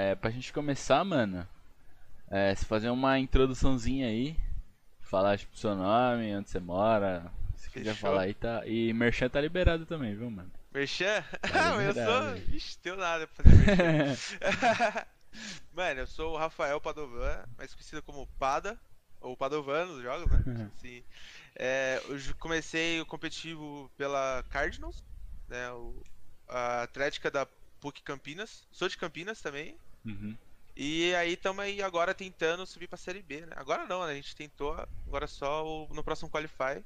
é, pra gente começar, mano, é, se fazer uma introduçãozinha aí, falar tipo seu nome, onde você mora, se quiser Fechou. falar aí, tá. E Merchan tá liberado também, viu, mano? Merchan? Tá Ah, eu sou. Ixi, tenho nada pra fazer merchan. Mano, eu sou o Rafael Padovan, mais conhecido como Pada, ou Padovan nos jogos, né? Sim. É, eu comecei o competitivo pela Cardinals, né? O, a Atlética da PUC Campinas. Sou de Campinas também. Uhum. E aí estamos aí agora tentando subir pra Série B, né? Agora não, né? A gente tentou, agora só o- no próximo Qualify.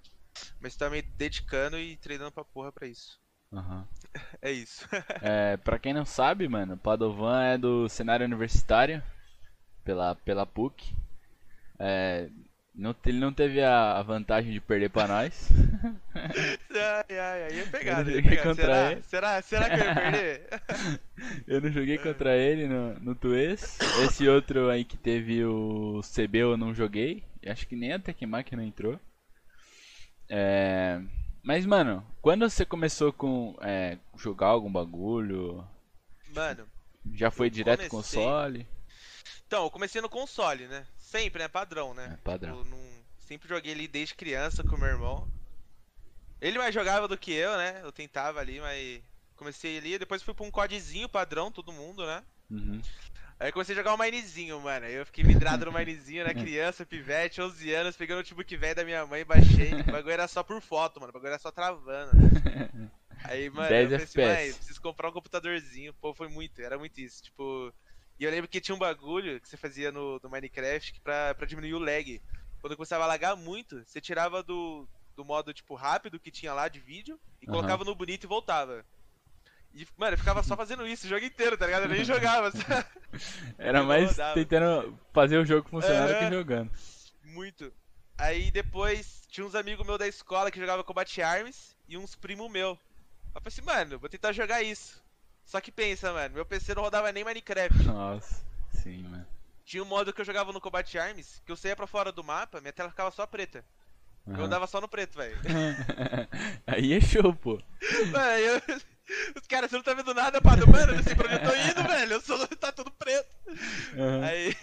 Mas também dedicando e treinando pra porra pra isso. Aham. É isso. É, pra quem não sabe, mano, Padovan é do cenário universitário, pela, pela PUC. É, não, ele não teve a, vantagem de perder pra nós. ai, ai, ai, ia pegar, Eu ia joguei pegar. contra Será? ele. será? Será que eu ia perder? Eu não joguei contra ele no, no Tuês. Esse outro aí que teve o CB eu não joguei. Acho que nem a Tecmac não entrou. É, Mas, mano, quando você começou com é, jogar algum bagulho? Mano, Já foi direto comecei- console? então, eu comecei no console, né? Sempre, né? Padrão, né? É, padrão. Eu não- Sempre joguei ali desde criança com meu irmão. Ele mais jogava do que eu, né? Eu tentava ali, mas comecei ali, depois fui pra um codezinho padrão, todo mundo, né? Uhum. Aí comecei a jogar o Minezinho, mano. Aí eu fiquei vidrado no Minezinho, né? Criança, pivete, 11 anos, peguei o notebook velho da minha mãe baixei. O bagulho era só por foto, mano. O bagulho era só travando. Aí, mano, 10 eu pensei, FPS. preciso comprar um computadorzinho. Pô, foi muito, era muito isso. Tipo. E eu lembro que tinha um bagulho que você fazia no, no Minecraft pra, pra diminuir o lag. Quando começava a lagar muito, você tirava do, do modo, tipo, rápido que tinha lá de vídeo e Aham. colocava no bonito e voltava. E, mano, eu ficava só fazendo isso o jogo inteiro, tá ligado? Eu nem jogava. Era mais tentando fazer o jogo funcionar do que jogando. Muito. Aí depois tinha uns amigos meus da escola que jogavam Combat Arms e uns primo meu. Aí eu falei assim, mano, vou tentar jogar isso. Só que pensa, mano, meu PC não rodava nem Minecraft. Nossa, sim, mano. Tinha um modo que eu jogava no Combat Arms, que eu saía pra fora do mapa, minha tela ficava só preta. Eu Aham. andava só no preto, velho. Aí é show, pô. Mano, eu... Os caras, você não tá vendo nada, Pato? Mano, eu não sei pra onde eu tô indo, velho. Eu sou... Tá tudo preto. Aham. Aí,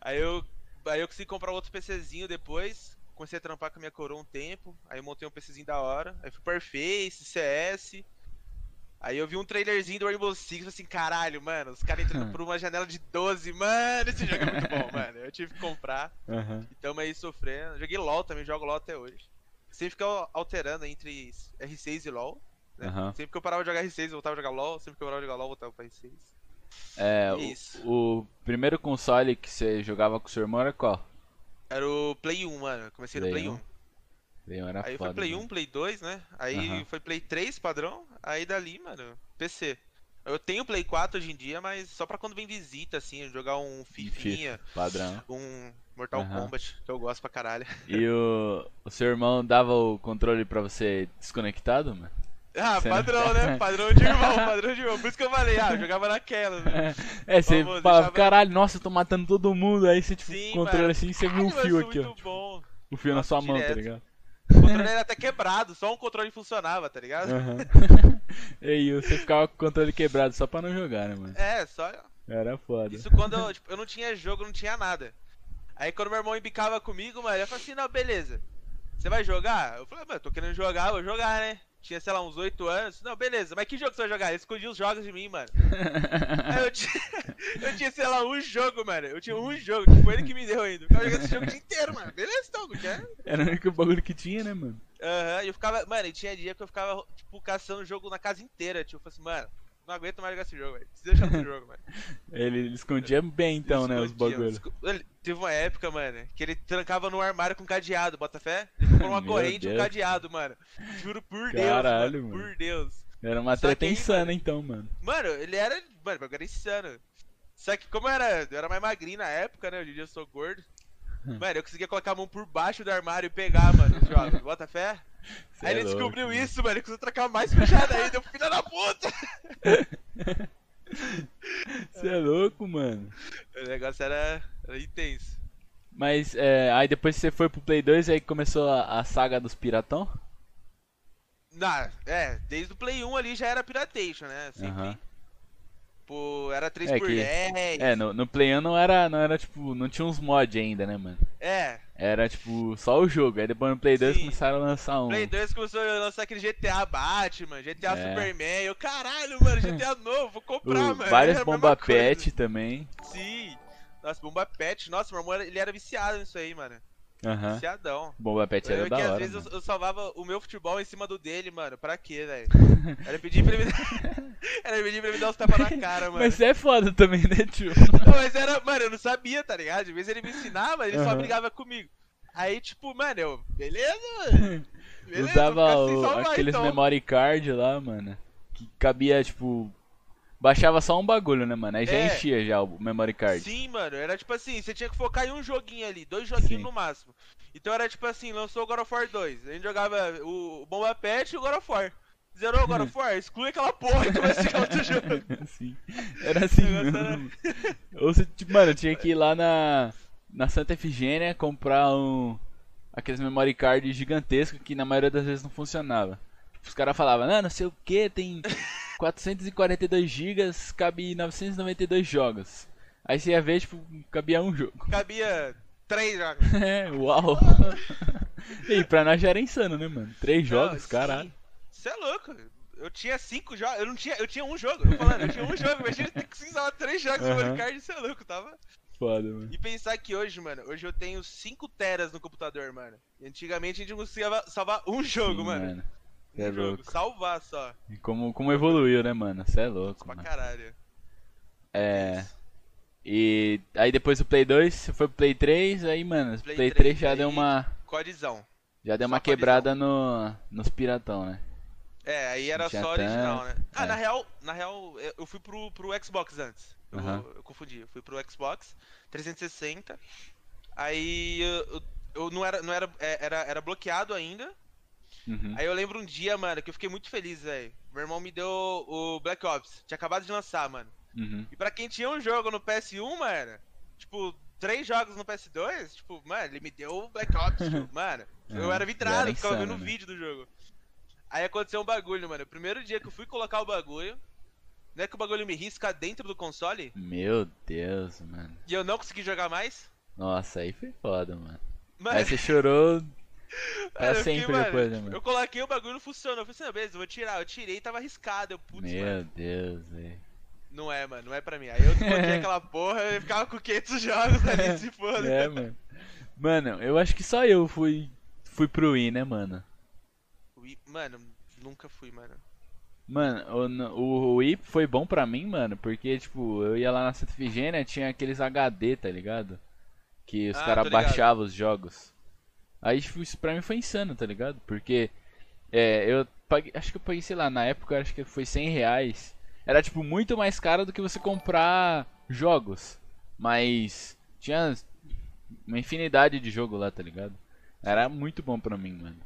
aí eu, aí eu consegui comprar outro PCzinho depois. Comecei a trampar com a minha coroa um tempo. Aí eu montei um PCzinho da hora. Aí fui Face, CS. Aí eu vi um trailerzinho do Rainbow Six, assim, caralho, mano, os caras entrando por uma janela de 12, mano, esse jogo é muito bom, mano. Eu tive que comprar. Aham. E tamo aí sofrendo. Joguei LOL também, jogo LOL até hoje. Sempre fica alterando entre R6 e LOL. né? Aham. Sempre que eu parava de jogar R6, eu voltava a jogar LOL. Sempre que eu parava de jogar LOL, eu voltava pra R6. É, Isso. o, o primeiro console que você jogava com o seu irmão era qual? Era o Play 1, mano. Comecei no Play Play 1. 1. Era Aí foda, foi Play mano. 1, Play 2, né? Aí foi Play 3 padrão. Aí dali, mano, PC. Eu tenho Play 4 hoje em dia, mas só pra quando vem visita, assim, jogar um Fifinha, FIFA, padrão. um Mortal. Kombat, que eu gosto pra caralho. E o, o seu irmão dava o controle pra você desconectado, mano? Ah, Você não- padrão, né? Padrão de irmão, padrão de irmão. Por isso que eu falei, ah, eu jogava naquela, né? É, você Vamos, deixava- caralho, nossa, eu tô matando todo mundo. Aí você, tipo, Sim, controle mano. assim, você viu um fio aqui, ó. bom. O fio na Nossa, sua mão, tá direto. ligado? O controle era até quebrado, só um controle funcionava, tá ligado? Aham. e aí você ficava com o controle quebrado só pra não jogar, né, mano? É, só Era foda. Isso quando eu, tipo, eu não tinha jogo, não tinha nada. Aí quando meu irmão embicava comigo, mano, eu falei assim, não, beleza. Você vai jogar? Eu falei, mano, eu tô querendo jogar, vou jogar, né? Tinha, sei lá, uns 8 anos. Não, beleza, mas que jogo você vai jogar? Ele escondia os jogos de mim, mano. Aí eu tinha, eu tinha, sei lá, um jogo, mano. Eu tinha um jogo, que foi ele que me deu ainda. Eu ficava jogando esse jogo o dia inteiro, mano. Beleza, então, não quer? Era o único bagulho que tinha, né, mano? Aham, e eu ficava, mano, e tinha dia que eu ficava, tipo, caçando o jogo na casa inteira. Tipo, eu falei assim, mano, não aguento mais jogar esse jogo, velho. Preciso deixar esse jogo, mano. Ele, ele escondia bem, então, né, os bagulhos. Ele- Teve uma época, mano, que ele trancava no armário com cadeado, bota fé? Ele comprou uma corrente e um Deus. cadeado, mano. Juro por Deus, Caralho, mano, mano. Por Deus. Era uma treta aí, insana, mano- então, mano. Mano, ele era. Mano, o bagulho era insano. Só que como eu era, eu era mais magrinho na época, né? Hoje em dia eu sou gordo. Hum. Mano, eu conseguia colocar a mão por baixo do armário e pegar, mano, os jogos. Bota fé? Cê Aí é ele louco, descobriu mano. isso, mano. Ele conseguiu trocar mais fechado ainda. Eu, filho da puta! Você é louco, mano. O negócio era, era intenso. Mas, é, aí depois você foi pro Play 2 aí começou a, a saga dos piratão? Não, é, desde o Play 1 ali já era Piratation, né? Sempre. Aham. Tipo, era 3 É por que- 10. É, no, no Play 1 não era, não era tipo, não tinha uns mods ainda, né, mano? É, Era tipo só o jogo. Aí depois no Play 2 Sim. começaram a lançar um. Play 2 começou a lançar aquele GTA Batman, GTA É. Superman. Eu, caralho, mano, GTA novo, vou comprar, o- mano. várias bomba pet também. Sim. Nossa, bomba pet. Nossa, meu irmão, ele era viciado nisso aí, mano. Aham. Viciadão. Bomba pet era da que às hora. vezes mano. eu, eu salvava o meu futebol em cima do dele, mano. Pra quê, velho? Era pedir pra ele me dar... Era pedir pra ele me dar uns tapas na cara, mano. Mas você é foda também, né, tio? Não, mas era, mano, eu não sabia, tá ligado? De vez ele me ensinava, ele só Aham. brigava comigo. Aí, tipo, mano, eu, beleza, mano. Beleza, Usava o- salvar, aqueles então. memory card lá, mano. Que cabia, tipo. Baixava só um bagulho, né, mano? Aí já É. enchia já o memory card. Sim, mano, era tipo assim, você tinha que focar em um joguinho ali, dois joguinhos Sim. no máximo. Então era tipo assim, lançou o God of War 2, a gente jogava o, Bomba Pet e o God of War. Zerou o God of War, exclui aquela porra e começa a jogar outro jogo. Sim. Era assim O negócio era- mesmo. Ou você, tipo, mano, tinha que ir lá na, na Santa Efigênia comprar um. Aqueles memory card gigantescos que na maioria das vezes não funcionava. Os caras falavam, não, não sei o que, tem 442 gigas, cabe 992 jogos. Aí você ia ver, tipo, cabia um jogo. Cabia três jogos. É, uau. e pra nós já era insano, né, mano? Três jogos, caralho. Você é louco. Eu tinha cinco jogos, eu não tinha, eu tinha um jogo, eu tô falando, eu tinha um jogo, imagina ter que usar três jogos no Aham. memory card, você é louco, tava? Foda, mano. E pensar que hoje, mano, hoje eu tenho 5 teras no computador, mano. E antigamente a gente não conseguia salvar um jogo, Sim, mano. Cê é jogo, louco. salvar só. E como, como evoluiu, né, mano? Você é louco, Pra mano. caralho. É. E aí depois do Play 2, você foi pro Play 3, aí, mano, Play Play, 3 3 já deu uma. Codizão. Já deu Só uma codizão. quebrada no, nos piratão, né? É, aí era só original, né? tanto, Ah, é. na real, na real, eu fui pro, pro Xbox antes. Eu, Aham. eu confundi. Eu fui pro Xbox 360. Aí eu, eu- eu não era. Não era, é, era, era bloqueado ainda. Uhum. Aí eu lembro um dia, mano, que eu fiquei muito feliz, velho. Meu irmão me deu o Black Ops. Tinha acabado de lançar, mano. Uhum. E pra quem tinha um jogo no PS1, mano, tipo, três jogos no PS2, tipo, mano, ele me deu o Black Ops, tipo, mano. Eu Aham, era era ficava vendo né? vídeo do jogo. Aí aconteceu um bagulho, mano. O primeiro dia que eu fui colocar o bagulho, não é que o bagulho me risca dentro do console Meu Deus, mano. e eu não consegui jogar mais? Nossa, aí foi foda, mano. Mano, Aí você chorou pra eu fiquei, sempre mano, depois, né, mano? Eu coloquei o bagulho não funcionou. Eu falei assim, "Não, beleza, eu vou tirar. Eu tirei e tava arriscado. Eu, putz, Meu mano. Deus, velho. Não é, mano, não é pra mim. Aí eu desbloqueei aquela porra e ficava com 500 jogos ali, se foda. É, mano. Mano, eu acho que só eu fui, fui pro Wii, né, mano? Ui, Mano, nunca fui, mano. Mano, o, o Wii foi bom pra mim, mano, porque, tipo, eu ia lá na Santa Efigênia, tinha aqueles HD, tá ligado? Que os Ah, caras baixavam os jogos. Aí, tipo, isso pra mim foi insano, tá ligado? Porque, é, eu paguei, acho que eu paguei, sei lá, na época, acho que foi 100 reais. Era, tipo, muito mais caro do que você comprar jogos. Mas, tinha uma infinidade de jogo lá, tá ligado? Era muito bom pra mim, mano.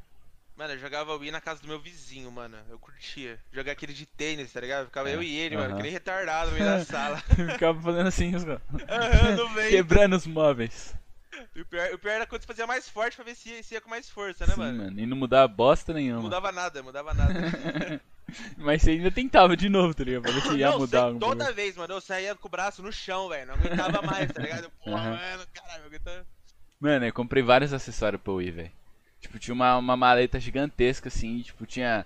Mano, eu jogava Wii na casa do meu vizinho, mano. Eu curtia. Jogar aquele de tênis, tá ligado? Ficava É, eu e ele, mano, que nem retardado no meio da sala. Ficava fazendo assim, os- quebrando os móveis. O pior, o pior era quando você fazia mais forte pra ver se ia, se ia com mais força, né, Sim, mano? mano. E não mudava bosta Não nenhuma. mudava nada, mudava nada. Mas você ainda tentava de novo, tá ligado? Pra ver se ia não, mudar alguma toda coisa. vez, mano, eu saía com o braço no chão, velho. Não aguentava mais, tá ligado? Porra, Aham. mano, caralho, eu aguentava. Mano, eu comprei vários acessórios pro Wii, velho. Tipo, tinha uma, uma maleta gigantesca, assim, tipo, tinha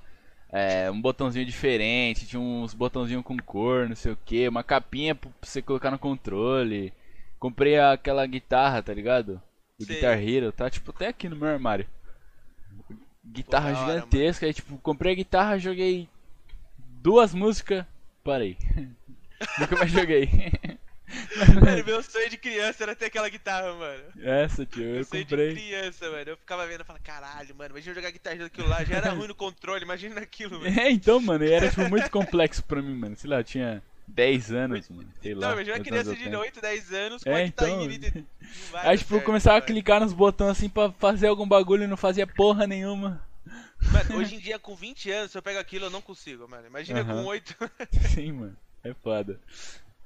é, um botãozinho diferente, tinha uns botãozinhos com cor, não sei o que, uma capinha pra você colocar no controle. Comprei aquela guitarra, tá ligado? O Sei. Guitar Hero, tá tipo até aqui no meu armário. Guitarra Pô, da hora, gigantesca, aí tipo, comprei a guitarra, joguei duas músicas, parei. Nunca mais joguei. Mano, meu sonho de criança era ter aquela guitarra, mano. Essa, tio, eu Eu sonho de comprei. criança, mano. Eu ficava vendo e falava, caralho, mano, imagina jogar guitarra daquilo lá. Já era ruim no controle, imagina aquilo, mano. É, então, mano, era tipo muito complexo pra mim, mano. Sei lá, tinha 10 anos, mano. Sei lá. Não, imagina uma criança de tenho. 8, 10 anos com É, a guitarra então. e não vai Aí, tipo, eu começava a clicar nos botões assim pra fazer algum bagulho e não fazia porra nenhuma. Mano, hoje em dia, com 20 anos, se eu pego aquilo, eu não consigo, mano. Imagina Aham. com 8. Sim, mano. É foda.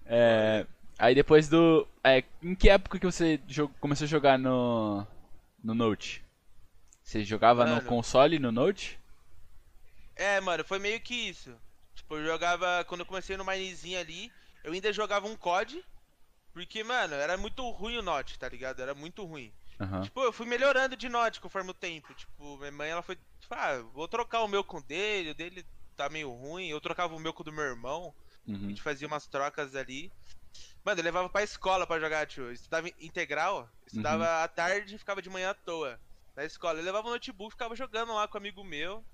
É. Aí depois do. É, em que época que você jo- começou a jogar no. no Note? Você jogava no Mano. console no Note? É, mano, foi meio que isso. Tipo, eu jogava. Quando eu comecei no Minezinho ali, eu ainda jogava um COD, porque, mano, era muito ruim o Note, tá ligado? Era muito ruim. Aham. Tipo, eu fui melhorando de Note conforme o tempo. Tipo, minha mãe, ela foi, tipo, ah, vou trocar o meu com o dele, o dele tá meio ruim. Eu trocava o meu com o do meu irmão. A Uhum. gente fazia umas trocas ali. Mano, eu levava pra escola pra jogar, tio. Eu estudava integral, estudava Uhum. à tarde e ficava de manhã à toa. Na escola. Eu levava o notebook, ficava jogando lá com um amigo meu.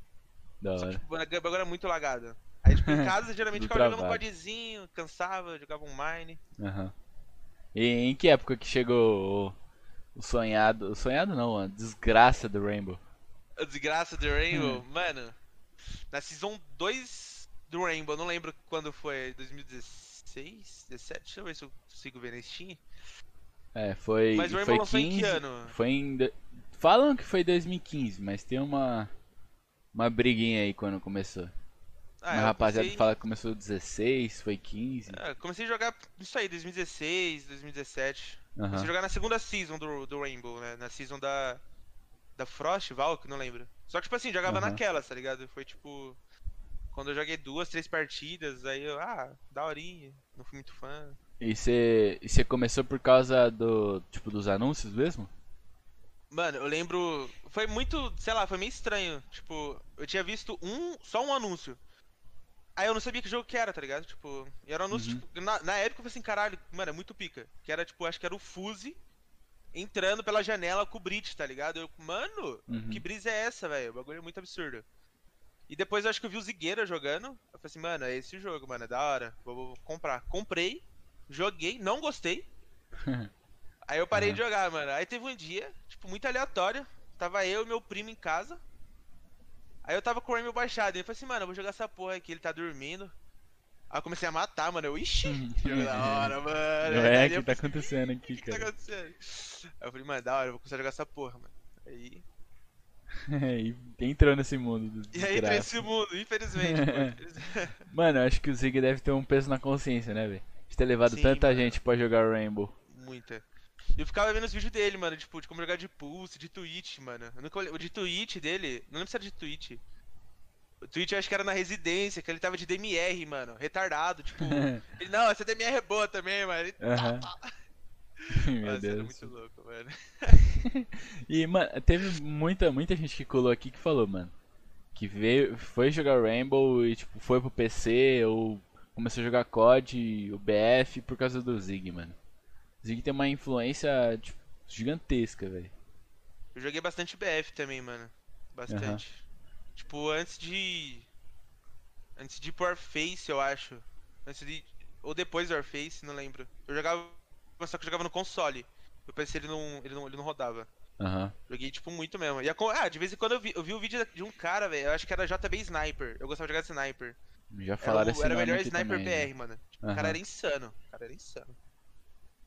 Da Só que, hora. tipo, o bagulho era muito lagado. Aí, tipo, em casa, geralmente ficava jogando um codzinho, cansava, jogava um mine. Aham. E em que época que chegou o, sonhado. O sonhado não, a desgraça do Rainbow? A desgraça do Rainbow, Hum. mano. Na Season 2 do Rainbow, não lembro quando foi, 2016, 17? Deixa eu ver se eu consigo ver na Steam. É, foi. Mas o foi Rainbow em 15, que ano? Foi em. do- Falam que foi 2015, mas tem uma. Uma briguinha aí quando começou. Ah, eu rapaziada comecei- fala que começou 16, foi 15. É, comecei a jogar isso aí, 2016, 2017. Aham. Comecei a jogar na segunda season do, do Rainbow, né? Na season da. Da Frost, Valk, não lembro. Só que, tipo assim, jogava Aham. naquelas, tá ligado? Foi tipo. Quando eu joguei duas, três partidas, aí eu, ah, daorinha, não fui muito fã. E você e você começou por causa do. Tipo, dos anúncios mesmo? Mano, eu lembro. Foi muito, sei lá, foi meio estranho. Tipo, eu tinha visto um. Só um anúncio. Aí eu não sabia que jogo que era, tá ligado? Tipo, e era um anúncio, Uhum. tipo, na, na época eu falei assim, caralho, mano, é muito pica. Que era, tipo, acho que era o Fuse entrando pela janela com o Brit, tá ligado? Eu, mano, Uhum. que brisa é essa, velho? O bagulho é muito absurdo. E depois eu acho que eu vi o Zigueira jogando. Eu falei assim, mano, é esse jogo, mano, é da hora. Vou, vou comprar. Comprei, joguei, não gostei. Aí eu parei de jogar, mano. Aí teve um dia, tipo, muito aleatório. Tava eu e meu primo em casa. Aí eu tava com o Rainbow baixado. E ele falou assim, mano, eu vou jogar essa porra aqui, ele tá dormindo. Aí eu comecei a matar, mano. Eu, ixi, que jogo da hora, mano. É eu que tá acontecendo O aqui, que, que tá cara. acontecendo? Aí eu falei, mano, da hora, eu vou começar a jogar essa porra, mano. Aí. e entrou nesse mundo do E aí pra desgraça. esse mundo, infelizmente, pô. infelizmente. Mano, eu acho que o Zig deve ter um peso na consciência, né, velho? De ter levado Sim, tanta mano. gente pra jogar Rainbow. Muita. E eu ficava vendo os vídeos dele, mano, tipo, de como jogar de Pulse, de Twitch, mano. Eu nunca olhei- O de Twitch dele, não lembro se era de Twitch. O Twitch eu acho que era na residência, que ele tava de DMR, mano. Retardado, tipo. ele, não, essa DMR é boa também, mano. Ele, Aham. Meu Nossa, Deus. muito louco, mano. E, mano, teve muita, muita gente que colou aqui que falou, mano, que veio, foi jogar Rainbow e, tipo, foi pro PC ou começou a jogar COD, o BF por causa do Zig, mano. Zig tem uma influência, tipo, gigantesca, velho. Eu joguei bastante BF também, mano. Bastante. Tipo, antes de. Antes de Warface, eu acho. Antes de. Ou depois do Warface, não lembro. Eu jogava. Só que eu jogava no console. Eu pensei ele não. ele não, ele não rodava. Aham. Joguei, tipo, muito mesmo. E a ah, de vez em quando eu vi, eu vi o vídeo de um cara, velho. Eu acho que era JB Sniper. Eu gostava de jogar de Sniper. Já Era falaram o, era o nome melhor Sniper também, né? BR, mano. Tipo, O cara era insano. O cara era insano.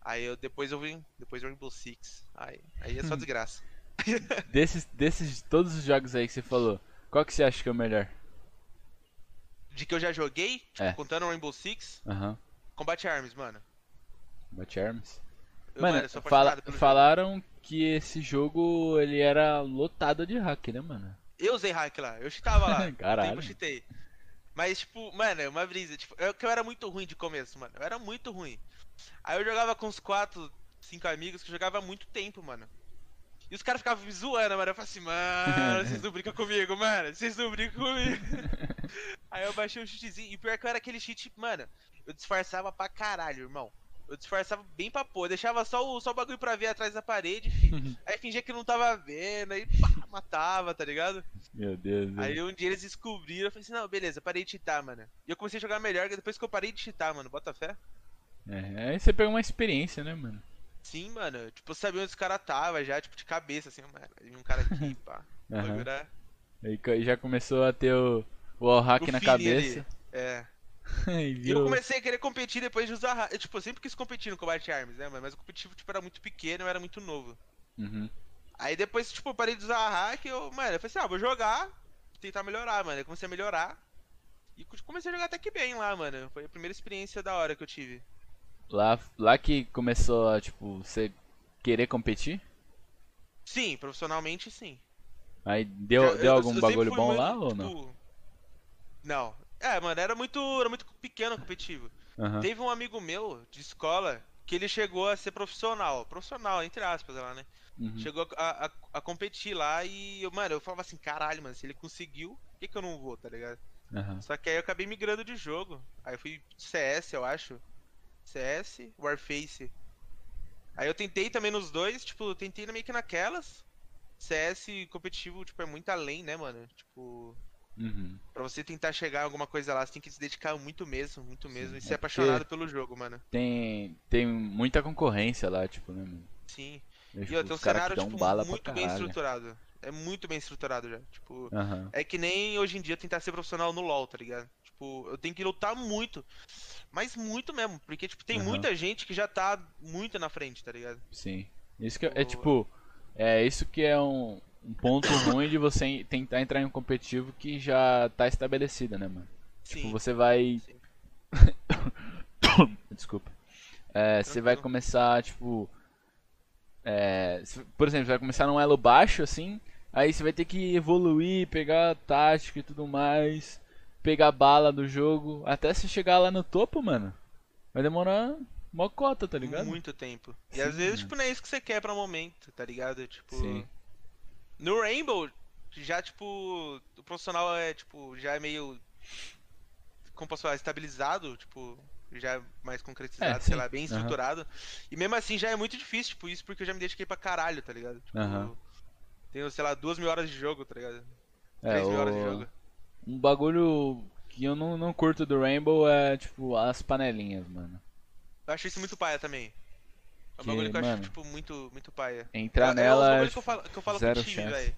Aí eu depois eu vi. Depois Rainbow Six. Aí, aí é só desgraça. Desses, desses, todos os jogos aí que você falou, qual que você acha que é o melhor? De que eu já joguei, tipo, É. contando Rainbow Six, Aham. Combat Arms, mano. Bat Arms? Eu, Mano, eu sou fala- apaixonado pelo jogo. falaram que esse jogo ele era lotado de hack, né, mano? Eu usei hack lá, eu cheatava lá. Caralho. Eu cheatei. Mas, tipo, mano, é uma brisa. Tipo, eu, que eu era muito ruim de começo, mano. Eu era muito ruim. Aí eu jogava com uns 4, 5 amigos que jogava há muito tempo, mano. E os caras ficavam me zoando, mano. Eu falei assim, mano, vocês não brincam comigo, mano. Vocês não brincam comigo. Aí eu baixei um cheatzinho. E pior que eu era aquele cheat, mano. Eu disfarçava pra caralho, irmão. Eu disfarçava bem pra pôr. Deixava só o, só o bagulho pra ver atrás da parede, filho. Aí fingia que não tava vendo. Aí pá, matava, tá ligado? Meu Deus. Aí um dia eles descobriram, eu falei assim, não, beleza, parei de cheatar, mano. E eu comecei a jogar melhor depois que eu parei de cheatar, mano. Bota fé? É, aí você pega uma experiência, né, mano? Sim, mano. Tipo, eu sabia onde os caras tava já, tipo, de cabeça, assim, mano. Aí um cara aqui, pá. Era- Aí já começou a ter o, o wall hack O na cabeça. É. e E eu comecei a querer competir depois de usar. Eu, tipo, eu sempre quis competir no Combat Arms, né, mano? Mas o competitivo, tipo, era muito pequeno, eu era muito novo. Uhum. Aí depois, tipo, eu parei de usar a hack, eu, mano, eu falei assim, ah, vou jogar, tentar melhorar, mano. Eu comecei a melhorar. E co- comecei a jogar até que bem lá, mano. Foi a primeira experiência da hora que eu tive. Lá, lá que começou a, tipo, você querer competir? Sim, profissionalmente sim. Aí deu, Eu- deu eu- algum eu sempre bagulho bom muito, lá ou não? tipo, Não. É, mano, era muito, era muito pequeno o competitivo. Aham. Teve um amigo meu de escola que ele chegou a ser profissional. Profissional, entre aspas, lá, né? Uhum. Chegou a, a- a competir lá e, eu, mano, eu falava assim, caralho, mano, se ele conseguiu, por que, que eu não vou, tá ligado? Aham. Só que aí eu acabei migrando de jogo. Aí eu fui CS, eu acho. CS, Warface. Aí eu tentei também nos dois, tipo, eu tentei meio que naquelas. CS competitivo, tipo, é muito além, né, mano? Tipo, Uhum. pra você tentar chegar em alguma coisa lá, você tem que se dedicar muito mesmo, muito mesmo. E é ser porque- apaixonado pelo jogo, mano. Tem, tem muita concorrência lá, tipo, né, mano? Sim. É, E tipo, ó, tem um cenário, tipo, muito bem estruturado. É muito bem estruturado já. Tipo, Aham. É que nem hoje em dia tentar ser profissional no LoL, tá ligado? Tipo, eu tenho que lutar muito. Mas muito mesmo. Porque, tipo, tem Aham. muita gente que já tá muito na frente, tá ligado? Sim. Isso que é, é O- tipo. É isso que é um, um ponto ruim de você en- tentar entrar em um competitivo que já tá estabelecido, né, mano? Tipo, Sim. você vai. Desculpa. É, você vai começar, tipo. é, por exemplo, você vai começar num elo baixo, assim. Aí você vai ter que evoluir, pegar tática e tudo mais. Pegar bala do jogo. Até você chegar lá no topo, mano. Vai demorar uma cota, tá ligado? Muito tempo. E Sim, às vezes, mano. tipo, não é isso que você quer pra momento, tá ligado? Tipo. Sim. No Rainbow, já, tipo, o profissional é, tipo, já é meio. Como posso falar? Estabilizado, tipo. Já é mais concretizado, É, sei lá, bem estruturado. E mesmo assim já é muito difícil, tipo, isso porque eu já me dediquei pra caralho, tá ligado? Tipo, Aham. tenho, sei lá, duas mil horas de jogo, tá ligado? É, Três mil horas de jogo. Um bagulho que eu não, não curto do Rainbow é, tipo, as panelinhas, mano. Eu acho isso muito paia também. É um Que, bagulho que eu mano, acho, tipo, muito, muito paia. Entrar é, é nela os é, bagulho que eu tipo, falo, que eu falo com o time, velho.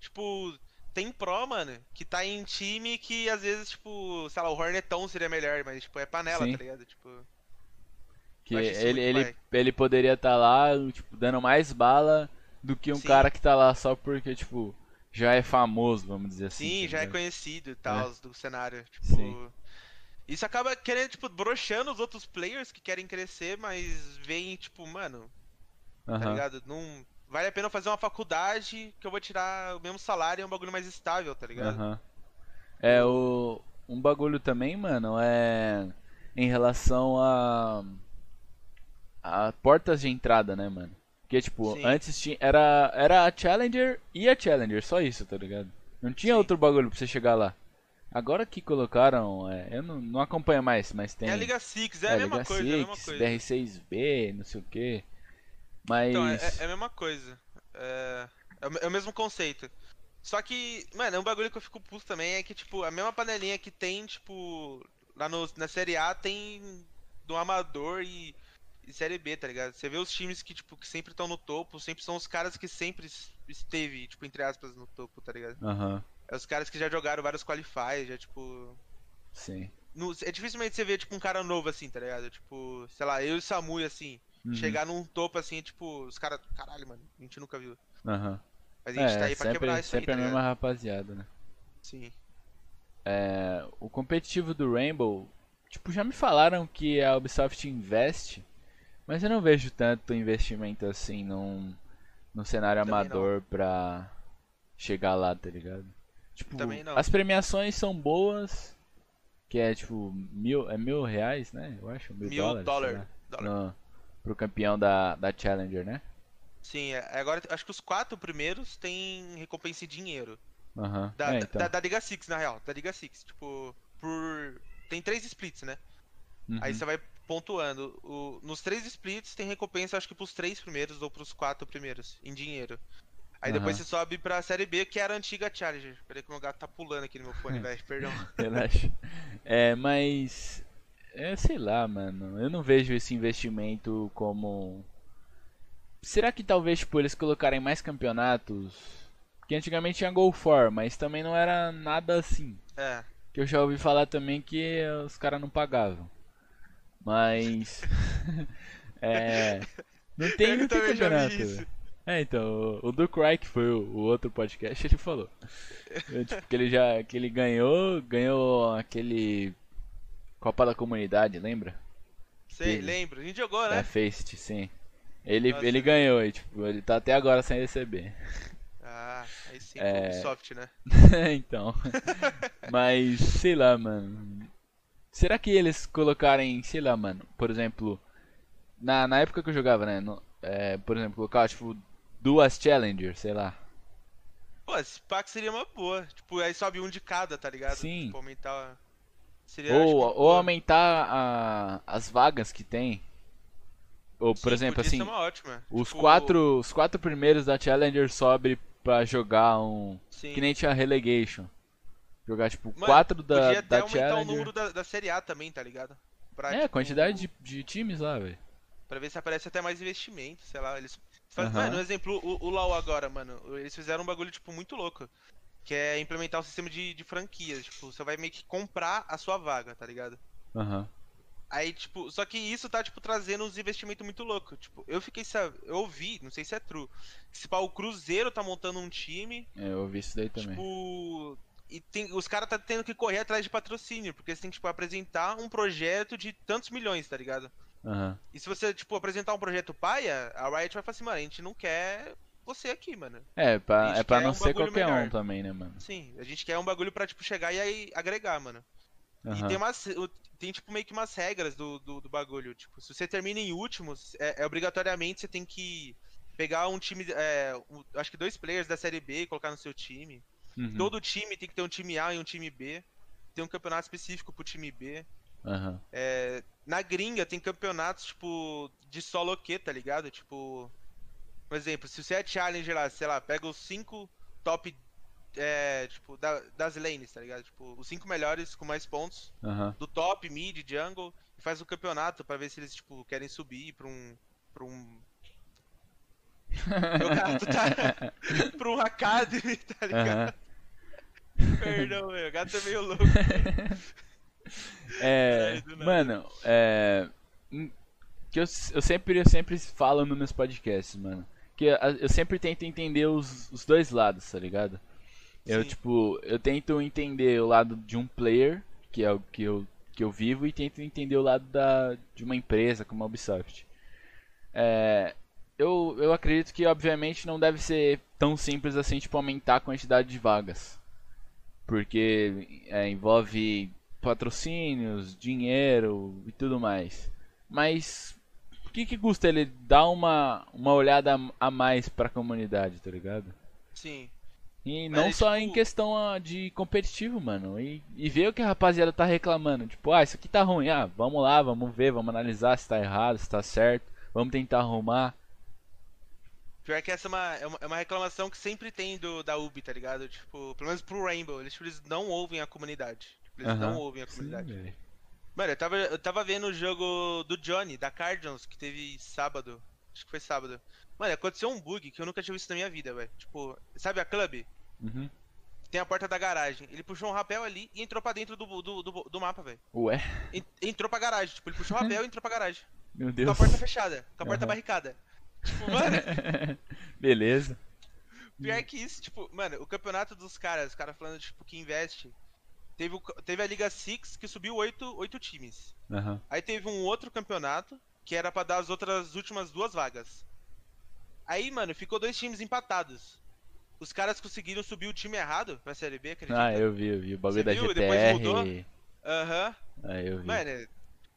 Tipo, tem pro, mano, que tá em time que às vezes, tipo, sei lá, o Hornetão seria melhor, mas, tipo, é panela, Sim. tá ligado? Tipo, Que ele, ele, ele poderia estar lá, tipo, dando mais bala do que um Sim. cara que tá lá só porque, tipo, já é famoso, vamos dizer assim. sim, tá já é conhecido e tal, do cenário. Tipo, Sim. isso acaba querendo, tipo, broxando os outros players que querem crescer, mas vem, tipo, mano, tá Aham. ligado? Não. Vale a pena fazer uma faculdade que eu vou tirar o mesmo salário e é um bagulho mais estável, tá ligado? Aham. É, o, um bagulho também, mano, é em relação a, a portas de entrada, né, mano? Porque, tipo, Sim. antes tinha, era, era a Challenger e a Challenger, só isso, tá ligado? Não tinha Sim. outro bagulho pra você chegar lá. Agora que colocaram, é, eu não, não acompanho mais, mas tem É a Liga Six, é, é, a mesma Liga coisa, é a mesma Six, coisa. BR6B, não sei o que. Mas. Então, é, é a mesma coisa. É, é o- é o mesmo conceito. Só que, mano, é um bagulho que eu fico puto também, é que, tipo, a mesma panelinha que tem, tipo, lá no, na Série A tem do Amador e, e Série B, tá ligado? Você vê os times que, tipo, que sempre estão no topo, sempre são os caras que sempre es- esteve, tipo, entre aspas, no topo, tá ligado? Aham, É os caras que já jogaram vários qualifies, já, tipo... sim. no- é dificilmente você ver, tipo, um cara novo assim, tá ligado? Tipo, sei lá, eu e o Samui, assim, Uhum, chegar num topo assim, tipo, os caras, caralho, mano, a gente nunca viu. aham. Mas a gente É, tá aí pra sempre, quebrar isso aí, sempre tá a ligado? mesma rapaziada, né? Sim. É, o competitivo do Rainbow, tipo, já me falaram que a Ubisoft investe, mas eu não vejo tanto investimento assim num, num cenário Também não. amador pra chegar lá, tá ligado? Tipo, Também não. as premiações são boas, que é tipo mil, é mil reais, né? Eu acho, mil, Mil dólares, dólar. no- pro campeão da, da Challenger, né? Sim, é, agora acho que os quatro primeiros tem recompensa em dinheiro. Aham. Da, É, então. da, da Liga Six, na real. Da Liga Six. Tipo, por. Tem três splits, né? Aí Uhum. você vai pontuando. O- Nos três splits tem recompensa, acho que pros três primeiros ou pros quatro primeiros, em dinheiro. Aí depois Aham. você sobe pra série B, que era a antiga Challenger. Peraí que o meu gato tá pulando aqui no meu fone, velho. Perdão. Relaxa. É, mas. É, sei lá, mano. Eu não vejo esse investimento como. Será que talvez, tipo, eles colocarem mais campeonatos? Porque antigamente tinha Go For, mas também não era nada assim. É. Que eu já ouvi falar também que os caras não pagavam. Mas. é. Não tem, não tem campeonato. É, então, o, o do Cry, que foi o, o outro podcast, ele falou. É, tipo, que ele já. Que ele ganhou. Ganhou aquele. Copa da Comunidade, lembra? Sei, lembro. A gente jogou, Da né? Faceit, sim. Ele, Nossa, ele ele- ganhou, e, tipo, ele tá até agora sem receber. Ah, aí sim, É. Ubisoft, né? então. Mas, sei lá, mano. Será que eles colocarem, sei lá, mano, por exemplo, na, na época que eu jogava, né? no- é, por exemplo, colocar, tipo, duas Challengers, sei lá. Pô, esse pack seria uma boa. Tipo, aí sobe um de cada, tá ligado? Sim. Tipo, aumentar. Seria Ou, ou boa. aumentar a- as vagas que tem. Ou, por Sim, exemplo, assim, os Tipo, quatro, os quatro primeiros da Challenger sobe pra jogar um. Sim. Que nem tinha Relegation. Jogar, tipo, Mano, quatro da, Podia até da aumentar o Challenger. número da, da Série A também, tá ligado? Pra, É, tipo, quantidade de, de times lá, velho. Pra ver se aparece até mais investimento, sei lá. Eles faz... Aham. Mano, um exemplo, o, o LoL agora, mano. Eles fizeram um bagulho, tipo, muito louco. Que é implementar o sistema de, de franquias. Tipo, você vai meio que comprar a sua vaga, tá ligado? Aham. Aí, tipo, só que isso tá, tipo, trazendo uns investimentos muito loucos. Tipo, eu fiquei, sabe, eu ouvi, não sei se é true, que se pá, o Cruzeiro tá montando um time, É, eu ouvi isso daí também. tipo. E tem, os caras tá tendo que correr atrás de patrocínio, porque você tem que, tipo, apresentar um projeto de tantos milhões, tá ligado? Aham. E se você, tipo, apresentar um projeto paia, a Riot vai falar assim, mano, a gente não quer você aqui, mano. É, pra, é pra quer não um ser qualquer melhor. um também, né, mano? Sim, a gente quer um bagulho pra, tipo, chegar e aí agregar, mano. E Aham. tem umas. Tem, tipo, meio que umas regras do, do, do bagulho. Tipo, se você termina em último, é, é obrigatoriamente você tem que pegar um time. É, um- acho que dois players da série B e colocar no seu time. Uhum. Todo time tem que ter um time A e um time B. Tem um campeonato específico pro time B. Aham. É, na gringa tem campeonatos, tipo, de solo que, tá ligado? Tipo. Por exemplo, se você é challenger lá, sei lá, pega os cinco top. É, tipo, da- das lanes, tá ligado? Tipo, os cinco melhores com mais pontos Aham. do top, mid, jungle e faz um campeonato pra ver se eles tipo querem subir pra um pra um Meu gato tá pra um academy, tá ligado? Aham. Perdão, meu, o gato é meio louco. É, do nada. mano, é. hum, Que eu, eu sempre, eu sempre falo nos meus podcasts, mano. Que a- eu sempre tento entender os, os dois lados, tá ligado? Eu, Sim. tipo, eu tento entender o lado de um player, que é o que eu, que eu vivo, e tento entender o lado da, de uma empresa como a Ubisoft. É, eu, eu acredito que, obviamente, não deve ser tão simples assim, tipo, aumentar a quantidade de vagas. Porque é, envolve patrocínios, dinheiro e tudo mais. Mas o que, que custa ele dar uma, uma olhada a mais pra comunidade, tá ligado? Sim. E Mas não é, só tipo- em questão ah, de competitivo, mano. E, e ver o que a rapaziada tá reclamando. Tipo, ah, isso aqui tá ruim. Ah, vamos lá, vamos ver, vamos analisar se tá errado, se tá certo. Vamos tentar arrumar. Pior que essa é uma, é uma, é uma reclamação que sempre tem do, da Ubi, tá ligado? Tipo, pelo menos pro Rainbow, eles, tipo, eles não ouvem a comunidade. Tipo, eles Aham. não ouvem a Sim, comunidade. velho. Mano, eu tava, eu tava vendo o jogo do Johnny, da Cardinals, que teve sábado. Acho que foi sábado. Mano, aconteceu um bug que eu nunca tinha visto na minha vida, velho. Tipo, sabe a Club? Uhum. Tem a porta da garagem. Ele puxou um rapel ali e entrou pra dentro do, do, do, do mapa, velho. Ué, En- Entrou pra garagem. Tipo, ele puxou o rapel e entrou pra garagem. meu Com Deus. a porta fechada. Com a porta barricada. Tipo, mano, Beleza. pior que isso, tipo, mano, o campeonato dos caras, os caras falando, tipo, que investe. Teve, o teve a Liga Six que subiu oito, oito times. Aham. Aí teve um outro campeonato que era pra dar as outras últimas duas vagas. Aí, mano, ficou dois times empatados. Os caras conseguiram subir o time errado pra Série B, acredita? Ah, eu vi, eu vi. O bagulho Você da viu? Depois GTR. mudou? Aham. Ah, eu vi. Mano,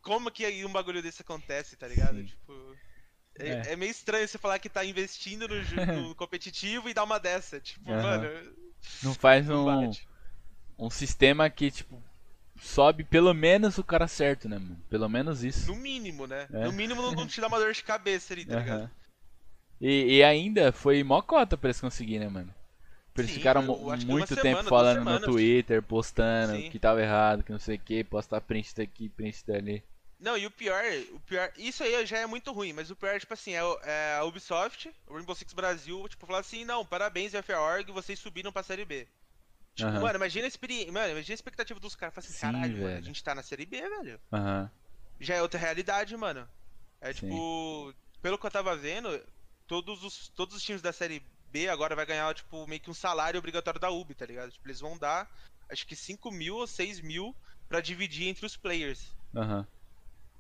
como que aí um bagulho desse acontece, tá ligado? Sim. Tipo. É, É. é meio estranho você falar que tá investindo no, no competitivo e dar uma dessa. Tipo, Aham. mano. Não faz Não um, bate. um sistema que, tipo, sobe pelo menos o cara certo, né, mano? Pelo menos isso. No mínimo, né? É. No mínimo não, não te dá uma dor de cabeça ali, tá ligado? Aham. E, e ainda foi mó cota pra eles conseguirem, né, mano? Eles Sim, ficaram que muito tempo semana, falando no semanas. Twitter, postando Sim. que tava errado, que não sei o que, postar print daqui, print dali. Não, e o pior, o pior, isso aí já é muito ruim, mas o pior, tipo assim, é, é a Ubisoft, o Rainbow Six Brasil, tipo, falar assim, não, parabéns, FA.org, vocês subiram pra Série B. Tipo, Aham. mano, imagina a experiência, mano, imagina a expectativa dos caras, fala assim, Sim, caralho, mano, a velho. gente tá na Série B, velho. Aham. Já é outra realidade, mano. É Sim. tipo, pelo que eu tava vendo, todos os, todos os times da Série B agora vai ganhar, tipo, meio que um salário obrigatório da Ubi, tá ligado? Tipo, eles vão dar, acho que 5 mil ou 6 mil pra dividir entre os players. Aham.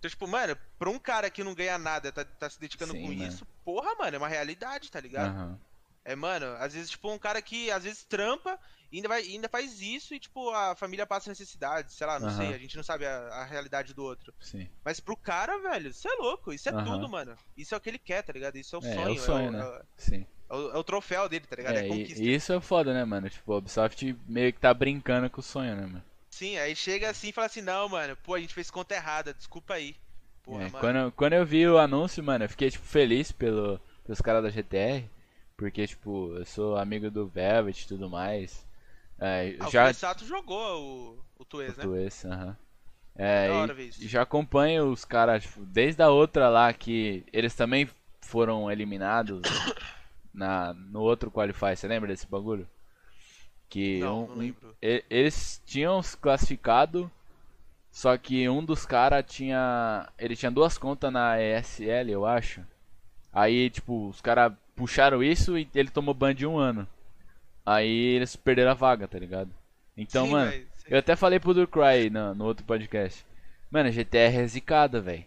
Então, tipo, mano, pra um cara que não ganha nada, tá, tá se dedicando Sim, com mano. isso, porra, mano, é uma realidade, tá ligado? Aham. É, mano, às vezes, tipo, um cara que às vezes trampa e ainda, vai, ainda faz isso e, tipo, a família passa necessidade, sei lá, não Aham. sei, a gente não sabe a, a realidade do outro. Sim. Mas pro cara, velho, isso é louco, isso é Aham. tudo, mano. Isso é o que ele quer, tá ligado? Isso é o É, é sonho. o sonho, o, né? é o- Sim. é o- é o troféu dele, tá ligado? É, É, a conquista. e isso é foda, né, mano? Tipo, a Ubisoft meio que tá brincando com o sonho, né, mano? Sim, aí chega assim e fala assim, não, mano, pô, a gente fez conta errada, desculpa aí. Porra, É, quando, eu- quando eu vi o anúncio, mano, eu fiquei, tipo, feliz pelo, pelos caras da GTR. Porque, tipo, eu sou amigo do Velvet e tudo mais. É, Ah, já. o Sato jogou o, o né? Tu esse, aham. É, e- hora ver isso. e já acompanho os caras, tipo, desde a outra lá que eles também foram eliminados na, no outro Qualify, você lembra desse bagulho? Que Não, um- não lembro. eles tinham se classificado, só que um dos caras tinha. Ele tinha duas contas na ESL, eu acho. Aí, tipo, os caras puxaram isso e ele tomou ban de um ano. Aí eles perderam a vaga, tá ligado? Então, Sim, mano, sim. eu até falei pro Durcry no, no outro podcast. Mano, GTR é zicada, velho.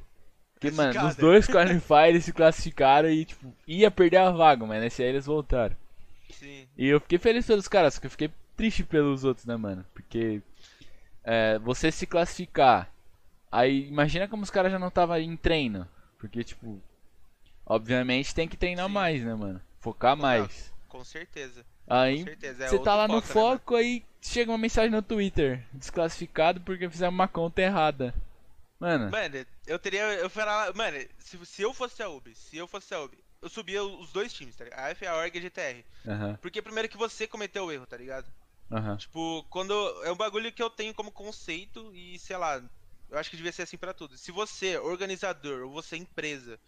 Porque, mano, nos dois Qualify eles se classificaram e, tipo, ia perder a vaga, mas nesse aí eles voltaram. Sim. E eu fiquei feliz pelos caras, só que eu fiquei triste pelos outros, né, mano? Porque é, você se classificar. Aí imagina como os caras já não estavam em treino. Porque, tipo, obviamente tem que treinar Sim. mais, né, mano? Focar mais. Com certeza. Aí. É você tá outro lá no foco, né, foco, aí chega uma mensagem no Twitter. Desclassificado porque fizeram uma conta errada. Mano, Mano, eu teria. Eu falar, mano, se, se eu fosse a UB, se eu fosse a UB, eu subia os dois times, tá ligado? A FA Org e a GTR. aham, Porque primeiro que você cometeu o erro, tá ligado? aham. Tipo, quando. É um bagulho que eu tenho como conceito e, sei lá, eu acho que devia ser assim pra tudo. Se você, organizador, ou você, empresa,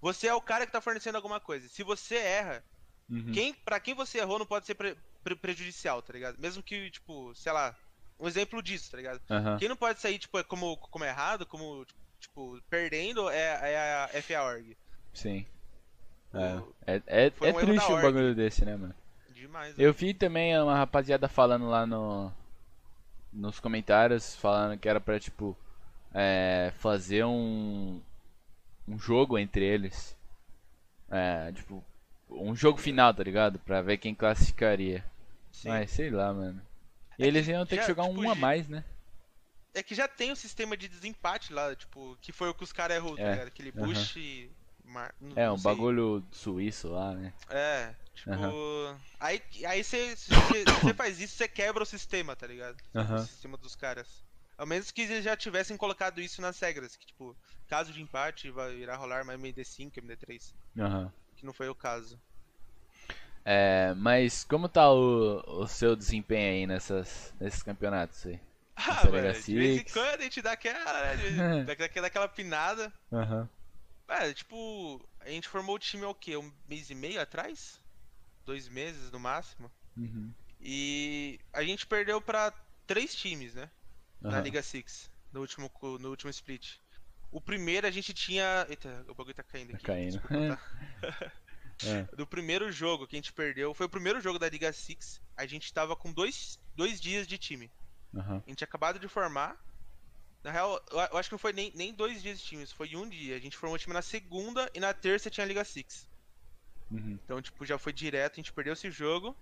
você é o cara que tá fornecendo alguma coisa. Se você erra, uhum, quem, pra quem você errou não pode ser pre- pre- prejudicial, tá ligado? Mesmo que, tipo, sei lá, um exemplo disso, tá ligado? Quem não pode sair, tipo, como, como errado, como, tipo, perdendo, é, é a FA Org. Sim. É, é, é, é um triste um bagulho desse, né, mano? Demais, Eu vi também uma rapaziada falando lá no nos comentários, falando que era pra, tipo, é, fazer um um jogo entre eles. É, tipo, um jogo final, tá ligado? Pra ver quem classificaria. Sim. Mas sei lá, mano. E É eles que iam ter que já, jogar tipo, um a mais, né? É que já tem o sistema de desempate lá, tipo, que foi o que os caras errou, tá É, ligado? Aquele aham. Bush e. Mar... não- É, um sei. bagulho suíço lá, né? É, tipo. Aham. Aí aí você você- faz isso, você quebra o sistema, tá ligado? Aham. O sistema dos caras. Ao menos que eles já tivessem colocado isso nas regras, que tipo, caso de empate vai irá rolar mais MD5, MD3. Aham. Que não foi o caso. É, mas como tá o, o seu desempenho aí nessas, nesses campeonatos aí? Ah, mano, de vez em quando a gente dá aquela, né? daquela, daquela pinada. Aham. É, tipo, a gente formou o time há o quê? Um mês e meio atrás? Dois meses no máximo. Uhum. E a gente perdeu pra três times, né? Na Aham. Liga Six, no último, no último split. O primeiro a gente tinha. Eita, o bagulho tá caindo Tá aqui. caindo. desculpa, tá? É. Do primeiro jogo que a gente perdeu, foi o primeiro jogo da Liga Six. A gente tava com dois, dois dias de time. Aham. A gente tinha acabado de formar. Na real, eu acho que não foi nem, nem dois dias de time, isso foi um dia. A gente formou o time na segunda e na terça tinha a Liga Six. Uhum. Então, tipo, já foi direto, a gente perdeu esse jogo.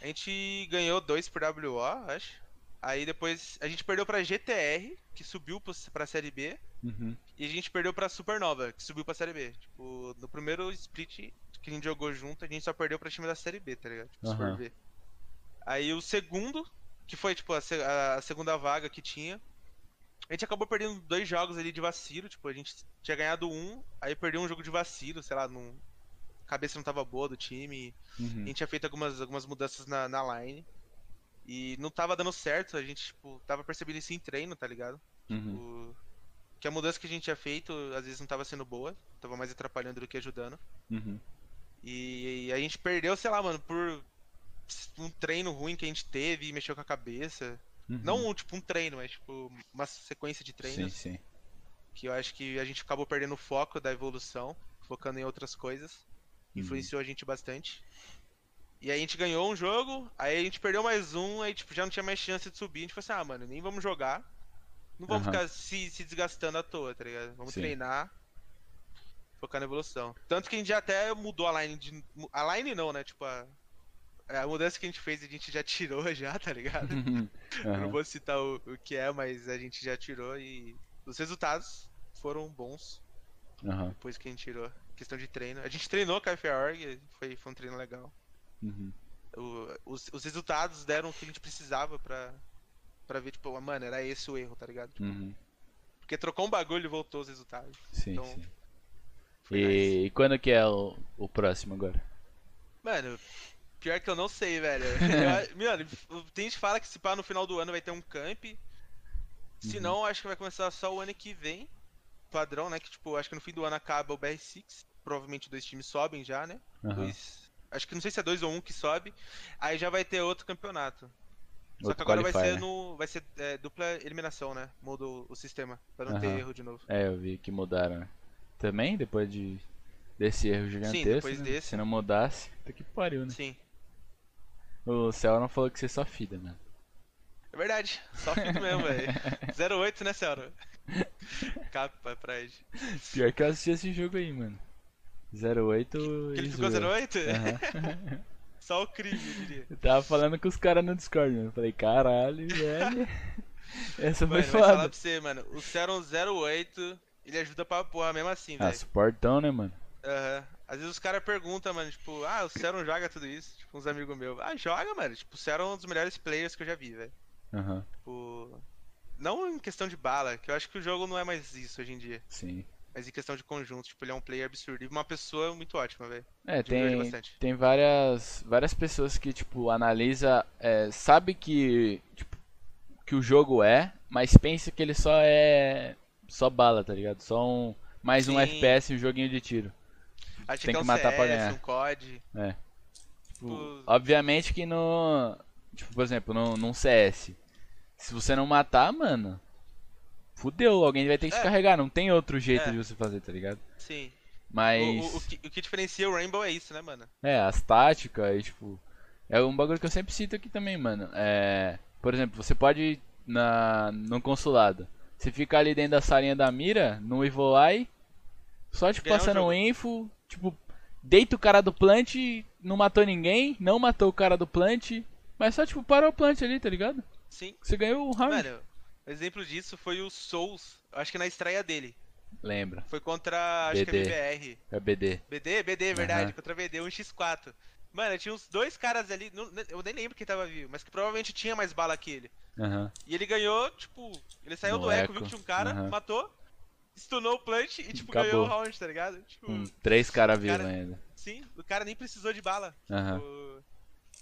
A gente ganhou dois por WO, acho. Aí depois a gente perdeu pra GTR, que subiu pra Série B. Uhum. E a gente perdeu pra Supernova, que subiu pra Série B. Tipo, no primeiro split que a gente jogou junto, a gente só perdeu pra time da Série B, tá ligado? Tipo, for Aham. ver. Aí o segundo, que foi, tipo, a, a segunda vaga que tinha. A gente acabou perdendo dois jogos ali de vacilo, tipo, a gente tinha ganhado um, aí perdeu um jogo de vacilo, sei lá, num... a cabeça não tava boa do time. A Uhum. gente tinha feito algumas, algumas mudanças na, na line. E não tava dando certo, a gente, tipo, tava percebendo isso em treino, tá ligado? Uhum. O- Que a mudança que a gente tinha feito, às vezes não tava sendo boa, tava mais atrapalhando do que ajudando. Uhum. E a gente perdeu, sei lá, mano, por um treino ruim que a gente teve e mexeu com a cabeça. Uhum. Não um, tipo um treino, mas tipo uma sequência de Sim, treinos sim. que eu acho que a gente acabou perdendo o foco da evolução, focando em outras coisas. Uhum. Influenciou a gente bastante. E aí a gente ganhou um jogo, aí a gente perdeu mais um, aí tipo, já não tinha mais chance de subir. A gente falou assim, ah, mano, nem vamos jogar. Não vamos Aham. ficar se, se desgastando à toa, tá ligado? Vamos Sim. treinar, focar na evolução. Tanto que a gente já até mudou a line de. A line não, né? Tipo, a, a mudança que a gente fez a gente já tirou já, tá ligado? Eu não vou citar o, o que é, mas a gente já tirou e os resultados foram bons Aham. depois que a gente tirou. Questão de treino. A gente treinou com a FAORG, foi, foi um treino legal. Uhum. O- os, os resultados deram o que a gente precisava pra, pra ver, tipo, mano, era esse o erro, tá ligado? Tipo, Uhum. Porque trocou um bagulho e voltou os resultados. Sim, Então, sim. Foi nice. E, e quando que é o, o próximo agora? Mano, pior que eu não sei, velho. Eu- Mano, tem gente que fala que se pá no final do ano vai ter um camp. Se Uhum. não, acho que vai começar só o ano que vem. Padrão, né? Que tipo, acho que no fim do ano acaba o BR6. Provavelmente dois times sobem já, né? Aham. Dois. Acho que não sei se é dois ou um que sobe. Aí já vai ter outro campeonato. Só Outro que agora vai qualifier, ser né? no. Vai ser é, dupla eliminação, né? Muda o, sistema. Pra não ter Aham. erro de novo. É, eu vi que mudaram. né? Também, depois de desse erro gigantesco. depois né? desse. Se não mudasse, puta que pariu, né? Sim. O Cel falou que você só fida, né? É verdade. Só fico mesmo, velho. 08, né, Celso? Capa pra ele. Pior que eu assisti esse jogo aí, mano. 08 Que ele ficou zoou. 08? Aham. Só o crime, eu diria. Eu tava falando com os caras no Discord, mano. Eu Falei, caralho, velho. Essa foi Mano, vai falar pra você, mano. O Seron 08, ele ajuda pra porra mesmo assim, Ah, velho. suportão, né, mano? Aham. Às vezes os caras perguntam, mano, tipo, ah, o Seron joga tudo isso? Tipo, uns amigos meus. Ah, joga, mano. Tipo, o Seron é um dos melhores players que eu já vi, velho. Aham, Tipo. Não em questão de bala, que eu acho que o jogo não é mais isso hoje em dia. sim. Mas em questão de conjunto, tipo, ele é um player absurdo. E uma pessoa muito ótima, velho. É, tem, tem várias, várias pessoas que, tipo, analisa, é, sabe que, tipo, que o jogo é, mas pensa que ele só é, só bala, tá ligado? Só um, mais um Sim. FPS, um joguinho de tiro. Acho tem que é um matar CS, pra ganhar. um COD. É. Tipo, Obviamente que no, tipo, por exemplo, no, num CS, se você não matar, mano, fudeu, alguém vai ter que te É. carregar, não tem outro jeito É. de você fazer, tá ligado? sim. Mas... O, o, o que, o que diferencia o Rainbow é isso, né, mano? É, as táticas, e, tipo. É um bagulho que eu sempre cito aqui também, mano. É. Por exemplo, você pode ir na, no consulado. Você fica ali dentro da salinha da mira, no Evil Eye, só tipo Ganhar o passando um info, tipo, deita o cara do plant, não matou ninguém, não matou o cara do plant, mas só tipo parou o plant ali, tá ligado? Sim. Você ganhou o round. Mano, exemplo disso foi o Souls, acho que na estreia dele. Lembra, Foi contra, acho que BD. é BBR. é BD. BD, BD, verdade, Aham. contra BD, um x4. Mano, tinha uns dois caras ali, não- eu nem lembro quem tava vivo, mas que provavelmente tinha mais bala que ele. Aham. E ele ganhou, tipo, ele saiu No do eco, eco, viu que tinha um cara, aham. matou, stunou o plant e, tipo, Acabou. ganhou o round, tá ligado? Tipo, Com três caras vivos cara- ainda. sim, o cara nem precisou de bala. Tipo,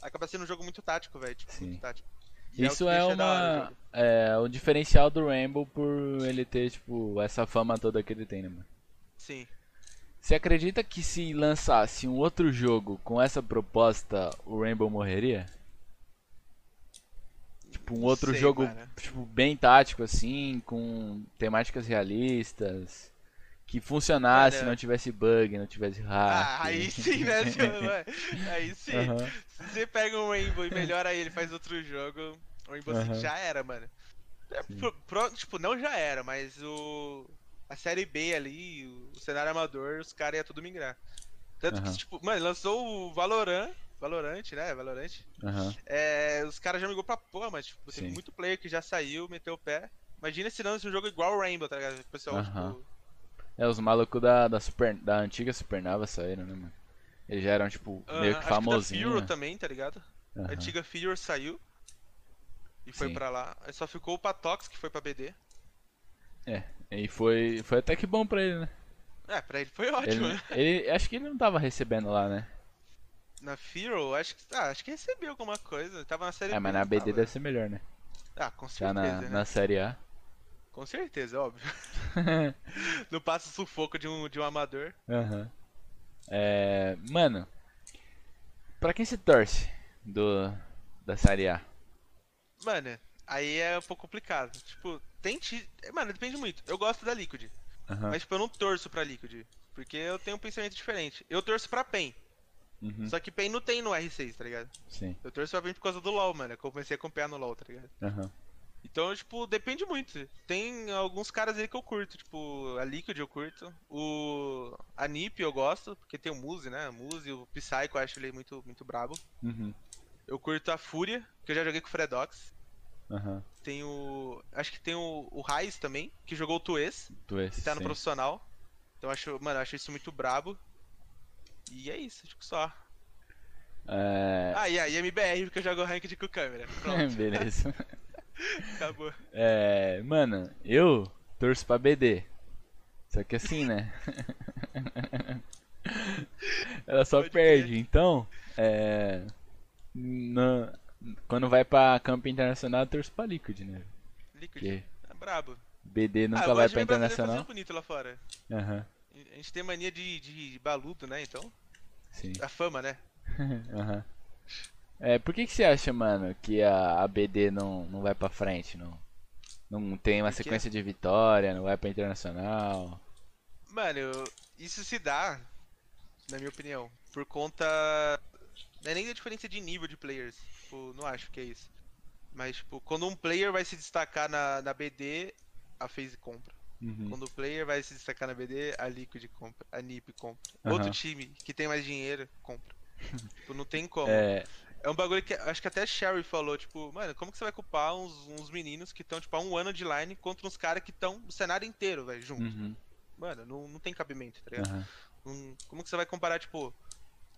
acaba sendo um jogo muito tático, velho, tipo, Sim. muito tático. E Isso é o uma. É o diferencial do Rainbow por ele ter, tipo, essa fama toda que ele tem, né, mano? Sim. Você acredita que se lançasse um outro jogo com essa proposta, o Rainbow morreria? Tipo, um outro sei, jogo cara. tipo, bem tático, assim, com temáticas realistas, que funcionasse, Olha- não tivesse bug, não tivesse hack. Ah, aí sim, né? Aí sim. Se você pega um Rainbow e melhora ele, faz outro jogo, o Rainbow Six já era, mano. É, Sim. pro- pro- tipo, não já era, mas o. A série B ali, o, cenário amador, os caras iam tudo migrar. Tanto que, tipo, mano, lançou o Valorant. Valorant, né? Valorant. Aham. É, os caras já migrou pra porra, mas tipo, Sim. muito player que já saiu, meteu o pé. Imagina se lança um jogo igual o Rainbow, tá ligado? O pessoal, Aham. tipo. É, os malucos da, da, super, da antiga Supernova saíram, né, mano? Eles já eram, tipo, meio que acho da famosinhos. Furo também, tá ligado? A Aham. antiga Fear saiu. E foi Sim. pra lá. Aí só ficou o Patox, que foi pra BD. E foi, foi até que bom pra ele, né? É, pra ele foi Ele, ótimo, né? ele, acho que ele não tava recebendo lá, né? Na Firo, acho que. Ah, acho que recebeu alguma coisa. Tava na série É, mas B, na não BD tava? deve ser melhor, né? Ah, com Já certeza, na, né? na série A. Com certeza, óbvio. Não passa o sufoco de um, de um amador. Aham. É, mano, pra quem se torce do, da série A? Mano, aí é um pouco complicado. Tipo, tente. Mano, depende muito. Eu gosto da Liquid. Aham. Mas tipo, eu não torço pra Liquid. Porque eu tenho um pensamento diferente. Eu torço pra PEN. Uhum, Só que PEN não tem no R6, tá ligado? Sim. Eu torço pra PEN por causa do LoL, mano. Que eu comecei a acompanhar no LoL, tá ligado? Aham. Então, tipo, depende muito. Tem alguns caras aí que eu curto, tipo, a Liquid eu curto. O. A Nip eu gosto, porque tem o Muse, né? O Muse, o Psycho eu acho ele muito, muito brabo. Uhum. Eu curto a Fúria, que eu já joguei com o Fredox. Aham. Tem o. Acho que tem o, o Raiz também, que jogou o Tuês, Tu é que tá no sim. profissional. Então acho, mano, eu acho isso muito brabo. E é isso, acho que só. É... Ah, e a MBR, porque eu jogo ranked com câmera. Pronto, Beleza. acabou. É, mano, eu torço pra BD. Só que assim, né? Ela só Pode perde. Então, é. na- quando vai pra campo internacional, eu torço pra Liquid, né? Liquid. Porque É brabo. BD ah, nunca eu vai pra ver brasileiro internacional. bonito lá fora. Aham, A gente tem mania de, de baludo, né? Então. Sim. A fama, né? Aham. É, por que que você acha, mano, que a, a BD não, não vai pra frente, não? Não tem uma Por quê? sequência de vitória, não vai pra internacional? Mano, isso se dá, na minha opinião, por conta. Não é nem da diferença de nível de players. Tipo, não acho que é isso. Mas, tipo, quando um player vai se destacar na, na BD, a FaZe compra. Uhum. Quando o player vai se destacar na BD, a Liquid compra. A NiP compra. Aham. Outro time que tem mais dinheiro, compra. tipo, não tem como. É, É um bagulho que acho que até Sherry falou, tipo, mano, como que você vai culpar uns, uns meninos que estão, tipo, há um ano de line contra uns caras que estão o cenário inteiro, velho, junto? uhum, Mano, não, não tem cabimento, tá ligado? Não- como que você vai comparar, tipo,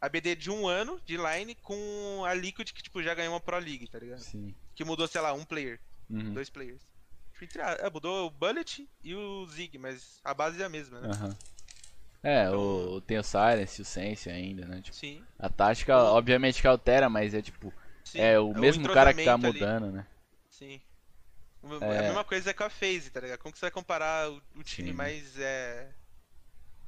a BD de um ano de line com a Liquid que, tipo, já ganhou uma Pro League, tá ligado? Sim. Que mudou, sei lá, um player, Uhum. dois players. Tipo, entre a- É, mudou o Bullet e o Zig, mas a base é a mesma, né? Aham. É, Então- o, tem o Silence, o Sense ainda, né? Tipo, Sim, a tática, obviamente, que altera, mas é tipo, sim. é o mesmo cara que tá entrosamento ali. mudando, né? Sim. É É. a mesma coisa com a FaZe, tá ligado? Como que você vai comparar o, o time Sim. mais é,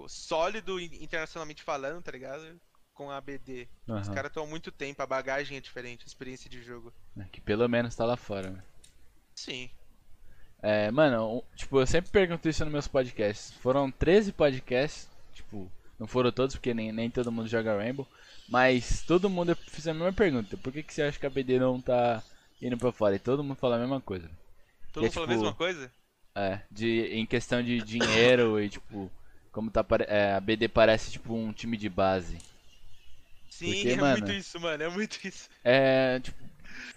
sólido in- internacionalmente falando, tá ligado? Com a BD. Os Aham. caras estão há muito tempo, a bagagem é diferente, a experiência de jogo. É, Que pelo menos tá lá fora, né? Sim. É, mano, tipo, eu sempre pergunto isso nos meus podcasts. Foram 13 podcasts, tipo, não foram todos porque nem, nem todo mundo joga Rainbow, mas todo mundo eu fiz a mesma pergunta. Por que, que você acha que a BD não tá indo pra fora? E todo mundo fala a mesma coisa. Todo é mundo falou a tipo- mesma coisa? É, de, em questão de dinheiro e tipo, como tá é, a BD parece tipo um time de base. Sim, Porque, é mano, muito isso, mano, é muito isso. É, tipo,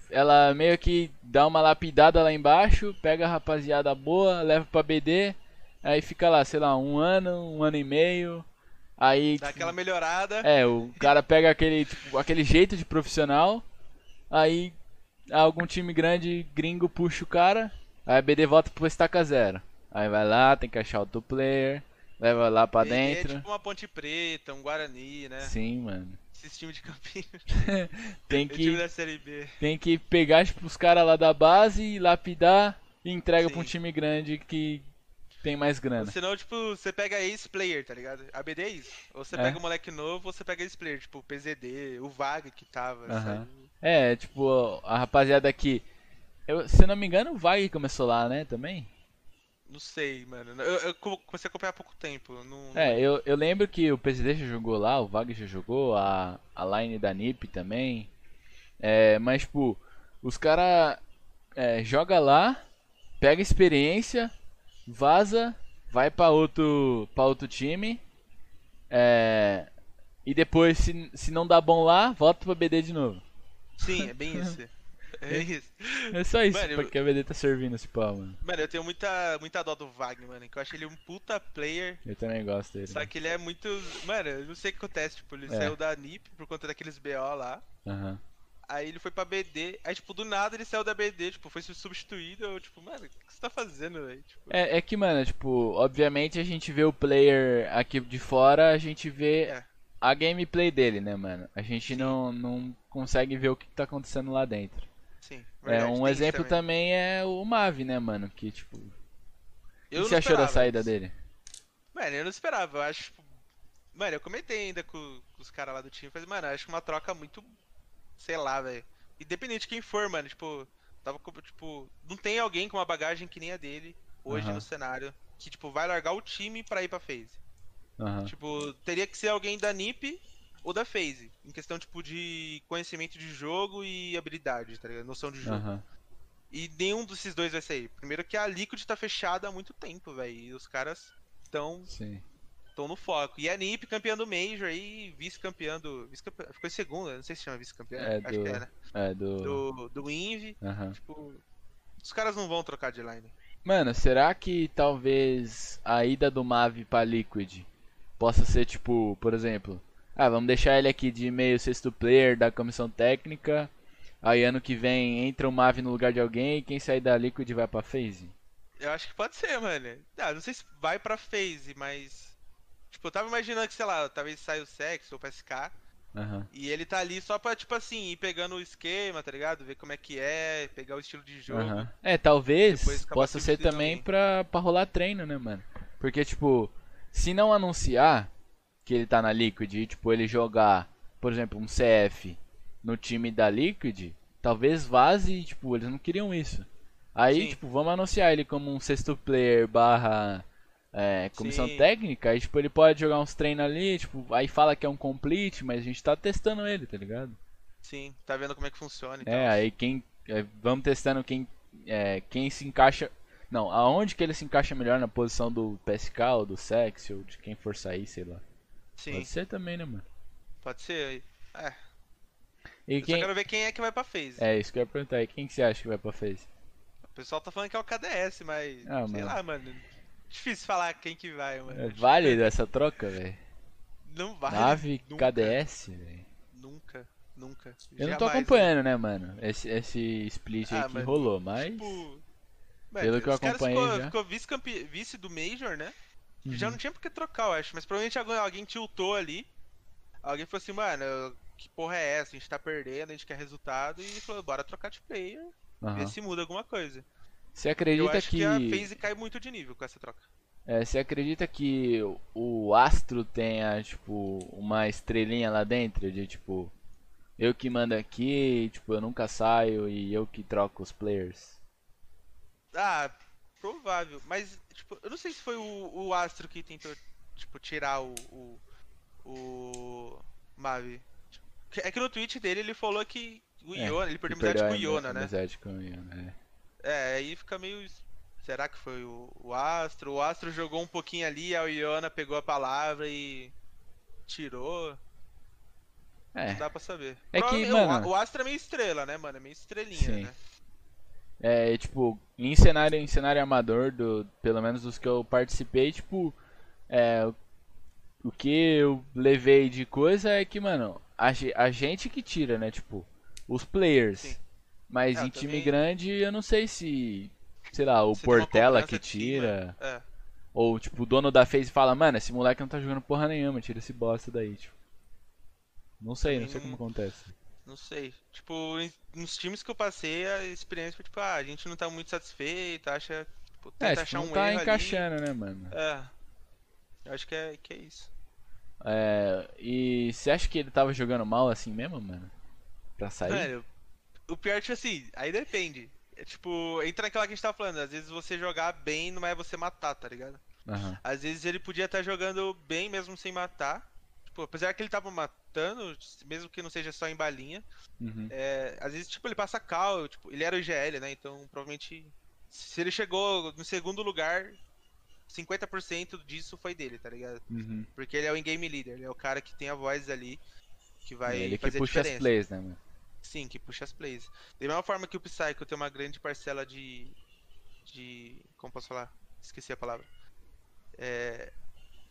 ela meio que dá uma lapidada lá embaixo, pega a rapaziada boa, leva pra BD, aí fica lá, sei lá, um ano, um ano e meio. Aí, Dá aquela melhorada. é, o cara pega aquele, tipo, aquele jeito de profissional, aí algum time grande gringo puxa o cara, aí a BD volta pro estaca zero. Aí vai lá, tem que achar outro player, leva lá pra É- dentro. É tipo uma Ponte Preta, um Guarani, né? Sim, mano. Esses times de Campinas. Tem que time da Série B. Tem que pegar tipo, os caras lá da base, lapidar e entrega pra um time grande que tem mais grana. Senão, tipo, você pega ex-player, tá ligado? A BD é isso. Ou você É. pega o moleque novo, ou você pega ex-player, tipo o PZD, o Vag que tava. Aham. saiu. É, tipo, a rapaziada aqui. Eu, se não me engano, o Vag começou lá, né, também? Não sei, mano. Eu, eu co- comecei a acompanhar há pouco tempo. Não, É, eu, eu lembro que o já jogou lá, o Vag já jogou, a, a line da NiP também. É, mas, tipo, os caras é, joga lá, pega experiência, vaza, vai pra outro, pra outro time. É, e depois, se, se não dá bom lá, volta pra BD de novo. Sim, é bem isso. É isso. É só isso, Mano, eu- a BD tá servindo esse pau, mano. Mano, eu tenho muita, muita dó do Wagner, mano. Que eu acho ele um puta player. Eu também gosto dele. Só que ele é muito. Mano, eu não sei o que acontece. Tipo, ele É. saiu da NiP por conta daqueles BO lá. Aham. Aí ele foi pra BD. Aí, tipo, do nada ele saiu da BD. Tipo, foi substituído. Eu, tipo, mano, o que você tá fazendo, velho? Tipo, É, é que, mano, tipo, obviamente a gente vê o player aqui de fora, a gente vê É. a gameplay dele, né, mano? A gente não, não consegue ver o que tá acontecendo lá dentro. Sim. É, verdade, um tem isso exemplo também. é o Mavi, né, mano? Que, tipo, o que Eu você achou da saída isso. dele? Mano, eu não esperava. Eu acho. tipo, Mano, eu comentei ainda com, com os caras lá do time. Falei, mano, eu acho uma troca muito. Sei lá, velho. Independente de quem for, mano. Tipo, tava com. Tipo, não tem alguém com uma bagagem que nem a dele hoje Aham. no cenário. Que, tipo, vai largar o time pra ir pra FaZe. Aham. Tipo, teria que ser alguém da NiP ou da FaZe. Em questão, tipo, de conhecimento de jogo e habilidade, tá ligado? Noção de jogo. Aham. E nenhum desses dois vai sair. Primeiro que a Liquid tá fechada há muito tempo, velho. E os caras estão Sim. estão no foco. E a NiP campeã do Major aí, vice-campeã do. Vice ficou em segunda, não sei se chama vice-campeã. É, acho do- que é, né? É, do. Do, do Invi. Tipo, os caras não vão trocar de line. Mano, será que talvez a ida do Mavi pra Liquid possa ser tipo, por exemplo, ah, vamos deixar ele aqui de meio sexto player da comissão técnica. Aí ano que vem entra o Mavi no lugar de alguém e quem sair da Liquid vai pra FaZe? Eu acho que pode ser, mano. Ah, não sei se vai pra phase, mas. Tipo, eu tava imaginando que, sei lá, talvez saia o Sex ou o PSK. Aham. E ele tá ali só pra, tipo assim, ir pegando o esquema, tá ligado? Ver como é que é, pegar o estilo de jogo. Aham. É, talvez possa ser também alguém. pra, pra rolar treino, né, mano? Porque, tipo, se não anunciar que ele tá na Liquid e, tipo, ele jogar, por exemplo, um CF no time da Liquid, talvez vaze e, tipo, eles não queriam isso. Aí, Sim. tipo, vamos anunciar ele como um sexto player barra é, comissão Sim. técnica, aí, tipo, ele pode jogar uns treinos ali, tipo, aí fala que é um complete, mas a gente tá testando ele, tá ligado? Sim, tá vendo como é que funciona e É, aí quem. é, vamos testando quem, é, quem se encaixa. Não, aonde que ele se encaixa melhor na posição do PSK ou do Sex ou de quem for sair, sei lá. Sim, Pode ser também, né, mano? pode ser. É, E eu quem. só quero ver quem é que vai pra phase. É, isso que eu ia perguntar. E quem que você acha que vai pra FaZe? O pessoal tá falando que é o KDS, mas. Ah, sei mano. lá, mano. Difícil falar quem que vai, mano. É válido essa troca, velho? Não vai. Nave nunca, KDS, velho. Nunca, nunca. Eu não tô Jamais, acompanhando, né, mano? Esse, esse split aí Ah, que mas, rolou, mas. Tipo, Pelo que eu acompanhei ficou, já. ficou vice-campe- vice do Major, né? Uhum. Já não tinha por que trocar, eu acho. Mas provavelmente alguém, alguém tiltou ali. Alguém falou assim, mano, que porra é essa? A gente tá perdendo, a gente quer resultado. E falou, bora trocar de player, Aham. ver se muda alguma coisa. Você Eu acredita acho que. que a FaZe cai muito de nível com essa troca. É, você acredita que o Astro tenha, tipo, uma estrelinha lá dentro? De tipo, eu que mando aqui, tipo, eu nunca saio e eu que troco os players. Ah, provável. Mas, tipo, eu não sei se foi o, o Astro que tentou, tipo, tirar o. o. o Mavi. É que no tweet dele ele falou que o É, Iona, ele Que perdeu amizade com o a- Iona, né? Amizade com o Iona, é. É, aí fica meio. Será que foi o, o Astro? O Astro jogou um pouquinho ali, o Iona pegou a palavra e. tirou. É, Não dá pra saber. É que, Provavelmente- mano- O Astro é meio estrela, né, mano? É meio estrelinha, Sim. né? É, tipo, em cenário, em cenário amador, do, pelo menos dos que eu participei, tipo, é, o- que eu levei de coisa é que, mano, a, a gente que tira, né, tipo, os players. Sim. Mas É, em time também- grande, eu não sei se, sei lá, o uma Portela que tira, É. ou tipo, o dono da FaZe fala, mano, esse moleque não tá jogando porra nenhuma, tira esse bosta daí, tipo. Não sei, não sei como acontece. Não sei. Tipo, nos times que eu passei, a experiência foi tipo, ah, a gente não tá muito satisfeito, acha. Tipo, tenta É, tipo, achar não um tá encaixando, né, mano? ali. É. Eu acho que é, que é isso. É, e você acha que ele tava jogando mal assim mesmo, mano? Pra sair? Velho, o pior, tipo assim, aí depende. É tipo, entra naquela que a gente tava falando, às vezes você jogar bem não é você matar, tá ligado? Aham. Às vezes ele podia estar jogando bem mesmo sem matar. Tipo, apesar que ele tava matando, mesmo que não seja só em balinha. Uhum. É, às vezes, tipo, ele passa cal, tipo, ele era o IGL, né? Então, provavelmente, se ele chegou no segundo lugar, 50% disso foi dele, tá ligado? Uhum. Porque ele é o in-game leader, ele é o cara que tem a voz ali, que vai ele que fazer a puxa as diferença. plays, né, mano? Sim, que puxa as plays. Da mesma forma que o Psycho tem uma grande parcela de. de. como posso falar? Esqueci a palavra. É.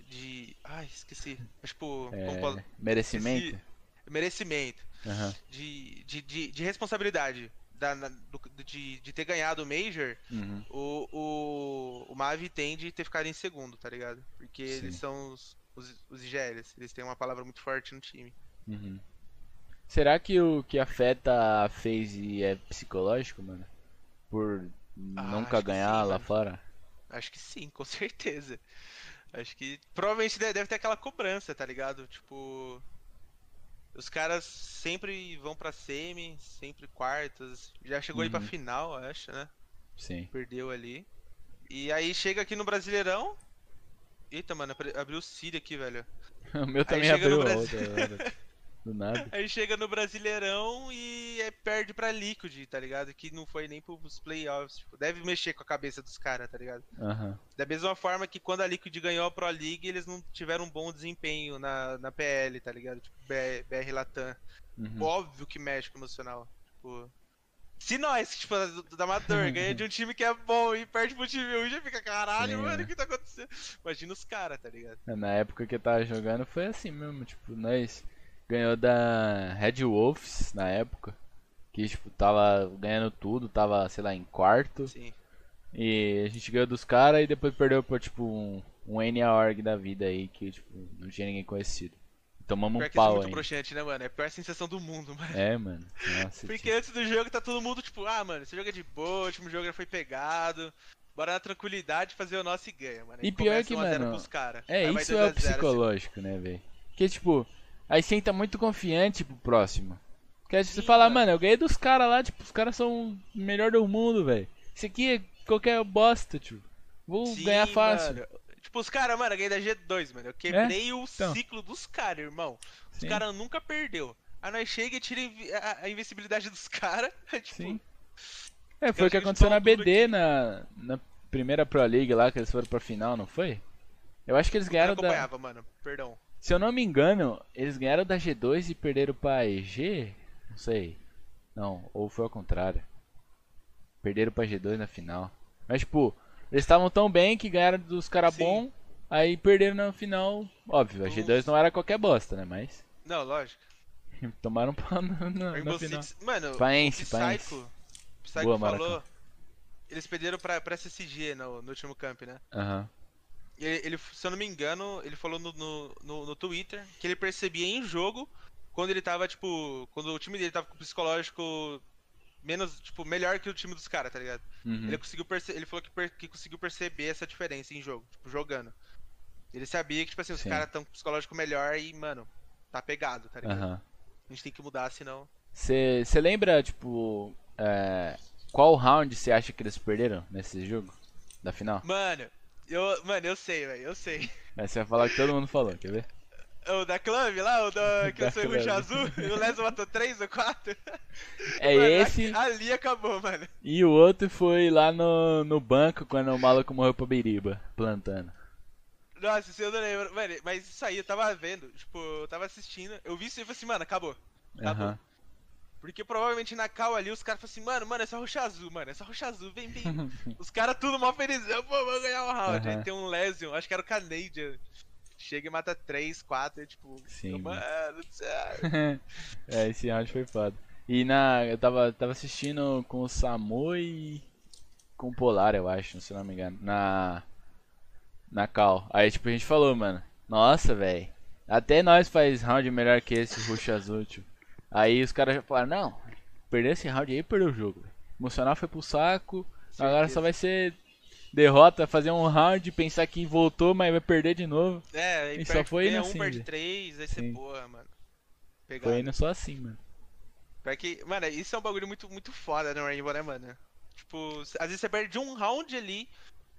De. Ai, esqueci. Mas, tipo. É, como merecimento? Esqueci. Merecimento. Aham. De, de, de, de responsabilidade. Da, na- do- de, de ter ganhado o Major, Uhum. o, o, o Mavi tende a ter ficado em segundo, tá ligado? Porque eles Sim. são os, os, os IGLs, eles têm uma palavra muito forte no time. Uhum. Será que o que afeta a FaZe é psicológico, mano? Por Ah, nunca ganhar sim, lá mano. fora? Acho que sim, com certeza. Acho que provavelmente de- deve ter aquela cobrança, tá ligado? Tipo, os caras sempre vão pra semi, sempre quartas. Já chegou aí pra Uhum. final, acho, né? Sim. Perdeu ali. E aí chega aqui no Brasileirão. Eita, mano, abriu o Siri aqui, velho. O meu também no abriu Brasil. outra. Do nada. Aí chega no Brasileirão e é, perde pra Liquid, tá ligado? Que não foi nem pros playoffs. Tipo, deve mexer com a cabeça dos caras, tá ligado? Aham. Da mesma forma que quando a Liquid ganhou a Pro League, eles não tiveram um bom desempenho na, na PL, tá ligado? Tipo, BR, BR Latam. Uhum. Óbvio que mexe com o emocional. Tipo. Se nós, tipo, do, do Amador, ganha de um time que é bom e perde pro time ruim, já fica, caralho, Sim, mano, é. o que tá acontecendo? Imagina os caras, tá ligado? Na época que eu tava jogando foi assim mesmo, tipo, nós ganhou da Red Wolves na época. Que tipo, tava ganhando tudo, tava, sei lá, em quarto. Sim. E a gente ganhou dos caras e depois perdeu por tipo um, um NA-Org da vida aí que tipo, não tinha ninguém conhecido. Tomamos Pior um é pau muito aí. broxante, né, mano? É a pior sensação do mundo, mano. É, mano. Nossa, Porque tio. antes do jogo tá todo mundo tipo, ah, mano, esse jogo é de boa, o último jogo já foi pegado. Bora na tranquilidade fazer o nosso e ganha, mano. Aí E pior que, 1 a 0 mano. É, Aí isso 2 é o 0, assim. psicológico, né, velho? Porque, tipo, aí você entra muito confiante pro próximo. Porque aí você Sim, fala, mano. mano, eu ganhei dos caras lá, tipo, os caras são o melhor do mundo, velho. Isso aqui é qualquer bosta, tio. Vou Sim, ganhar fácil. mano. Tipo, os caras, mano, eu ganhei da G2, mano. Eu quebrei o então. ciclo dos caras, irmão. Os caras nunca perdeu. Aí nós chega e tira a, a invencibilidade dos caras. tipo, Sim. É, foi o que aconteceu na BD, na, na primeira Pro League lá, que eles foram pra final, não foi? Eu acho que eles eu ganharam da. acompanhava, mano. Perdão. Se eu não me engano, eles ganharam da G2 e perderam pra EG? Não sei. Não, ou foi ao contrário. Perderam pra G2 na final. Mas, tipo, eles estavam tão bem que ganharam dos caras bons, aí perderam na final. Óbvio, a G2 não era qualquer bosta, né? Mas Não, lógico. tomaram pau na, na, na final. Six. Mano, Paense, o. Psycho. Psycho Boa, falou. Eles perderam pra, pra SSG no, no último camp, né? Aham. E Ele, ele, se eu não me engano, ele falou no, no, no, no Twitter que ele percebia em jogo quando ele tava, tipo. Quando o time dele tava com o psicológico menos, tipo, melhor que o time dos caras, tá ligado? Uhum. Ele conseguiu ele falou que, que conseguiu perceber essa diferença em jogo, tipo, jogando. Ele sabia que, tipo assim, os caras tão com psicológico melhor e, mano, tá pegado, tá ligado? Aham. A gente tem que mudar, senão. Você lembra, tipo, é, qual round você acha que eles perderam nesse jogo? Da final? Mano, eu, mano, eu sei, velho, eu sei. Aí você vai falar que todo mundo falou, quer ver? O da Club lá, o da que Da eu sou ruxo azul, e o Leso matou 3 ou 4. É Mano, esse. Ali acabou, mano. E o outro foi lá no, no banco quando o maluco morreu pra Biriba, plantando. Nossa, isso eu não lembro. Mano, mas isso aí eu tava vendo, tipo, eu tava assistindo, eu vi isso e falei assim, mano, acabou. Acabou. Porque provavelmente na cal ali os caras falaram assim, mano, mano, é só roxa azul, mano, é só roxa azul, vem, vem. os caras tudo mal felizão, pô, vamos ganhar o round. Aham. Aí tem um Lesion, acho que era o Canadian. Chega e mata 3, 4, e tipo, Sim, mano. mano do céu. é, esse round foi foda. E na. Eu tava, tava assistindo com o Samu e. com o Polar, eu acho, se não me engano. Na. Na Cal. Aí tipo a gente falou, mano. Nossa, velho. Até nós faz round melhor que esse Rush Azul, tio. Aí os caras já falaram, não, perder esse round aí perdeu o jogo. Emocional foi pro saco. Agora Certeza. só vai ser derrota, fazer um round, pensar que voltou, mas vai perder de novo. É, E e só perde, foi ganha indo um, assim, perde velho. 3, aí você, Sim. porra, mano. Pegado. Foi indo só assim, mano. Pior que, mano, isso é um bagulho muito, muito foda no Rainbow, né, mano? Tipo, às vezes você perde um round ali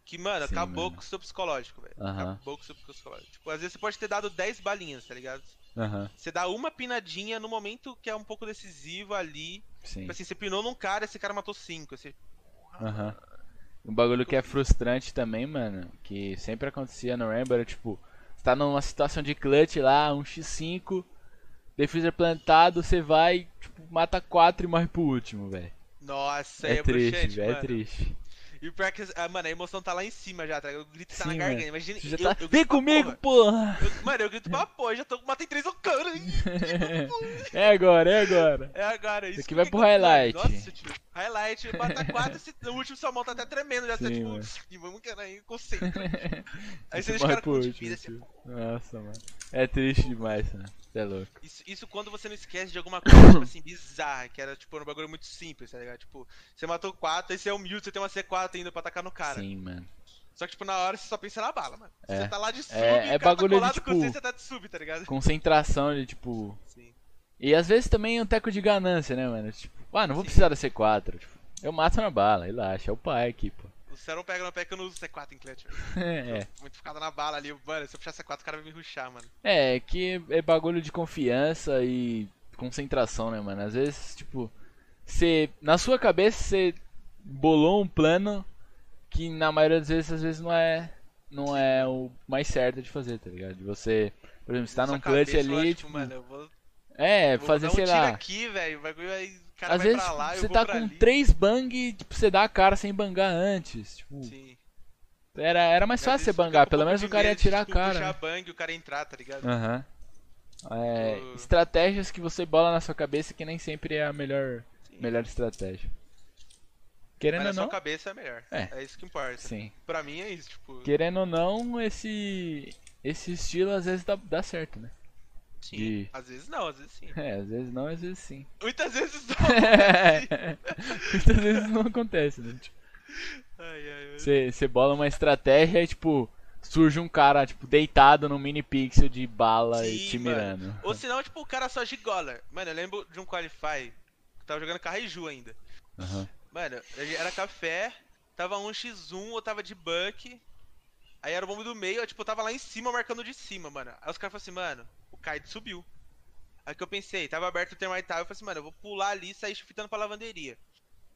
que, mano, Sim, acabou mano. com o seu psicológico, velho. Aham. Acabou com o seu psicológico. Tipo, às vezes você pode ter dado 10 balinhas, tá ligado? Aham, Você dá uma pinadinha no momento que é um pouco decisivo ali. sim. Tipo assim, você pinou num cara, esse cara matou 5. Você... Aham. Um bagulho que é frustrante também, mano, que sempre acontecia no Rainbow era tipo, você tá numa situação de clutch lá, um x5, defuser plantado, você vai, tipo, mata 4 e morre pro último, velho. Nossa, É, é, triste, bruxante, velho, é triste. E o pior que, ah, mano, a emoção tá lá em cima já, tá? O grito tá na Sim, garganta. mano. Imagina, eu, tá, eu vem comigo, porra. Eu- mano, eu grito pra porra, já tô, matei três o cara. hein? é agora, é agora. É agora, isso aqui vai pro highlight. Nossa, tio. Highlight, bota 4, esse, o último salmão tá até tremendo, já tá Sim, tipo, mano. e vamos cara aí, concentra. Aí você deixa o cara com tio. Nossa, mano. É triste demais, mano. Você é louco. Isso, isso quando você não esquece de alguma coisa, tipo assim, bizarra, que era tipo um bagulho muito simples, tá ligado? Tipo, você matou 4, aí você é humilde, você tem uma C4 ainda pra atacar no cara. Sim, mano. Só que, tipo, na hora você só pensa na bala, mano. É. Você tá lá de sub, É- é o cara bagulho tá de, colado com tipo, você, você tá de sub, tá ligado? Concentração de tipo. Sim. E às vezes também um teco de ganância, né, mano? Tipo, ah, não vou Sim. precisar da C4. Tipo, eu mato na bala, relaxa, é o pai aqui, pô. Você não pega no pé que eu não uso C4 em clutch, velho. é. Muito ficado na bala ali. Mano, se eu puxar C4, o cara vai me ruxar, mano. É, que é bagulho de confiança e concentração, né, mano? Às vezes, tipo, você. Na sua cabeça você bolou um plano que na maioria das vezes, às vezes não é. Não é o mais certo de fazer, tá ligado? De você. Por exemplo, você tá Na num clutch ali, acho, tipo. mano, eu vou, é, vou fazer, um sei lá. aqui, velho. O bagulho vai. Cara Às vezes pra lá, você tá com ali. três bang tipo, você dá a cara sem bangar antes. Tipo, Sim. era, era mais fácil você bangar, um pelo menos o cara ia tirar a tipo, cara. puxar né? bang e o cara entrar, tá ligado? Aham. É, Tipo- estratégias que você bola na sua cabeça que nem sempre é a melhor, Sim. melhor estratégia. Mas Querendo na ou sua não, cabeça é melhor. É. É. isso que importa. sim. Pra mim é isso, tipo. Querendo ou não, esse esse estilo às vezes dá, dá certo, né? Sim. de- Às vezes não, às vezes sim. É, às vezes não, às vezes sim. Muitas vezes não. Muitas vezes não acontece, né? Tipo. Você você bola uma estratégia e, tipo, surge um cara, tipo, deitado num mini pixel de bala e Sim, te mano. mirando. Ou senão, tipo, o cara só gigola. Mano, eu lembro de um Qualify que tava jogando Carreju ainda. Aham. Mano, era café, tava 1x1, eu tava de buck. Aí era o bombe do meio, eu, tipo, eu tava lá em cima marcando de cima, mano. Aí os caras falaram assim, mano, o Kite subiu. Aí que eu pensei, tava aberto o termital, eu falei assim, mano, eu vou pular ali e sair chutando pra lavanderia.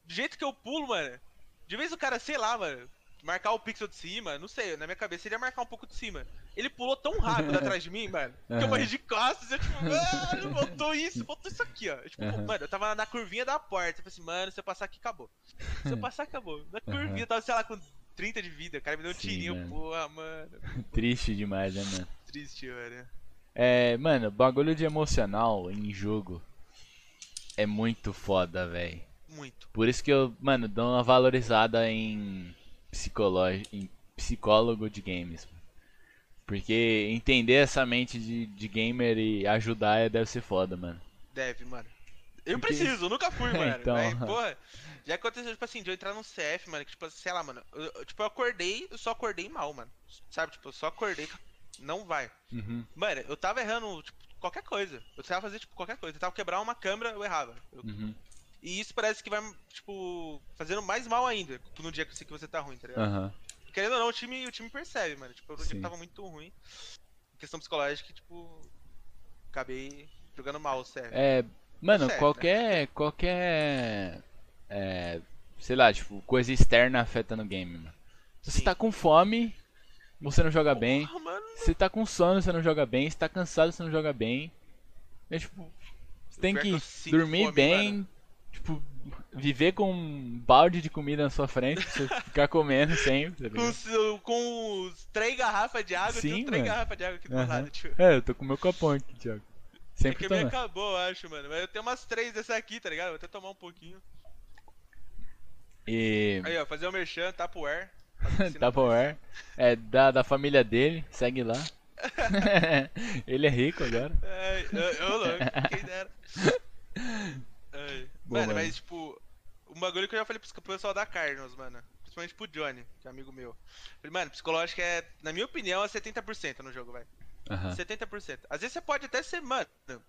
Do jeito que eu pulo, mano, de vez o cara, sei lá, mano, marcar o pixel de cima, não sei, na minha cabeça ele ia marcar um pouco de cima. Ele pulou tão rápido atrás de mim, mano, que eu morri de costas, eu tipo, mano, voltou isso, voltou isso aqui, ó. Eu, Tipo, Aham. mano, eu tava na curvinha da porta, eu falei assim, mano, se eu passar aqui, acabou. Se eu passar, acabou. Na curvinha, eu tava, sei lá, com 30 de vida, o cara me deu um Sim, tirinho, mano. porra, mano. Triste demais, né, mano? Triste, mano. É, mano, bagulho de emocional em jogo é muito foda, velho. Muito. Por isso que eu, mano, dou uma valorizada em, em psicólogo de games. Porque entender essa mente de, de gamer e ajudar é- deve ser foda, mano. Deve, mano. Eu Porque- preciso, eu nunca fui, mano. Então. Mas, porra, já aconteceu, tipo assim, de eu entrar num CF, mano, que, tipo, sei lá, mano. Eu- tipo, eu acordei, eu só acordei mal, mano. Sabe, tipo, eu só acordei, não vai. Uhum. Mano, eu tava errando, tipo, qualquer coisa. Eu precisava fazer, tipo, qualquer coisa. Eu tava quebrar uma câmera, eu errava. Eu- Uhum. E isso parece que vai, tipo, fazendo mais mal ainda no dia que você, que você tá ruim, tá ligado? Aham. Querendo ou não, o time, o time percebe, mano. Tipo, no dia que tava muito ruim. Questão psicológica, tipo, acabei jogando mal o CF. É, mano, né? qualquer. qualquer. É, sei lá, tipo, coisa externa afeta no game, mano. Se você tá com fome, você não joga bem. Porra, você tá com sono, você não joga bem. Se tá cansado, você não joga bem. É tipo, você tem que que dormir fome, bem, tipo, viver com um balde de comida na sua frente, pra você ficar comendo sempre. tá Com, com os três garrafas de água, Sim, três garrafas de água aqui do Aham. lado, tipo. É, eu tô com meu copão aqui, Thiago. É Sempre que a minha acabou, eu acho, mano. Mas eu tenho umas três dessa aqui, tá ligado? Vou até tomar um pouquinho. E. Aí, ó, fazer o merchan, Tupperware. Tupperware. É da, da família dele, segue lá. Ele é rico agora. Ai, eu, eu louco, quem dera. Ai. Bom, mano, mano. mas tipo, um bagulho que eu já falei pro pessoal da Cardinals, mano. Principalmente pro Johnny, que é amigo meu. Falei, mano, psicológico é, na minha opinião, é 70% no jogo, velho. Aham. 70%. Às vezes você pode até ser, mano.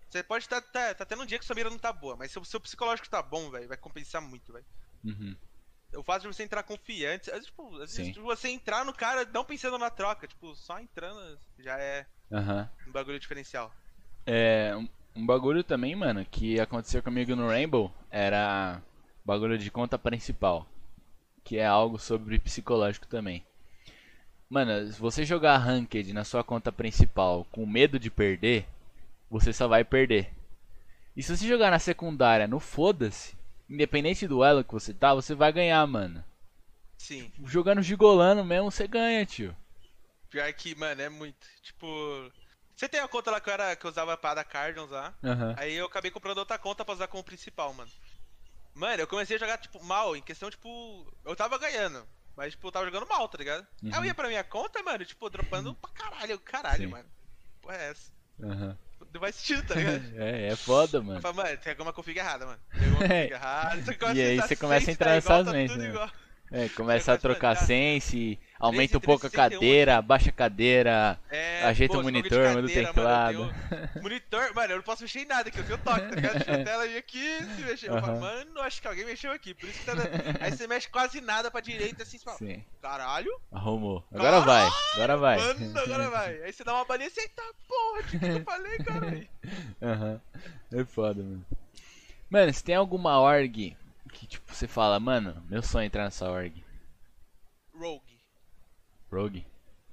Você pode estar tá, tá tendo um dia que sua mira não tá boa, mas se o seu psicológico tá bom, velho, vai compensar muito, velho. Uhum. O fato de você entrar confiante, vezes, tipo, às vezes Sim. tipo, você entrar no cara não pensando na troca, tipo, só entrando já é Aham. um bagulho diferencial. É, um, um bagulho também, mano, que aconteceu comigo no Rainbow era bagulho de conta principal. Que é algo sobre psicológico também. Mano, se você jogar Ranked na sua conta principal com medo de perder, você só vai perder. E se você jogar na secundária no foda-se, independente do elo que você tá, você vai ganhar, mano. Sim. Jogando gigolando mesmo, você ganha, tio. Pior que, mano, é muito. Tipo. Você tem a conta lá que eu, era, que eu usava pra da Cardinals lá. Aham. Aí eu acabei comprando outra conta pra usar como principal, mano. Mano, eu comecei a jogar, tipo, mal, em questão, tipo. Eu tava ganhando. Mas, tipo, eu tava jogando mal, tá ligado? Aí eu Uhum. ia pra minha conta, mano, tipo, dropando pra caralho. Caralho, Sim. mano. Porra, é essa? Aham. Não faz sentido, tá ligado? É, é foda, Eu mano. falo, mano, tem alguma config errada, mano. Tem alguma config errada. E aí a você começa a entrar tá nessas tá mentes, né? É, começa a Negócio trocar sense, aumenta um 13, pouco a 361 cadeira, abaixa a cadeira, É, ajeita pô, o de monitor, muda o teclado. Mano, tenho- Monitor, mano, eu não posso mexer em nada, que eu tenho toque, tá ligado? Deixa a tela vir aqui, se mexer. Eu falo, Aham. mano, acho que alguém mexeu aqui, por isso que tá dando... Aí você mexe quase nada pra direita, assim, você fala, Sim, caralho, arrumou. Agora vai, agora vai. mano, agora vai. Aí você dá uma balinha e você, tá, porra, o que que eu falei, caralho? Aham. É foda, mano. Mano, se tem alguma org que, tipo, você fala, mano, meu sonho é entrar nessa org. Rogue. Rogue?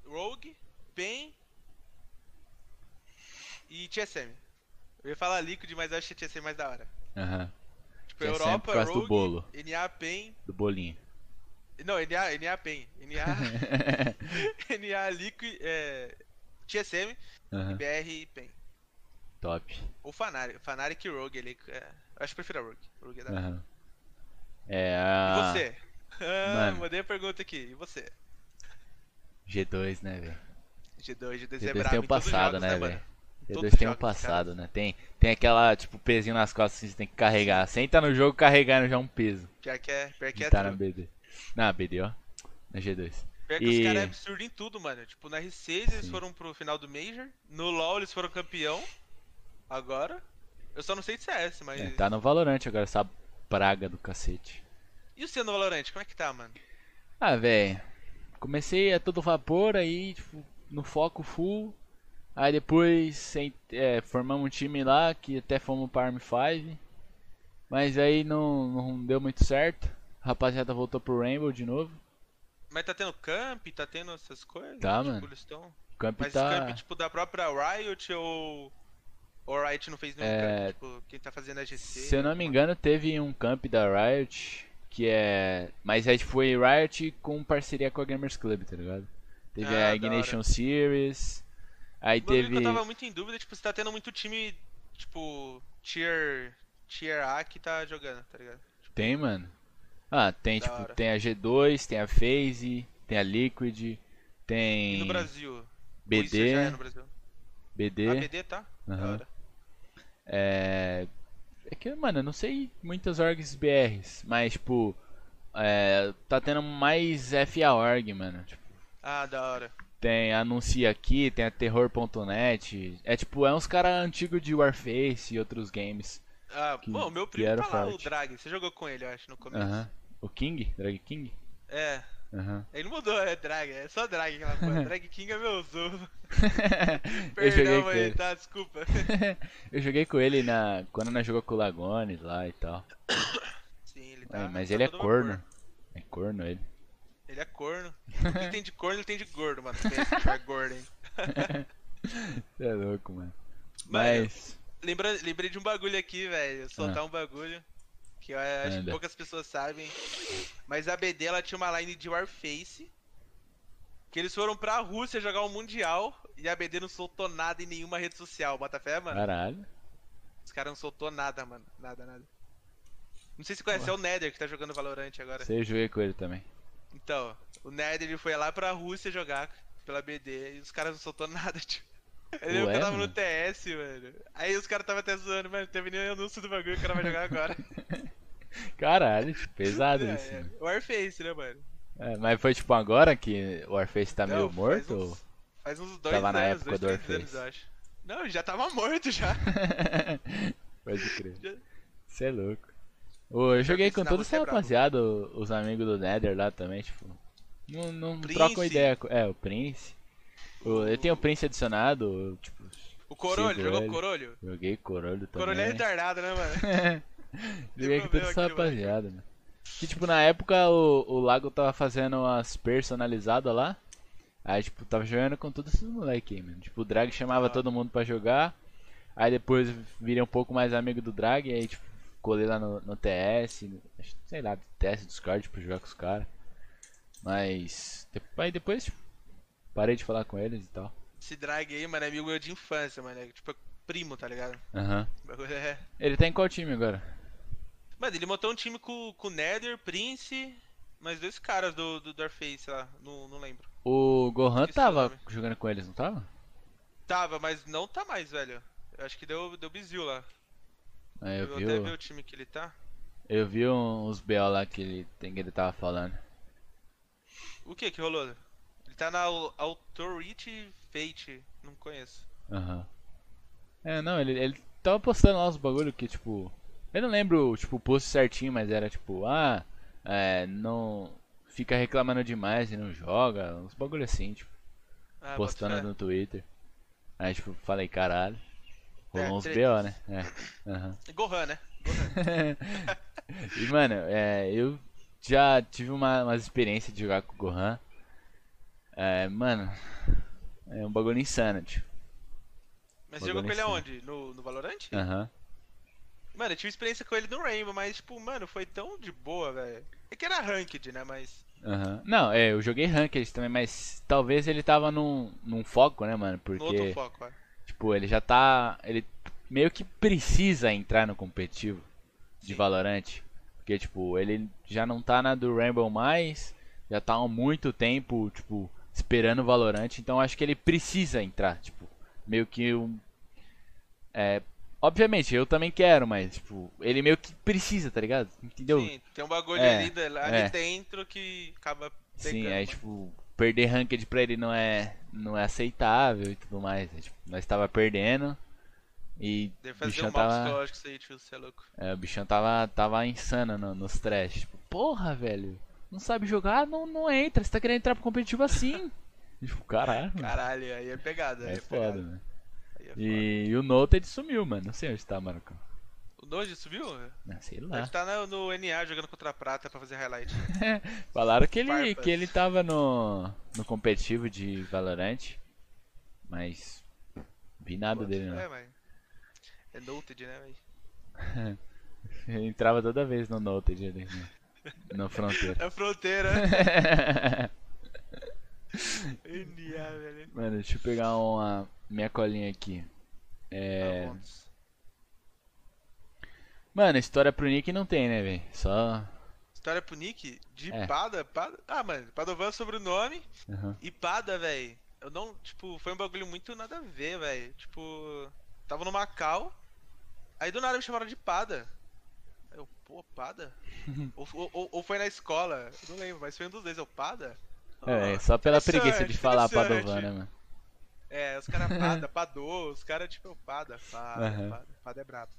Rogue, PEN e TSM. Eu ia falar Liquid, mas eu acho que TSM mais da hora. Aham. Tipo, TSM Europa, causa do Rogue, bolo. NA, PEN... Do bolinho. Não, NA, NA, PEN. NA, NA, Liquid, é... TSM, Aham. BR e PEN. Top. Ou Fnatic, Fnatic e Rogue ali. É... Acho que prefiro a Rogue. Rogue é da. Aham. É E a você? Ah, mano. mandei a pergunta aqui. E você? G2, né, velho? G2, G2 é G2 brabo tem o em todos os passado, jogos, né, velho? Todos G2 os tem um passado, né? Tem, tem aquela, tipo, pezinho nas costas que você tem que carregar. Senta no jogo carregando já um peso. Pior que é, pior que é tá na. BD. Na BD, ó. Na G2. Pior que E- os caras é absurdo em tudo, mano. Tipo, na R6 eles Sim. foram pro final do Major. No LoL eles foram campeão. Agora. Eu só não sei de CS, mas. É, tá no Valorant agora, essa praga do cacete. E o seu no Valorant, como é que tá, mano? Ah, velho. Comecei a todo vapor, aí, tipo, no foco full. Aí depois é, formamos um time lá que até fomos pra Arm 5. Mas aí não, não deu muito certo. A rapaziada voltou pro Rainbow de novo. Mas tá tendo camp, tá tendo essas coisas? Tá, tipo, mano. Estão. Camp Mas tá. camp, tipo, da própria Riot ou. Ou Riot não fez nenhum É, camp? Tipo, quem tá fazendo é GC? Se eu não me engano, teve um camp da Riot que é. Mas aí foi Riot com parceria com a Gamers Club, tá ligado? Teve Ah, a Ignition Series. Aí O teve. eu tava muito em dúvida, tipo, se tá tendo muito time, tipo, tier. Tier A que tá jogando, tá ligado? Tem, mano. Ah, tem Da tipo, hora. tem a G2, tem a FaZe, tem a Liquid, tem E no Brasil? BD, é no Brasil? BD. A BD tá? Hora. É. É que, mano, eu não sei muitas orgs BRs, mas tipo. É, tá tendo mais FA org, mano. Tipo, Ah, da hora. tem Anuncia Aqui, tem a Terror.net. É tipo, é uns caras antigos de Warface e outros games. Ah, Que bom, meu primo tá lá, o forte. Drag. Você jogou com ele, eu acho, no começo. Aham. O King? Drag King? É. Aham. Ele mudou, é Drag, é só Drag que ela fala. Drag King é meu zovo. eu joguei Perdão com aí, ele. tá? Desculpa. eu joguei com ele na quando nós jogou com o Lagones lá e tal. Sim, ele tá. Mas tá ele é corno. É corno ele. Ele é corno. O que ele tem de corno, ele tem de gordo, mano. Que é gordo, hein? Você é louco, mano. Mano, Mas. Lembra, lembrei de um bagulho aqui, velho. Soltar um bagulho. Que eu acho que Anda. poucas pessoas sabem. Mas a BD ela tinha uma line de Warface. Que eles foram pra Rússia jogar um Mundial. E a BD não soltou nada em nenhuma rede social. Bota fé, mano? Caralho. Os caras não soltou nada, mano. Nada, nada. Não sei se conhece, é o Nether que tá jogando Valorant agora. Você joguei com ele também. Então, o Nether ele foi lá pra Rússia jogar pela BD e os caras não soltou nada, tipo. Ele lembra que Ué, eu tava no mano? TS, mano. Aí os caras tava até zoando, mas não teve nem anúncio do bagulho que o cara vai jogar agora. Caralho, pesado é, isso. é. Warface, né, mano? É, mas foi tipo agora que o Warface tá Não, meio faz morto? uns- ou- Faz uns dois Tava na anos, época dois, do Warface. acho. Não, já tava morto já. Pode crer. Você é louco. Eu joguei com na toda essa é brabo. rapaziada, o- os amigos do Nether lá também, tipo. Não, não Prince. trocam ideia. É, o Prince. O- eu tenho o Prince adicionado, tipo. O Corolho, jogou ele. Corolho? Joguei Corolho também. Corolho é retardado, né, mano? Joguei com toda essa rapaziada, mano. Que tipo, na época o, o Lago tava fazendo as personalizadas lá. Aí, tipo, tava jogando com todos esses moleque aí, mano. Tipo, o Drag chamava Ah. todo mundo pra jogar. Aí depois virei um pouco mais amigo do Drag. Aí, tipo, colei lá no, no TS. sei lá, TS Discord pra jogar com os caras. Mas. Aí depois, tipo, parei de falar com eles e tal. Esse drag aí, mano, é amigo meu de infância, mano. É tipo primo, tá ligado? Aham. Bagulho é. Ele tá em qual time agora? Mano, ele montou um time com, com Nether, Prince, mais dois caras do, do Darface lá, não, não lembro. O Gohan Esqueci o tava jogando com eles, não tava? Tava, mas não tá mais, velho. Eu acho que deu, deu bizil lá. É, eu vou vi até o- ver o time que ele tá. Eu vi uns BO lá que ele, tem, que ele tava falando. O que que rolou? Ele tá na Au- Authority Fate, não conheço. Aham. É, não, ele, ele tava postando lá os bagulho que, tipo. Eu não lembro, tipo, o post certinho, mas era tipo, ah, é, não. Fica reclamando demais e não joga. Uns bagulho assim, tipo, Ah, postando no Twitter. Aí, tipo, falei, caralho. Rolou É, uns. BO, né? É. Aham. Gohan, né? e, mano, é, eu já tive uma, umas experiências de jogar com o Gohan. É, mano, é um bagulho insano, tipo. Mas você jogou com ele aonde? No, no Valorant? Aham. Mano, eu tive experiência com ele no Rainbow, mas, tipo, mano, foi tão de boa, velho. É que era ranked, né? Mas. Aham. Não, é, eu joguei Ranked também, mas talvez ele tava num, num foco, né, mano? No outro Porque, foco, ó. tipo, ele já tá. Ele meio que precisa entrar no competitivo de Sim. Valorant. Porque, tipo, ele já não tá na do Rainbow mais, já tá há muito tempo, tipo, esperando o Valorant, então acho que ele precisa entrar, tipo, meio que um. É. Obviamente, eu também quero, mas, tipo, ele meio que precisa, tá ligado? Entendeu? Sim, tem um bagulho É, ali, ali é. dentro que acaba Sim, pegando, aí mano. tipo, perder ranked pra ele não é, não é aceitável e tudo mais. né? Tipo, nós tava perdendo e Deve o fazer bichão um tava, aí, tio, você é louco. é, o bichão tava, tava insano no- nos trash. Tipo, porra, velho, não sabe jogar, não, não entra, você tá querendo entrar pro competitivo assim. Tipo, caralho, Caralho, aí é pegada, é é, foda, pegada. né? É. E, o Noted sumiu, mano, não sei onde tá, Marco. O Noji subiu? Ah, sei lá. Deve estar no, no NA jogando contra a Prata pra fazer highlight. Falaram que ele, Farpas. que ele tava no, no competitivo de Valorant, mas vi nada dele não. É, mas. É noted, né, velho? Ele entrava toda vez no Noted ali, no, no fronteira. É fronteira. NA, velho. Mano, deixa eu pegar uma minha colinha aqui. É. Tá. Mano, história pro Nick não tem, né, velho? Só. História pro Nick de É. Pada, Pada. Ah, mano, Padovan é sobrenome Aham. e Pada, velho. Eu não, tipo, foi um bagulho muito nada a ver, velho. Tipo, tava no Macau, aí do nada me chamaram de Pada. Eu, pô, Pada? ou, ou, ou foi na escola, eu não lembro, mas foi um dos dois, eu, Pada? É, Ah, só pela preguiça de falar. Padovan, né, mano? É, os caras Pada, Padô, os caras tipo, Pada. Pada, Pada é brabo.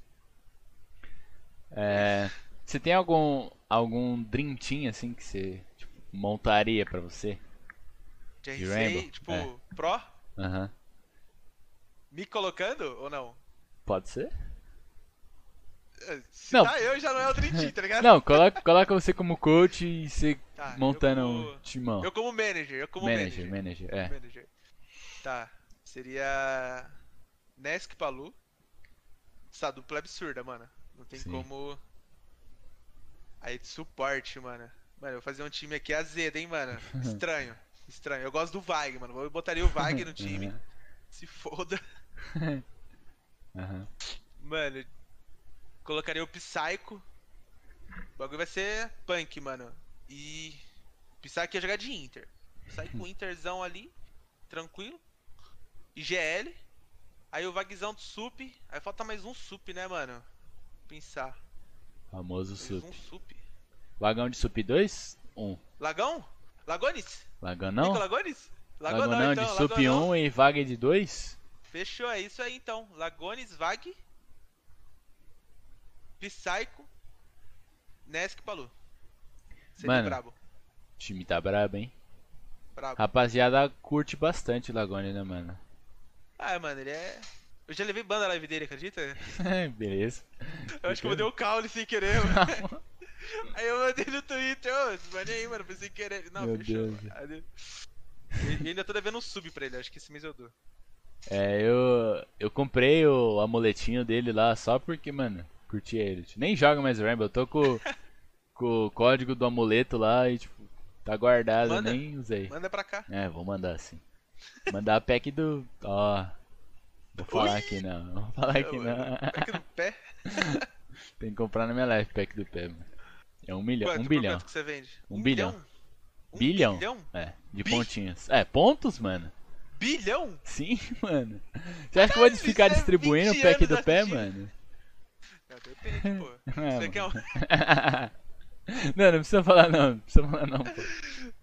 É. Você tem algum algum Dream Team assim que você tipo, montaria pra você? De De RC, tipo, É. Pro, Aham. me colocando ou não? Pode ser? Se Não. tá eu, já não é o Dream Team, tá ligado? Não, coloca, coloca você como coach e você Tá, montando como- um timão. Eu como manager, eu como manager, manager. manager, é. Manager. Tá, seria Nesk Palu. Essa dupla é absurda, mano. Não tem Sim. como. Aí de suporte, mano. Mano, eu vou fazer um time aqui azedo, hein, mano. Estranho. Estranho. Eu gosto do Vag, mano. Eu botaria o Vag no time. Aham. Se foda. Aham. Mano, colocaria o Psycho. O bagulho vai ser punk, mano. E. Psycho ia jogar de Inter. Psycho Interzão ali, tranquilo. E GL. Aí o Vagzão do Sup. Aí falta mais um Sup, né, mano? Pensar. Famoso Mais Sup. um Sup. Vagão de Sup 2? 1. Lagão? Lagones? Nico não? Lagones? Vagão Lago não, então, de Sup Lago não. 1 e Vaga de 2? Fechou, é isso aí então. Lagones, Vag. Psycho. Nesk Palu. Seria Mano. brabo. O time tá brabo, hein? Brabo. Rapaziada curte bastante o Lagone, né, mano? Ah, mano, ele é. Eu já levei banda na live dele, acredita? Beleza. Eu acho que eu mandei o caule sem querer, mano. Aí eu mandei no Twitter, ô, mande aí, mano, foi sem querer. Não, Meu fechou. Deus. E ainda tô devendo um sub pra ele, acho que esse mês eu dou. É, eu, eu comprei o amuletinho dele lá só porque, mano, curti ele. Nem joga mais Rainbow, eu tô com, com o código do amuleto lá e, tipo, tá guardado, Manda. nem usei. Manda pra cá. É, vou mandar sim. Mandar a pack do. Ó. Vou falar Ui! aqui não. Vou falar aqui não. Aqui no pé. Tem que comprar na minha live pack do pé, mano. É um milhão. Quanto, um bilhão. Que você vende? Um bilhão. Um Bilhão? bilhão? É, de Bi? pontinhos. É, pontos, mano? Bilhão? Sim, mano. Você acha que eu vou ficar é distribuindo o 20 pack do pé, mano? Não, depende, pô. É, Você quer um... Não, não precisa falar não, não precisa falar não, pô.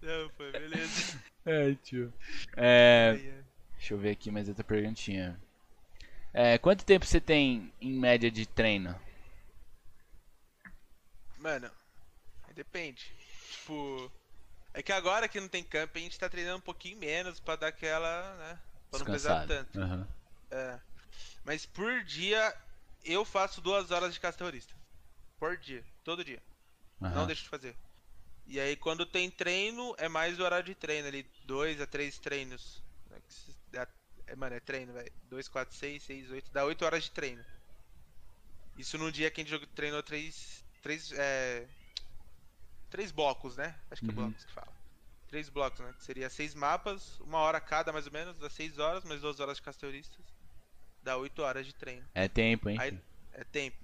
Não, pô, beleza. Ai, tio. É, é. deixa eu ver aqui mais outra perguntinha. É, quanto tempo você tem em média de treino? Mano, depende. Tipo, é que agora que não tem camp, a gente tá treinando um pouquinho menos pra dar aquela, né? Pra não pesar tanto. Aham. É. Mas por dia, eu faço duas horas de caça terrorista. Por dia, todo dia. Não aham. deixo de fazer. E aí quando tem treino, é mais o horário de treino ali. Dois a três treinos. É É, mano, é treino, velho. 2, 4, 6, 6, 8. Dá 8 horas de treino. Isso num dia que a gente treinou três. Três. É. Três blocos, né? Acho que é Uhum. blocos que fala. Três blocos, né? Que seria seis mapas, uma hora cada mais ou menos, dá seis horas, mais duas horas de castelistas. Dá 8 horas de treino. É tempo, hein? Aí-? É tempo.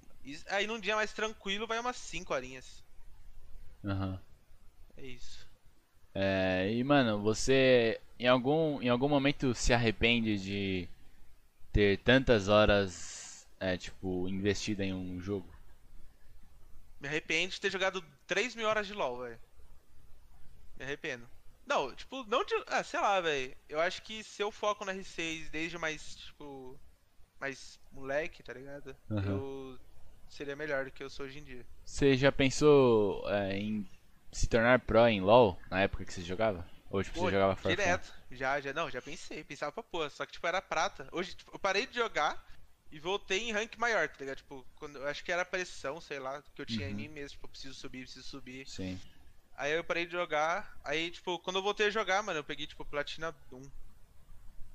Aí num dia mais tranquilo vai umas 5 horinhas. Aham. É isso. É, e mano, você em algum, em algum momento se arrepende de ter tantas horas, é, tipo, investida em um jogo? Me arrependo de ter jogado 3 mil horas de LoL, velho. Me arrependo. Não, tipo, não de. Ah, sei lá, velho. Eu acho que se eu foco no R6 desde mais, tipo. Mais moleque, tá ligado? Aham. Eu seria melhor do que eu sou hoje em dia. Você já pensou é, em se tornar pro em LoL na época que você jogava? Ou tipo, Pô, você jogava fun? Direto. Já, já, não, já pensei. Pensava pra pôr. Só que, tipo, era prata. Hoje, tipo, eu parei de jogar e voltei em rank maior, tá ligado? Tipo, quando, eu acho que era pressão, sei lá, que eu tinha em Uhum. mim mesmo. Tipo, preciso subir, preciso subir. Sim. Aí eu parei de jogar. Aí, tipo, quando eu voltei a jogar, mano, eu peguei, tipo, platina 1.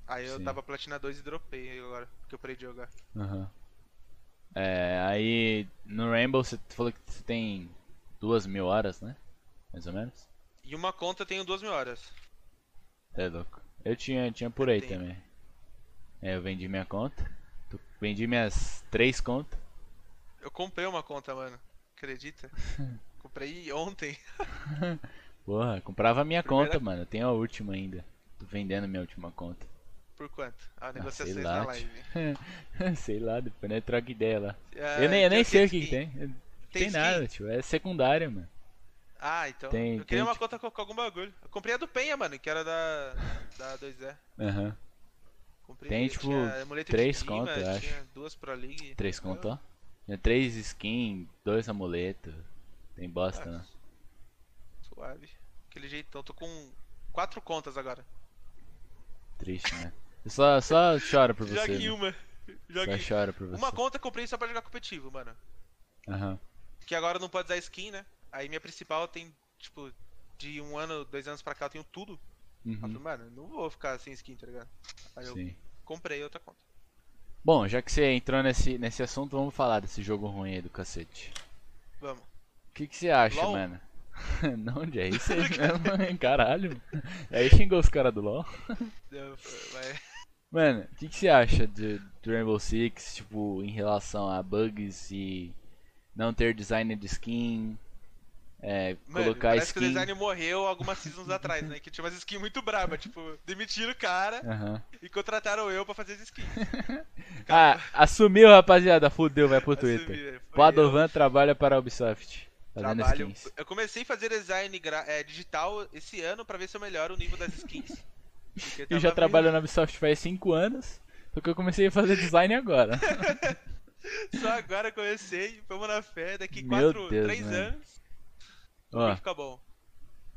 Aí eu Sim. tava platina 2 e dropei agora, porque eu parei de jogar. Aham. É, aí no Rainbow você falou que você tem duas mil horas, né? Mais ou menos? E uma conta eu tenho 2 mil horas. É louco. Eu tinha, tinha por aí Tem. também. É, eu vendi minha conta. Vendi minhas três contas. Eu comprei uma conta, mano. Acredita? comprei ontem. Porra, comprava a minha Primeira- conta, mano. Eu tenho a última ainda. Tô vendendo minha última conta. Por quanto? A Ah, negociações sei na live. tio. sei lá, depois nós troca ideia lá. Ah, eu nem, eu nem tem sei o que, que tem. Tem, Tem nada, skin? tio. É secundária, mano. Ah, então. Tem- eu queria tem, uma conta com, com algum bagulho. Eu comprei a do Penha, mano, que era da. Da 2E. Aham. Comprei, Tem, tipo, três clima, contas, eu acho. Duas Pro League. Três conto, ó. Tinha três skins, dois amuletos. Tem bosta, né? Suave. Aquele jeitão. Tô com quatro contas agora. Triste, né? Eu só, só choro por você. Jogue né? uma. Jogue Só choro por você. Uma conta eu comprei só pra jogar competitivo, mano. Aham. Que agora não pode usar skin, né? Aí minha principal tem, tipo, de um ano, dois anos pra cá eu tenho tudo. Aí eu Uhum. falei, mano, não vou ficar sem skin, tá ligado? Aí eu Sim. comprei outra conta. Bom, já que você entrou nesse, nesse assunto, vamos falar desse jogo ruim aí do cacete. Vamos. O que, que você acha, LOL? mano? Não, já é isso aí mesmo, caralho. Aí xingou os caras do LoL. Mano, o que, que você acha de, do Rainbow Six, tipo, em relação a bugs e não ter design de skin, é, Mano, colocar parece que o skin... design morreu algumas seasons atrás, né? Que tinha umas skins muito braba, tipo, demitiram o cara Aham. e contrataram eu pra fazer as skins. Ah, assumiu, rapaziada, fudeu, vai pro Twitter. Padovan trabalha para a Ubisoft, fazendo Trabalho. skins. Eu comecei a fazer design é, digital esse ano pra ver se eu melhoro o nível das skins. Eu já trabalho na Ubisoft faz 5 anos, só que eu comecei a fazer design agora. Só agora comecei, vamos na fé, daqui Meu 4, Deus, 3 mano. anos Ó, bom.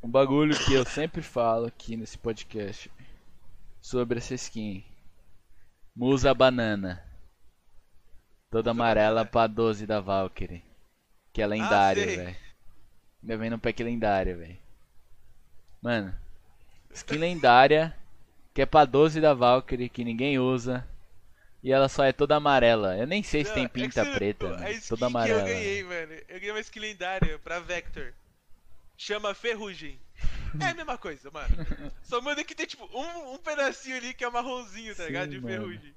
um bagulho que eu sempre falo aqui nesse podcast sobre essa skin. Musa banana. Toda amarela banana. pra 12 da Valkyrie. Que é lendário, sei. velho. Ainda vem no pack lendário, velho. Mano, skin lendária que é pra 12 da Valkyrie, que ninguém usa. E ela só é toda amarela. Eu nem sei se Não, tem é pinta você- preta, mano. skin Toda que amarela. eu ganhei, mano. Eu ganhei uma skin lendária pra Vector. Chama Ferrugem. É a mesma coisa, mano. Só manda que tem tipo um, um pedacinho ali que é marronzinho, tá Sim, ligado? De mano. ferrugem.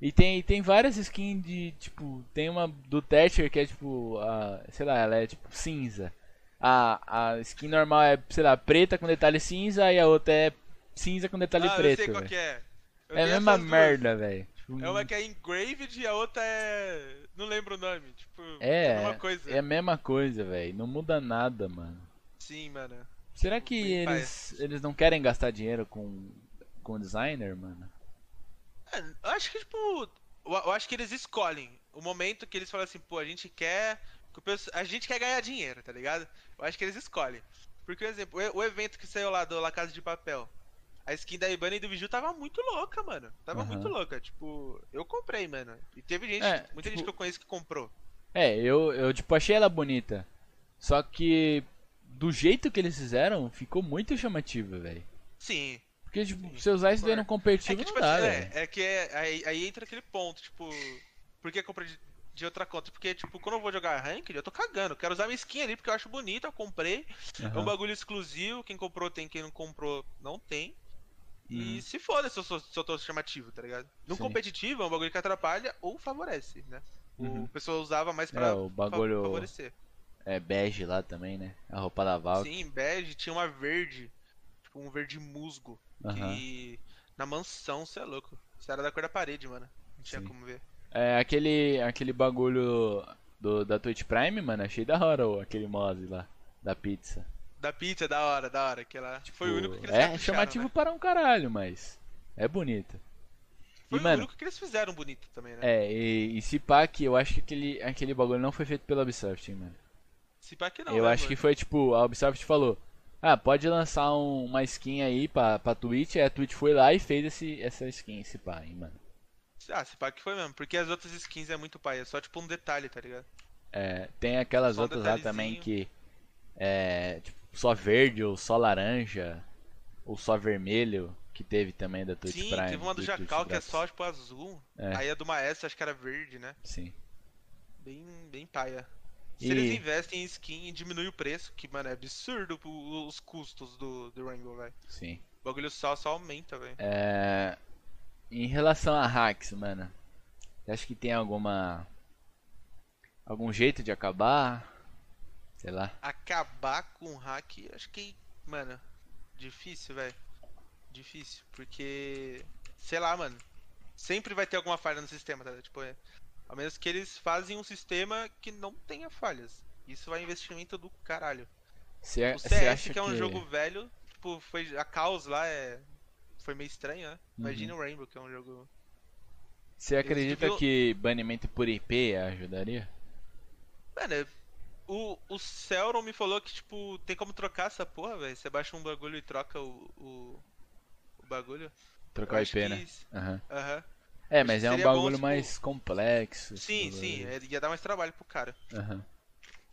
E tem, tem várias skins de, tipo, tem uma do Thatcher que é tipo, a, sei lá, ela é tipo cinza. A, a skin normal é, sei lá, preta com detalhe cinza e a outra é cinza com detalhe ah, preto. eu sei qual que é. Eu É a mesma merda, velho. Tipo, É uma que é engraved e a outra é. Não lembro o nome. Tipo, É, a mesma coisa. é a mesma coisa, velho. Não muda nada, mano. Sim, mano. Será que eles, eles não querem gastar dinheiro com, com designer, mano? É, eu acho que, tipo. Eu, acho que eles escolhem o momento que eles falam assim, pô, a gente quer. A gente quer ganhar dinheiro, tá ligado? Eu acho que eles escolhem. Porque, por exemplo, o, evento que saiu lá do La Casa de Papel. A skin da Ibana e do Biju tava muito louca, mano. Tava Aham. muito louca. Tipo, eu comprei, mano. E teve gente, É, muita gente tipo- que eu conheço que comprou. É, eu, eu tipo, achei ela bonita. Só que do jeito que eles fizeram, ficou muito chamativa, velho. Sim. Porque, tipo, Sim, você usar isso daí no É competitivo que, tipo não dá, é, é que é- aí, aí entra aquele ponto, tipo. Por que comprar de, de outra conta? Porque, tipo, quando eu vou jogar ranked, eu tô cagando. Eu quero usar minha skin ali porque eu acho bonita, eu comprei. É um bagulho exclusivo, quem comprou tem, quem não comprou não tem. E Uhum. se foda se eu, sou, se eu tô chamativo, tá ligado? No Sim. competitivo é um bagulho que atrapalha ou favorece, né? Uhum. O pessoal usava mais pra É, o bagulho- fa- favorecer. É bege lá também, né? A roupa da Valk. Sim, bege, tinha uma verde, tipo um verde musgo, Aham. que na mansão, você é louco. Isso era da cor da parede, mano. Não tinha Sim. como ver. É, aquele, aquele bagulho do, da Twitch Prime, mano, achei da hora ó, aquele Mose lá, da pizza. Da pizza, da hora, da hora. Aquela... Foi o único que eles É chamativo né? para um caralho, mas é bonito. Foi E, o mano, único que eles fizeram bonito também, né? é, e, e se pá que eu acho que aquele, aquele bagulho não foi feito pela Ubisoft, hein, mano. Se pá que não, eu né, acho mano? que foi tipo, a Ubisoft falou, ah, pode lançar um- uma skin aí pra, pra Twitch, aí a Twitch foi lá e fez esse, essa skin, esse pá, hein, mano. Ah, se pá que foi mesmo. Porque as outras skins é muito pai. É só tipo um detalhe, tá ligado? É, tem aquelas Só um outras lá também que é tipo, só verde ou só laranja ou só vermelho que teve também da Twitch Sim, Prime. teve uma do Twitch Jacal que é só tipo azul. É. Aí a do Maestro acho que era verde, né? Sim. Bem, bem paia. Se E- eles investem em skin e diminuem o preço, que, mano, é absurdo os custos do, do Rainbow, velho. Sim. O bagulho só, só aumenta, velho. É, em relação a hacks, mano, você acha que tem alguma algum jeito de acabar? Sei lá. Acabar com o hack, acho que, mano, difícil, velho. Difícil, porque, sei lá, mano, sempre vai ter alguma falha no sistema, tá? Tipo, é, a menos que eles fazem um sistema que não tenha falhas. Isso vai investimento do caralho. Você, O você CS, acha que é um jogo velho, tipo, foi a Caos lá é foi meio estranho, né? Imagina o Rainbow, que é um jogo Você acredita que banimento por IP ajudaria? Mano, é- o, o Celron me falou que, tipo, tem como trocar essa porra, velho. Você baixa um bagulho e troca o, o, o bagulho. Trocar o IP, que né? isso- Aham. Aham. É, mas é um seria bom, bagulho tipo- mais complexo. Sim, bagulho sim, é- ia dar mais trabalho pro cara. Aham.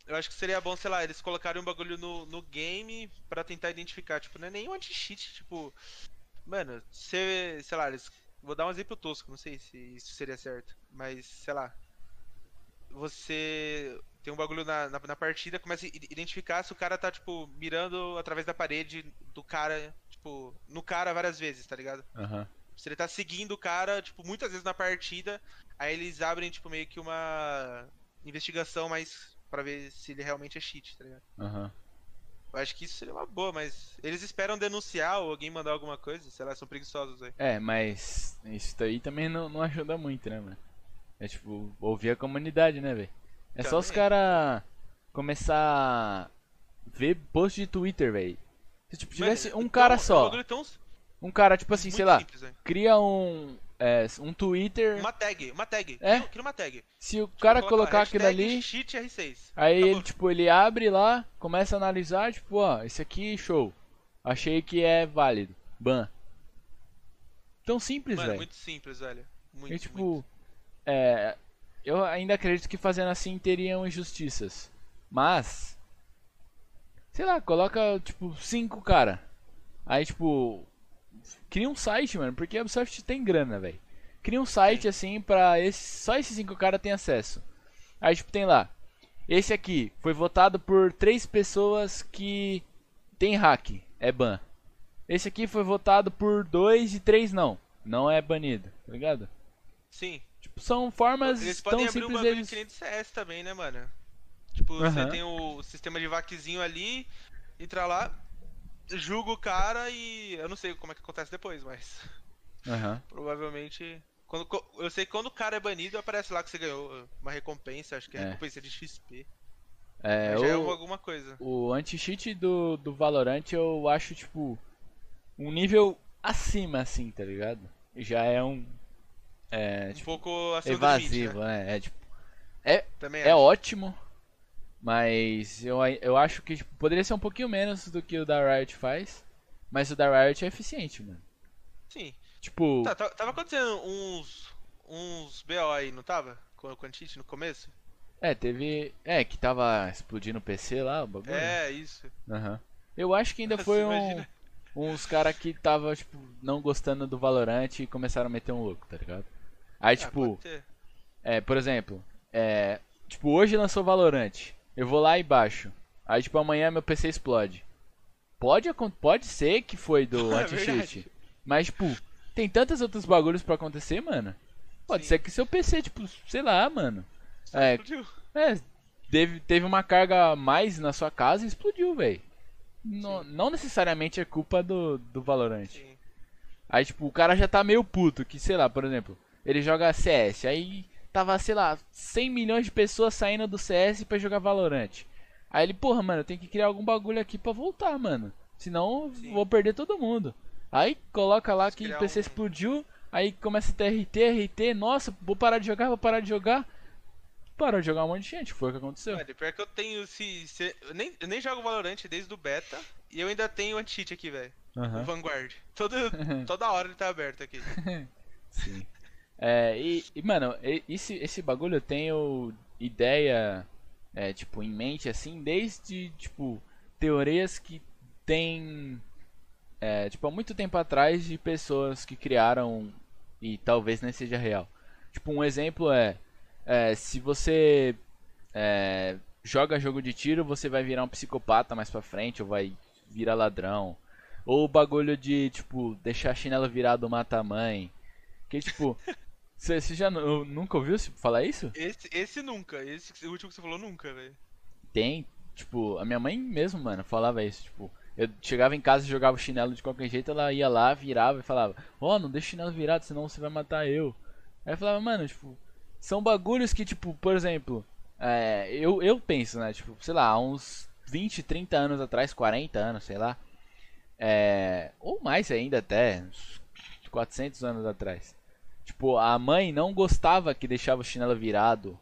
Eu acho que seria bom, sei lá, eles colocarem um bagulho no, no game pra tentar identificar, tipo, não é nem um anti-cheat, tipo. Mano, você, sei lá, eles. Vou dar um exemplo tosco, não sei se isso seria certo, mas sei lá. Você tem um bagulho na, na, na partida, começa a identificar se o cara tá, tipo, mirando através da parede do cara, tipo, no cara várias vezes, tá ligado? Aham. Se ele tá seguindo o cara, tipo, muitas vezes na partida, aí eles abrem, tipo, meio que uma investigação mais pra ver se ele realmente é cheat, tá ligado? Aham. Eu acho que isso seria uma boa, mas eles esperam denunciar ou alguém mandar alguma coisa, sei lá, são preguiçosos aí. É, mas isso daí também não, não ajuda muito, né, mano? É tipo, ouvir a comunidade, né, velho? É só os caras começar a ver post de Twitter, velho. Se tipo, tivesse Mano, um então, cara é um só, bagulho tão um cara, tipo assim, muito sei lá, simples, cria um, é, um Twitter, Uma tag, uma tag. É? Cria, uma tag. se o cara Coloca lá, colocar aquilo ali, Cheat R6. aí Acabou. ele, tipo, ele abre lá, começa a analisar, tipo, ó, esse aqui, show. Achei que é válido. Ban. Tão simples, Mano, velho. muito simples, velho. Muito, E tipo, muito. é, eu ainda acredito que fazendo assim teriam injustiças. Mas, sei lá, coloca tipo cinco cara. Aí tipo, cria um site, mano, porque a Ubisoft tem grana, velho. Cria um site assim pra esse, só esses cinco cara tem acesso. Aí tipo tem lá, esse aqui foi votado por três pessoas que tem hack, é ban. Esse aqui foi votado por dois e três não, não é banido, tá ligado? Sim. Tipo, são formas Eles tão podem abrir um simples bagulho deles. que nem do CS também, né, mano? Tipo, você tem o sistema de vaquezinho ali, entra lá, julga o cara e. Eu não sei como é que acontece depois, mas Aham. provavelmente Quando, eu sei que quando o cara é banido, aparece lá que você ganhou uma recompensa, acho que é, É. recompensa de XP. É, Mas já é o- alguma coisa. O anti-cheat do, do Valorant eu acho, tipo, um nível acima, assim, tá ligado? Já é um. É, Um tipo, pouco acima do limite, evasivo, né? né? É, tipo, Também é acho. ótimo, mas eu, eu acho que tipo, poderia ser um pouquinho menos do que o da Riot faz. Mas o da Riot é eficiente, mano. Sim. Tipo, Tá, tá- tava acontecendo uns. uns BO aí, não tava? Com o Antit no começo? é, teve. É, que tava explodindo o PC lá, o bagulho. É, isso. Aham. Eu acho que ainda Nossa, foi um, imagina. uns cara que tava, tipo, não gostando do Valorant e começaram a meter um louco, tá ligado? Aí, Ah, tipo, é, por exemplo, é, tipo, hoje lançou Valorant, eu vou lá e baixo. Aí, tipo, amanhã meu PC explode. Pode, pode ser que foi do É anti-cheat, verdade. mas, tipo, tem tantos outros bagulhos pra acontecer, mano. Pode Sim. ser que seu PC, tipo, sei lá, mano. Só É, explodiu. é, teve, teve uma carga a mais na sua casa e explodiu, velho. Não, não necessariamente é culpa do, do Valorant. Sim. Aí, tipo, o cara já tá meio puto, que, sei lá, por exemplo, ele joga CS, aí tava, sei lá, 100 milhões de pessoas saindo do CS pra jogar Valorant. Aí ele, porra, mano, eu tenho que criar algum bagulho aqui pra voltar, mano. Senão Sim. vou perder todo mundo. Aí coloca lá que o PC um- explodiu, aí começa a ter RT, RT, nossa, vou parar de jogar, vou parar de jogar. Parou de jogar um monte de gente, foi o que aconteceu. Mano, pior que eu tenho. Se, se- eu, nem, eu nem jogo Valorant desde o beta. E eu ainda tenho o Anti-Cheat aqui, velho. O Aham. Vanguard. Todo, toda hora ele tá aberto aqui. Sim. É, e, e, mano, esse, esse bagulho eu tenho ideia, é, tipo, em mente, assim, desde, tipo, teorias que tem, é, tipo, há muito tempo atrás de pessoas que criaram e talvez nem seja real. Tipo, um exemplo é, é, se você é, joga jogo de tiro, você vai virar um psicopata mais pra frente, ou vai virar ladrão. Ou o bagulho de, tipo, deixar chinelo virado mata a mãe. Que, tipo, você já nu- nunca ouviu falar isso? Esse, esse nunca. Esse último que você falou nunca, velho. Tem, tipo, a minha mãe mesmo, mano, falava isso, tipo, eu chegava em casa e jogava o chinelo de qualquer jeito, ela ia lá, virava e falava, ó, não deixa o chinelo virado, senão você vai matar eu. Aí eu falava, mano, tipo, são bagulhos que, tipo, por exemplo, é, eu, eu penso, né, tipo, sei lá, há uns 20, 30 anos atrás, 40 anos, sei lá, é, ou mais ainda até, uns 400 anos atrás. Tipo, a mãe não gostava que deixava o chinelo virado,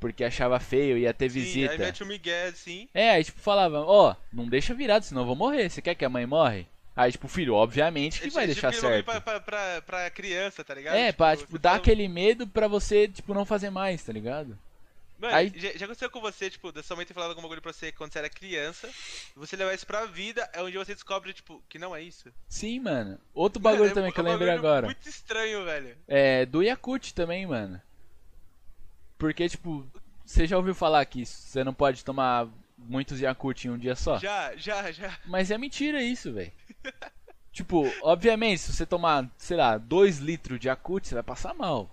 porque achava feio, ia ter Sim, visita. aí mete o Miguel assim. É, aí tipo falava, ó, não deixa virado, senão eu vou morrer. Você quer que a mãe morre? Aí, tipo, filho, obviamente que É vai tipo deixar certo. Pra, pra, pra, pra criança, tá ligado? É, pra, tipo, você dar fala- aquele medo pra você, tipo, não fazer mais, tá ligado? Mano, Aí- já, já aconteceu com você, tipo, da sua mãe ter falado alguma coisa pra você quando você era criança, você levar isso pra vida, é onde você descobre, tipo, que não é isso. Sim, mano. Outro bagulho Mano, é também um- que eu é lembrei agora. Muito estranho, velho. É, do Yakut também, mano. Porque, tipo, você já ouviu falar que você não pode tomar muitos Yakut em um dia só? Já, já, já. Mas é mentira isso, velho. tipo, obviamente, se você tomar, sei lá, 2 litros de Yakut, você vai passar mal.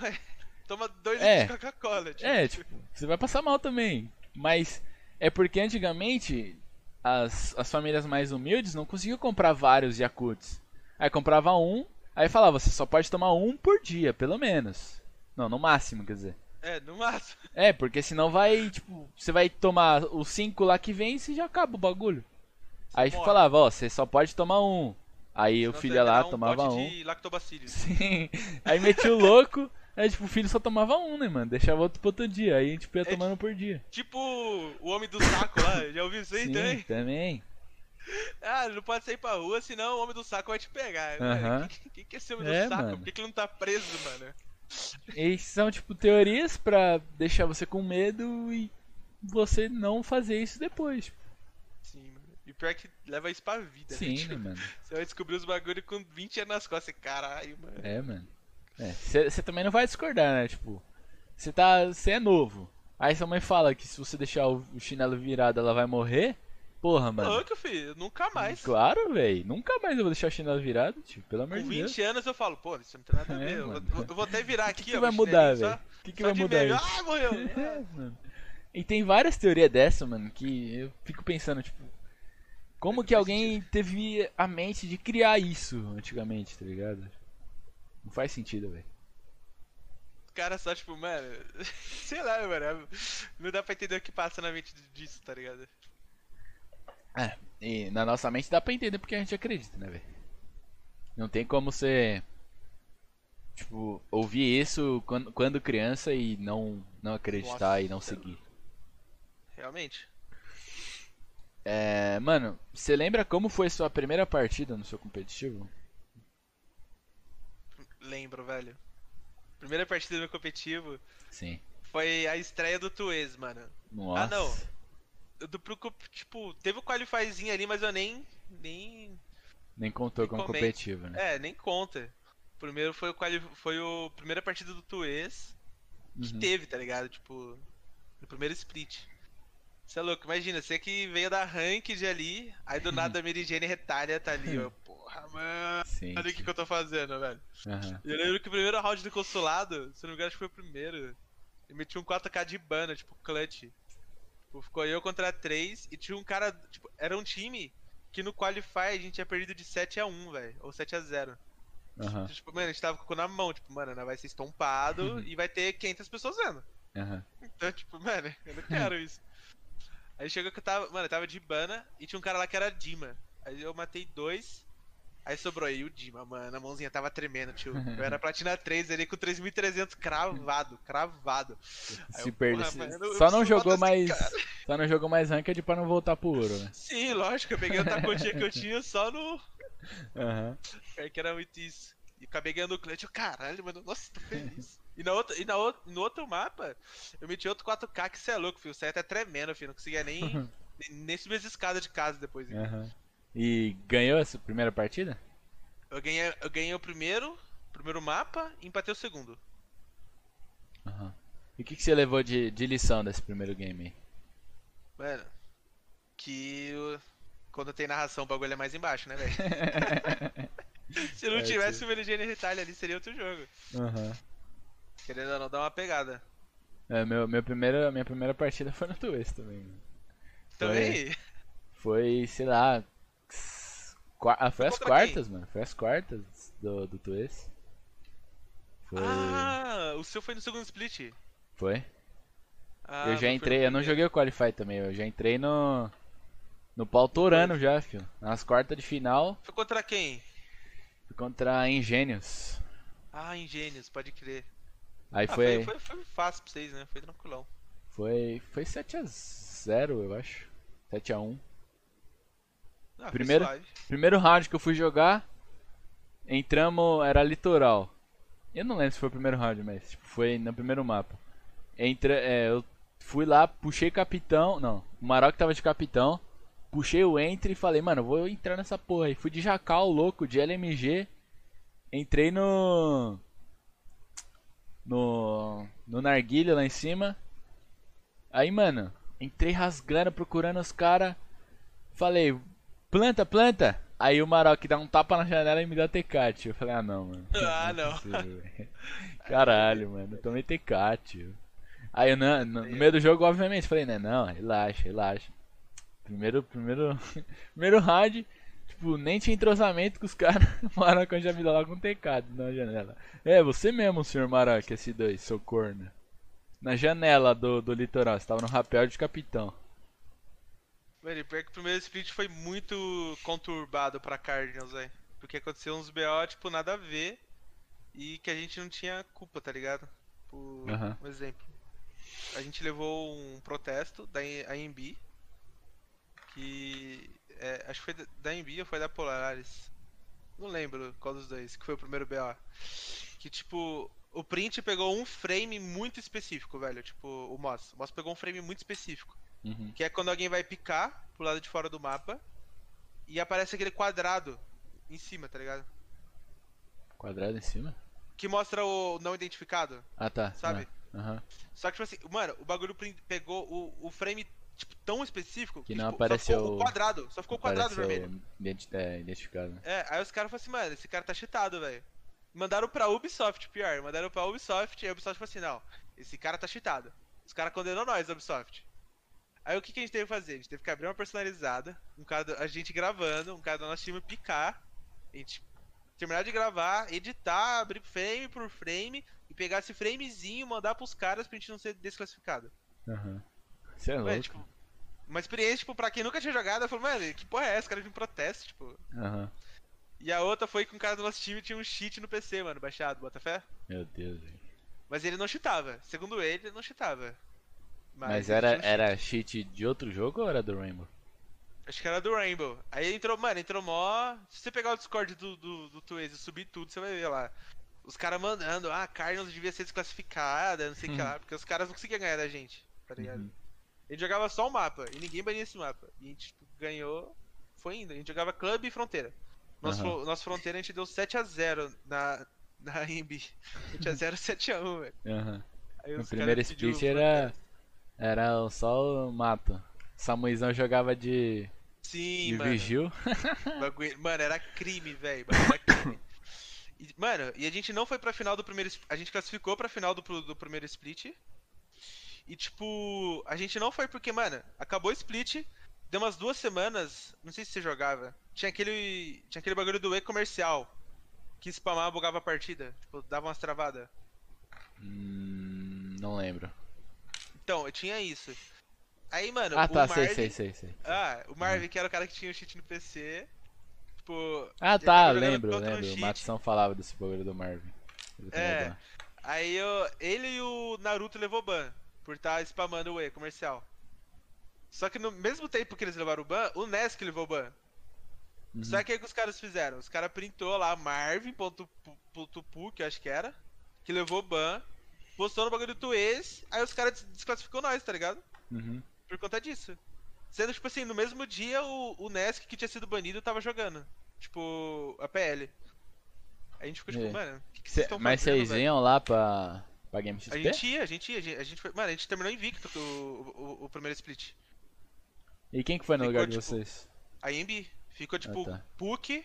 Ué, Toma dois É. litros de Coca-Cola, tipo. É, tipo, você vai passar mal também. Mas é porque antigamente as, as famílias mais humildes não conseguiam comprar vários Yakuts. Aí comprava um, aí falava, você só pode tomar um por dia, pelo menos. Não, no máximo, quer dizer. É, no máximo. É, porque senão vai, tipo, você vai tomar os cinco lá que vem e já acaba o bagulho. Aí morre. falava, ó, você só pode tomar um. Aí o Senão filho ia vai lá, virar tomava um. de lactobacillus. Sim. Aí metia o louco, aí tipo, o filho só tomava um, né, mano? Deixava outro pro outro dia. Aí tipo, ia É tomando por dia. Tipo o homem do saco lá, já ouviu isso aí Sim, também? também. Ah, não pode sair pra rua, senão o homem do saco vai te pegar. Aham. Mano, Quem, quem que é esse homem É, do saco? mano. Por que, que ele não tá preso, mano? E são tipo teorias pra deixar você com medo e você não fazer isso depois. Sim, mano. E pior é que leva isso pra vida, né? Sim, Tipo, né, mano? Você vai descobrir os bagulho com 20 anos nas costas. Caralho, mano. É, mano. Você também não vai discordar, né? Tipo, você tá. Você é novo. Aí sua mãe fala que se você deixar o, o chinelo virado ela vai morrer. Porra, mano. Louco, filho. Nunca mais. Claro, velho. Nunca mais eu vou deixar o chinelo virado, tio. Pelo amor Com de 20 Deus. anos eu falo, pô, isso não tem nada a É, ver. eu, mano. vou- eu vou até virar O aqui, que, que ó, vai meu mudar, chinelinho velho? O que, que vai mudar meme. isso? Ah, morreu. É, mano. E tem várias teorias dessa, mano, que eu fico pensando, tipo, como Não que alguém teve a mente de criar isso antigamente, tá ligado? Não faz sentido, velho. caras só, tipo, mano. Sei lá, mano. Não dá pra entender o que passa na mente disso, tá ligado? É, e na nossa mente dá pra entender porque a gente acredita, né, velho? Não tem como você. Tipo, ouvir isso quando, quando criança e não, não acreditar Nossa. e não seguir. Realmente. É, mano, você lembra como foi sua primeira partida no seu competitivo? Lembro, velho. Primeira partida do meu competitivo Sim. foi a estreia do Tuês, mano. Nossa. Ah, não. Do, pro, tipo, teve o qualifyzinho ali, mas eu nem. Nem. Nem contou como comento. competitivo, né? É, nem conta. Primeiro foi o quali, foi o primeira partida do Tuês que Uhum. teve, tá ligado? Tipo, no primeiro split. Você é louco, imagina, você que veio da ranked ali, aí do nada a Mary Jane retalha tá ali, ó. Porra, mano. Sim. Olha o que, que eu tô fazendo, velho. Aham. E eu lembro que o primeiro round do consulado, se não me engano, acho que foi o primeiro. Eu meti um 4k de bana, tipo, clutch. Tipo, ficou eu contra 3 e tinha um cara. Tipo, era um time que no Qualify a gente tinha perdido de 7 a 1 velho. Ou 7 a 0 Aham. Tipo, mano, a gente tava com o cu na mão, tipo, mano, vai ser estompado e vai ter 500 pessoas vendo. Aham. Então, tipo, mano, eu não quero isso. Aí chegou que eu tava, mano, eu tava de bana e tinha um cara lá que era Dima. Aí eu matei dois. Aí sobrou aí o Dima, mano. A mãozinha tava tremendo, tio. Eu era platina 3 ali com 3.300 cravado, cravado. Aí Se eu, porra, mano, Só não jogou mais. Só não jogou mais ranked pra não voltar pro ouro, né? Sim, lógico, eu peguei o tacotinha que eu tinha só no. Aham. É que era muito isso. E acabei ganhando o clutch. Eu, caralho, mano, nossa, tô feliz. E, na outra, e na outra, no outro mapa, eu meti outro 4K que cê é louco, filho. Saia até tremendo, filho. Não conseguia nem, nem, subir as escadas de casa depois. Aham. E ganhou essa primeira partida? Eu ganhei, eu ganhei o primeiro, primeiro mapa e empatei o segundo. Aham. E o que, que você levou de, de lição desse primeiro game aí? Mano, que quando tem narração o bagulho é mais embaixo, né, velho? Se não É, tivesse sim. o Meligene Retalha ali, seria outro jogo. Aham. Querendo ou não, dar uma pegada. É, meu, meu primeira, minha primeira partida foi no Twist também. Também? Foi, sei lá. Ah, foi as contra quartas, mano. Foi as quartas do, do Twist. Foi. Ah, o seu foi no segundo split. Foi. Ah, eu já foi entrei, eu não joguei o Qualify também, eu já entrei no. No pau torando já, fio. Nas quartas de final, Foi contra quem? fui contra Ingênios. Ah, Ingênios, pode crer. Aí Ah, foi. foi, foi fácil pra vocês, né? Foi tranquilão. Foi. Foi 7x0, eu acho. 7x1. Ah, Primeiro-. Primeiro round que eu fui jogar, entramos, era litoral. Eu não lembro se foi o primeiro round, mas tipo, foi no primeiro mapa. Entra, é, eu fui lá, puxei capitão, não, o Maroc tava de capitão, puxei o entre e falei, mano, vou entrar nessa porra aí. Fui de jacal louco, de LMG, entrei no no no narguilha lá em cima. Aí, mano, entrei rasgando, procurando os caras. Falei, planta, planta. Aí o Maroc dá um tapa na janela e me dá tio. Eu falei, ah não, mano. Ah, não. Caralho, mano. Eu tomei tio. Aí eu, no, no meio do jogo, obviamente, falei, né, não, relaxa, relaxa. Primeiro, primeiro, primeiro round, tipo, nem tinha entrosamento com os caras. O Maroc já me dá logo um TK na janela. É, você mesmo, senhor Maroc, S2, seu corno. Na janela do, do litoral, você tava no rapel de capitão. Mano, e pior que o primeiro split foi muito conturbado pra Cardinals, velho. Porque aconteceu uns BO, tipo, nada a ver. E que a gente não tinha culpa, tá ligado? Por Aham. um exemplo. A gente levou um protesto da AMB. Que. é, acho que foi da- da AMB ou foi da Polaris. Não lembro qual dos dois, que foi o primeiro BO. Que tipo. O print pegou um frame muito específico, velho. Tipo, o Moss. O Moss pegou um frame muito específico. Uhum. Que é quando alguém vai picar pro lado de fora do mapa e aparece aquele quadrado em cima, tá ligado? Quadrado em cima? Que mostra o não identificado. Ah, tá. Sabe? Aham. Só que, tipo assim, mano, o bagulho pegou o, o frame tipo, tão específico Que não tipo, apareceu Só ficou o quadrado, só ficou o quadrado vermelho. é, identificado. né? É, aí os caras falaram assim, mano, esse cara tá cheatado, velho. Mandaram pra Ubisoft, pior. Mandaram pra Ubisoft e a Ubisoft falou assim, não, esse cara tá cheatado. Os caras condenou nós, Ubisoft. Aí o que, que a gente teve que fazer? A gente teve que abrir uma personalizada, um cara, do- a gente gravando, um cara do nosso time picar, a gente terminar de gravar, editar, abrir frame por frame, e pegar esse framezinho e mandar pros caras pra gente não ser desclassificado. Aham. Você é Ué, louco. tipo, uma experiência, tipo, pra quem nunca tinha jogado, eu falei, mano, que porra é essa? Cara de um protesto, tipo. Aham. E a outra foi que um cara do nosso time tinha um cheat no PC, mano, baixado, bota fé? Meu Deus, velho. Mas ele não cheatava. Segundo ele, ele não cheatava. Mas era, um era cheat de outro jogo ou era do Rainbow? Acho que era do Rainbow. Aí entrou, mano, entrou mó. Se você pegar o Discord do, do, do Twaze e subir tudo, você vai ver lá. Os caras mandando, ah, a Cardinals devia ser desclassificada, não sei o que Hum. lá, porque os caras não conseguiam ganhar da gente, tá ligado? Uhum. A gente jogava só o mapa e ninguém bania esse mapa. E a gente tipo, ganhou, foi indo. A gente jogava clube e fronteira. Nosso, fro- nosso fronteira a gente deu 7x0 na, na AMB. 7x0, 7x1, velho. Aí No os primeiro split era. Era só o mato. Samuizão jogava de, Sim, de mano. vigil. Bagulho- Mano, era crime, velho. bagulho Era crime. E, mano, e a gente não foi pra final do primeiro. A gente classificou pra final do, do primeiro split. E, tipo, a gente não foi porque, mano, acabou o split. Deu umas duas semanas. Não sei se você jogava. Tinha aquele. Tinha aquele bagulho do e-comercial. Que spamava, bugava a partida. Tipo, dava umas travadas. Hum, não lembro. Então, eu tinha isso. Aí, mano, Ah o tá, Marvin. sei, sei, sei, sei. Ah, o Marvin, que era o cara que tinha o cheat no PC. Tipo. Ah tá, lembro, lembro. O. Matson falava desse bagulho do Marvin. É. Aí eu, ele e o Naruto levou ban por estar spamando o E comercial. Só que no mesmo tempo que eles levaram o ban, o Nesk levou ban. Uhum. Só que aí que os caras fizeram? Os caras printou lá Marvin.pu, que eu acho que era, que levou ban, postou no bagulho do Tuês, aí os caras des- desclassificou nós, tá ligado? Uhum. Por conta disso. Sendo, tipo assim, no mesmo dia o, o Nesk que tinha sido banido tava jogando. Tipo, a PL. Aí a gente ficou tipo, É. mano, o que, que Cê- vocês estão mas vocês iam lá pra, pra Game XP? A gente ia, a gente ia, a gente, a gente foi. Mano, a gente terminou invicto o, o, o primeiro split. E quem que foi no Ficou, lugar de tipo, vocês? A IMB ficou tipo Ah, tá. PUC,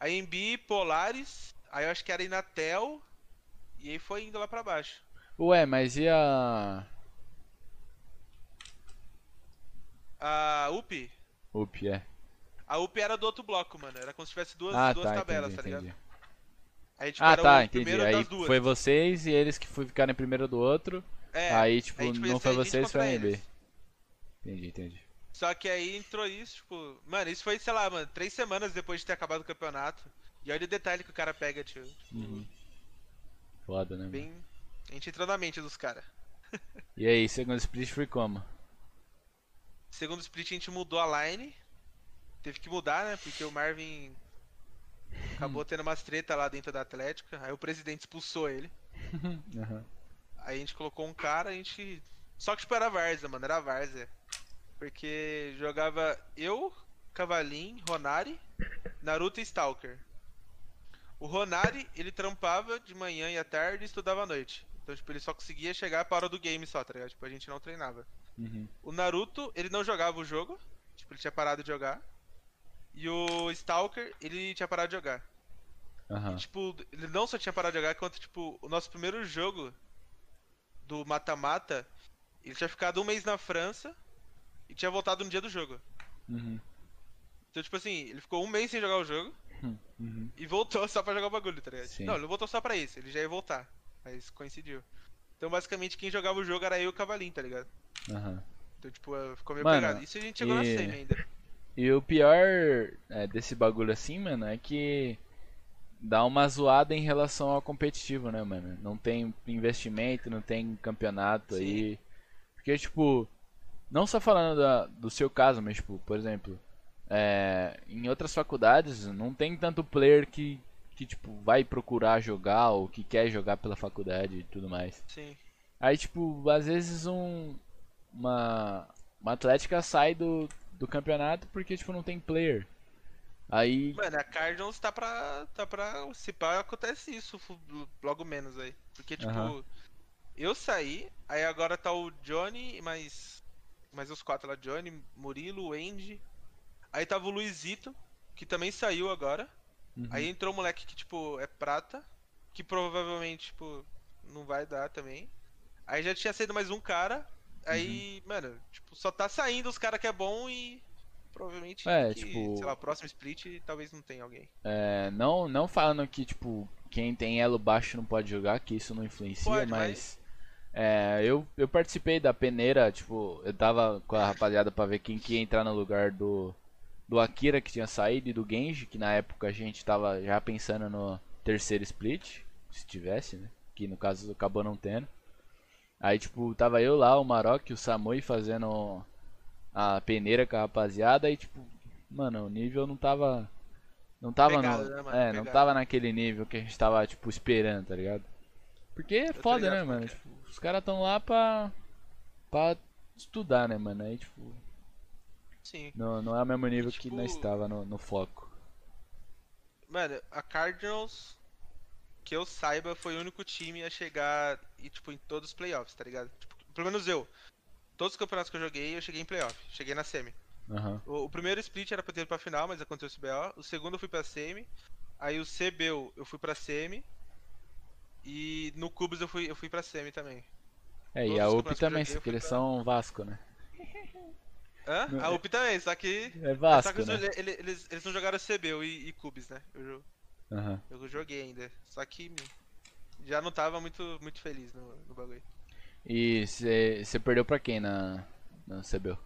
a IMB, Polaris, aí eu acho que era Inatel, e aí foi indo lá pra baixo. Ué, mas e a. A UP, UP, é. a UP era do outro bloco, mano. Era como se tivesse duas, Ah, duas tá, tabelas, entendi, tá ligado? Aí tipo, Ah, tá, entendi. Aí foi vocês e eles que fui ficarem primeiro do outro. É, aí, tipo, aí, tipo, não ia foi vocês, foi a eles. Entendi, entendi. Só que aí entrou isso, tipo. Mano, isso foi, sei lá, mano, três semanas depois de ter acabado o campeonato. E olha o detalhe que o cara pega, tio. Tipo, Uhum. Foda, né? mano? A gente entrou na mente dos caras. E aí, segundo split foi como? Segundo split a gente mudou a line. Teve que mudar, né? Porque o Marvin acabou tendo umas treta lá dentro da Atlética. Aí o presidente expulsou ele. Aham. Aí a gente colocou um cara, a gente. Só que tipo era Varza, mano, era Varza. Porque jogava eu, Cavalim, Ronari, Naruto e Stalker. O Ronari, ele trampava de manhã e à tarde e estudava à noite. Então, tipo, ele só conseguia chegar para a hora do game só, tá ligado? Tipo, a gente não treinava. Uhum. O Naruto, ele não jogava o jogo. Tipo, ele tinha parado de jogar. E o Stalker, ele tinha parado de jogar. Aham. E, tipo, ele não só tinha parado de jogar, quanto, tipo, o nosso primeiro jogo do mata-mata, ele tinha ficado um mês na França e tinha voltado no dia do jogo. Uhum. Então, tipo assim, ele ficou um mês sem jogar o jogo Uhum. e voltou só pra jogar o bagulho, tá ligado? Sim. Não, ele não voltou só pra isso, ele já ia voltar. Mas coincidiu. Então, basicamente, quem jogava o jogo era eu e o Cavalinho, tá ligado? Aham. Então, tipo, ficou meio Mano, pegado. Isso a gente chegou na e- semi ainda. E o pior é, desse bagulho assim, mano, é que dá uma zoada em relação ao competitivo, né, mano? Não tem investimento, não tem campeonato Sim. aí. Porque, tipo, não só falando da- do seu caso, mas, tipo, por exemplo, é, em outras faculdades não tem tanto player que, que, tipo, vai procurar jogar ou que quer jogar pela faculdade e tudo mais. Sim. Aí, tipo, às vezes um. Uma. Uma Atlética sai do, do campeonato porque, tipo, não tem player. Aí. Mano, a Cardinals tá pra. tá pra. Se pá, acontece isso logo menos aí. Porque, tipo, Aham. eu saí, aí agora tá o Johnny e mais. Mais os quatro lá, Johnny, Murilo, Andy. Aí tava o Luizito, que também saiu agora. Uhum. Aí entrou um moleque que, tipo, é prata. Que provavelmente, tipo, não vai dar também. Aí já tinha saído mais um cara. Aí, Uhum. mano, tipo, só tá saindo os caras que é bom e. Provavelmente, É, que, tipo- sei lá, próximo split talvez não tenha alguém. É, não, não falando que, tipo, quem tem elo baixo não pode jogar, que isso não influencia, Pode, mas. mas- É, eu, eu participei da peneira, tipo, eu tava com a rapaziada pra ver quem que ia entrar no lugar do, do Akira que tinha saído e do Genji, que na época a gente tava já pensando no terceiro split, se tivesse, né? Que no caso acabou não tendo. Aí, tipo, tava eu lá, o Maroc, o Samui fazendo a peneira com a rapaziada e, tipo, mano, o nível não tava. Não tava Pegado, no. né, mano? é, não tava naquele nível que a gente tava, tipo, esperando, tá ligado? Porque é foda, ligado né, como mano? é. Tipo, os caras tão lá pra. pra estudar, né, mano? Aí, tipo, Sim. não, não é o mesmo nível que tipo- nós estava no, no foco. Mano, a Cardinals, que eu saiba, foi o único time a chegar e, tipo, em todos os playoffs, tá ligado? Tipo, pelo menos eu. Todos os campeonatos que eu joguei, eu cheguei em playoff. Cheguei na semi. Aham. O, o primeiro split era pra ter ido pra final, mas aconteceu o CBO. O segundo eu fui pra semi. Aí o CBU eu fui pra semi. E no Cubos eu fui, eu fui pra semi também. É, e Todos a os UP que também, porque eles são Vasco, né? Hã? Não, A é- UP também, só que. É só Vasco, que né? eles, eles, eles- não jogaram CBU e, e Cubes, né? Eu, Aham. eu joguei ainda. Só que já não tava muito, muito feliz no, no bagulho. E você perdeu pra quem na, na CBU?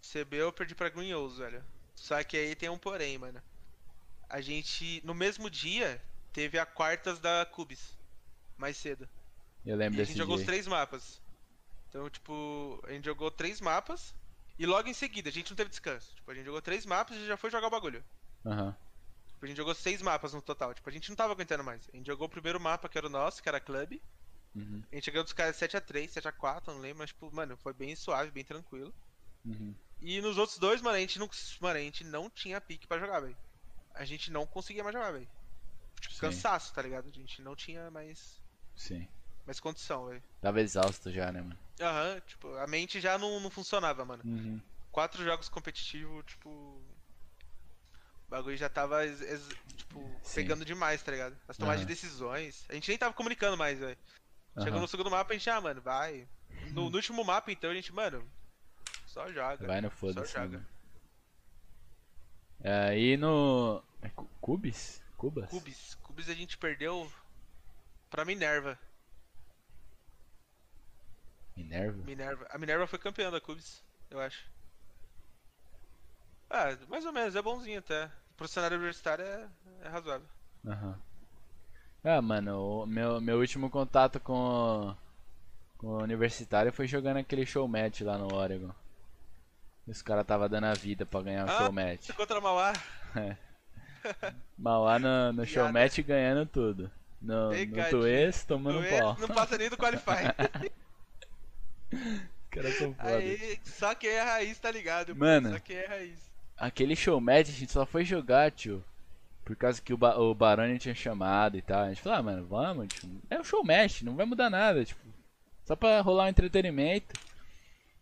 CB eu perdi pra Green velho. Só que aí tem um porém, mano. A gente, no mesmo dia, teve a quartas da Cubes. Mais cedo. Eu E lembro a desse gente jogou os três mapas. Então, tipo, a gente jogou três mapas. E logo em seguida, a gente não teve descanso. Tipo, a gente jogou três mapas e já foi jogar o bagulho. Aham. Tipo, a gente jogou seis mapas no total. Tipo, a gente não tava aguentando mais. A gente jogou o primeiro mapa, que era o nosso, que era Club. Uhum. A gente ganhou dos caras 7x3, 7x4, não lembro, mas, tipo, mano, foi bem suave, bem tranquilo. Uhum. E nos outros dois, mano, a gente não, mano, a gente não tinha pique pra jogar, velho. A gente não conseguia mais jogar, velho. Tipo, Sim. cansaço, tá ligado? A gente não tinha mais, Sim. Mais condição, velho. Tava exausto já, né, mano? Aham, tipo, a mente já não, não funcionava, mano. Uhum. Quatro jogos competitivos, tipo. O bagulho já tava, ex- ex- tipo, Sim. pegando demais, tá ligado? As tomadas Aham. de decisões. A gente nem tava comunicando mais, velho. Chegou Aham. no segundo mapa, a gente, ah, mano, vai. No, no último mapa, então, a gente, mano, só joga. Vai no foda-se, Só né, joga. mano? É, e no. É Cu- Cubis? Cubas? Cubis. Cubis a gente perdeu pra Minerva. Minerva? Minerva. A Minerva foi campeã da Cubis, eu acho. Ah, mais ou menos, é bonzinho até. Pro cenário universitário é, é razoável. Aham. Ah, mano, meu, meu último contato com, com o universitário foi jogando aquele show match lá no Oregon. Os caras tava dando a vida pra ganhar o Ah, show match. Contra Mauá. Mauá no, no show match ganhando tudo. No, no Pegadinha. Tuês tomando é- pau. Não passa nem do Qualify. Os caras são foda. Aí, só quem é raiz tá ligado. Mano. Só quem é raiz. Aquele show match a gente só foi jogar, tio. Por causa que o, ba o Baroni tinha chamado e tal. A gente falou, ah, mano, vamos, tio. É um show match, não vai mudar nada, tipo. Só pra rolar um entretenimento.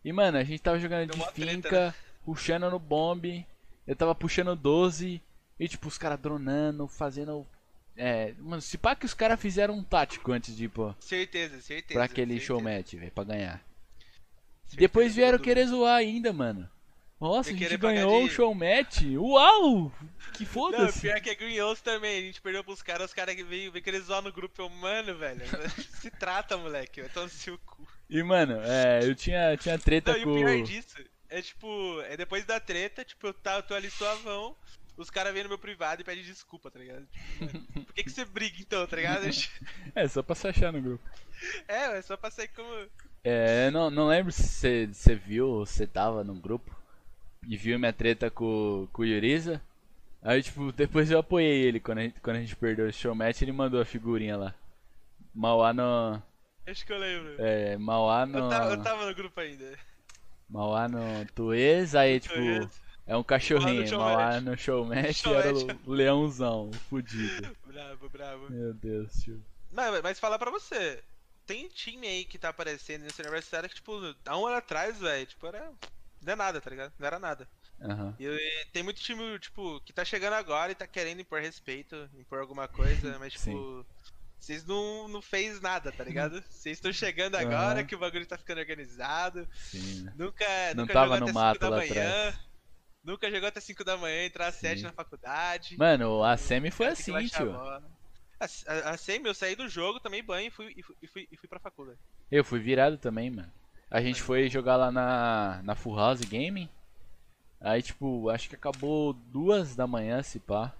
E, mano, a gente tava jogando Deu de mó treta, finca, né? puxando no bombe. Eu tava puxando 12. E, tipo, os caras dronando, fazendo. É, mano, se pá que os caras fizeram um tático antes de ir pô, Certeza, certeza. pra aquele certeza, show match, velho, pra ganhar. Depois vieram querer zoar ainda, mano. Nossa, a gente ganhou o show match. Uau! Que Não, foda-se. pior que é Green também. A gente perdeu pros caras, os caras que veio, veio querer zoar no grupo. Eu, mano, velho. se trata, moleque. Eu tô no seu cu. E, mano, é, eu tinha, tinha treta Não, e com. o pior disso é tipo, é depois da treta, tipo, eu, tá, eu tô ali suavão, os caras vêm no meu privado e pedem desculpa, tá ligado? Tipo, mano, por que, que você briga então, tá ligado? É, só pra se achar no grupo. É, é só pra sair como. É, não, não lembro se você- viu ou você tava no grupo e viu minha treta com, com o Yuriza. Aí, tipo, depois eu apoiei ele quando a gente, quando a gente perdeu o show match, ele mandou a figurinha lá. Mauá no. Acho que eu lembro. É, Mauá no. Eu, tava, eu tava no grupo ainda. Mauá no Tuês, aí, tipo. É um cachorrinho, Mauá no show match Show era o leãozão, fudido. Bravo, bravo. Meu Deus, tio. Mas, mas falar pra você, tem time aí que tá aparecendo nesse universitário que, tipo, há um ano atrás, velho, tipo, era. Não é nada, tá ligado? Não era nada. Aham. E, e tem muito time, tipo, que tá chegando agora e tá querendo impor respeito, impor alguma coisa, mas, tipo, vocês não, não fez nada, tá ligado? Vocês estão chegando agora que o bagulho tá ficando organizado. Sim, né? Nunca, Não nunca tava jogou no até mato 5 da manhã. atrás. Nunca jogou até 5 da manhã, entrar às 7 Sim. na faculdade. Mano, a Semi foi assim, tio. Bola. A, a semi, eu saí do jogo, tomei banho e fui, e fui, e fui, e fui pra faculdade. Eu fui virado também, mano. A gente foi jogar lá na, na Full House Gaming. Aí, tipo, acho que acabou duas da manhã, se pá.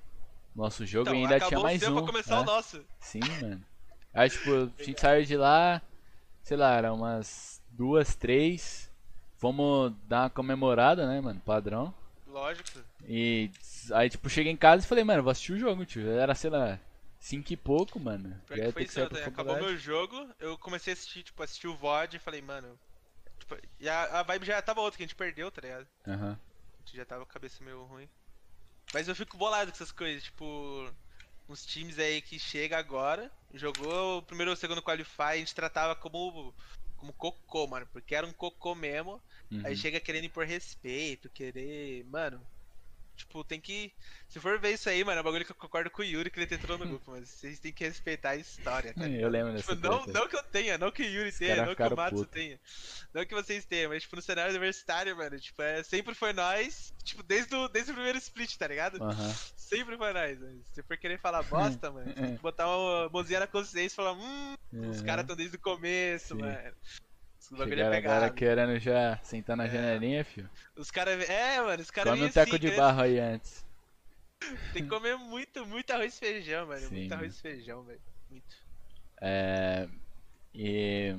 Nosso jogo Então, e ainda tinha mais um. pra começar é. o nosso. Sim, mano. Aí, tipo, a gente saiu de lá, sei lá, era umas duas, três. Fomos dar uma comemorada, né, mano? Padrão. Lógico. E aí, tipo, cheguei em casa e falei, mano, vou assistir o jogo, tio. Era, sei lá, cinco e pouco, mano. Pior que foi que isso, sair né? acabou meu jogo, eu comecei a assistir, tipo, assistir o VOD e falei, mano. Tipo, e a, a vibe já tava outra, que a gente perdeu, tá ligado? Aham. A gente já tava com a cabeça meio ruim. Mas eu fico bolado com essas coisas, tipo. Uns times aí que chega agora, jogou o primeiro ou segundo qualify, a gente tratava como. como cocô, mano. Porque era um cocô mesmo. Aí uhum. chega querendo impor respeito, querer. Mano. Tipo, tem que. Se for ver isso aí, mano, é um bagulho que eu concordo com o Yuri que ele entrou no grupo, mas vocês têm que respeitar a história, tá? Eu lembro Tipo, dessa não, não que eu tenha, não que o Yuri tenha, não que o Matsu puto. tenha. Não que vocês tenham, mas tipo, no cenário universitário, mano, tipo, é, sempre foi nós, tipo, desde o, desde o primeiro split, tá ligado? Sempre foi nós. mano. Se for querer falar bosta, mano, tem que botar uma mãozinha na consciência e falar, hum, os caras estão desde o começo, Sim. mano. Os bagulho é Chegaram agora pegado. querendo já sentar na É. janelinha, fio. Os caras. É, mano, os caras Come um teco assim, de querendo- barro aí antes. Tem que comer muito, muito arroz e feijão, mano. Sim, muito arroz e feijão, velho. Muito. É. E.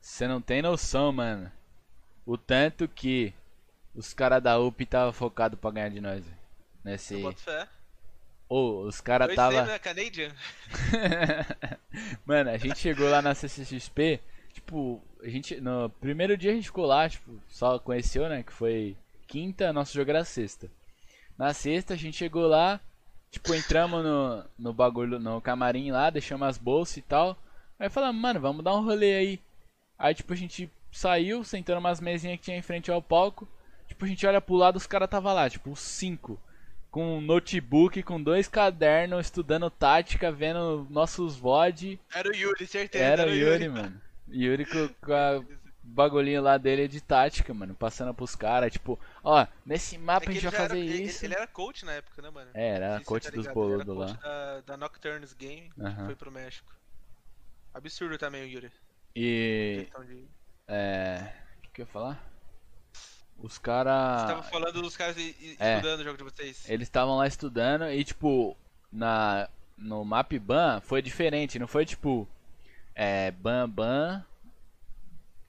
Você não tem noção, mano. O tanto que os caras da UP tava focado pra ganhar de nós. Nesse. Eu boto fé. Ô, os caras tava... né? Canadian? Mano, a gente chegou lá na CCXP, tipo, a gente no primeiro dia a gente ficou lá, tipo, só conheceu, né, que foi quinta, nosso jogo era sexta. Na sexta a gente chegou lá, tipo, entramos no, no bagulho, no camarim lá, deixamos as bolsas e tal. Aí falamos, mano, vamos dar um rolê aí. Aí, tipo, a gente saiu, sentando umas mesinhas que tinha em frente ao palco. Tipo, a gente olha pro lado, os caras tava lá, tipo, os cinco. Com um notebook, com dois cadernos, estudando tática, vendo nossos VOD. Era o Yuri, certeza. Era o Yuri, mano. Yuri com, com a bagulhinho lá dele de tática, mano. Passando pros caras, tipo, ó, nesse É mapa que a gente vai já era- fazer ele- isso. Ele, era coach na época, né, mano? É, era coach você tá dos boludos lá. coach Da, da Nocturnes Game, que foi pro México. Absurdo também o Yuri. E. De... É. O que, eu ia falar? Os Você caras. tava falando dos caras É. estudando o jogo de vocês. Eles estavam lá estudando e, tipo, na, no map ban foi diferente. Não foi tipo. É. Ban, ban.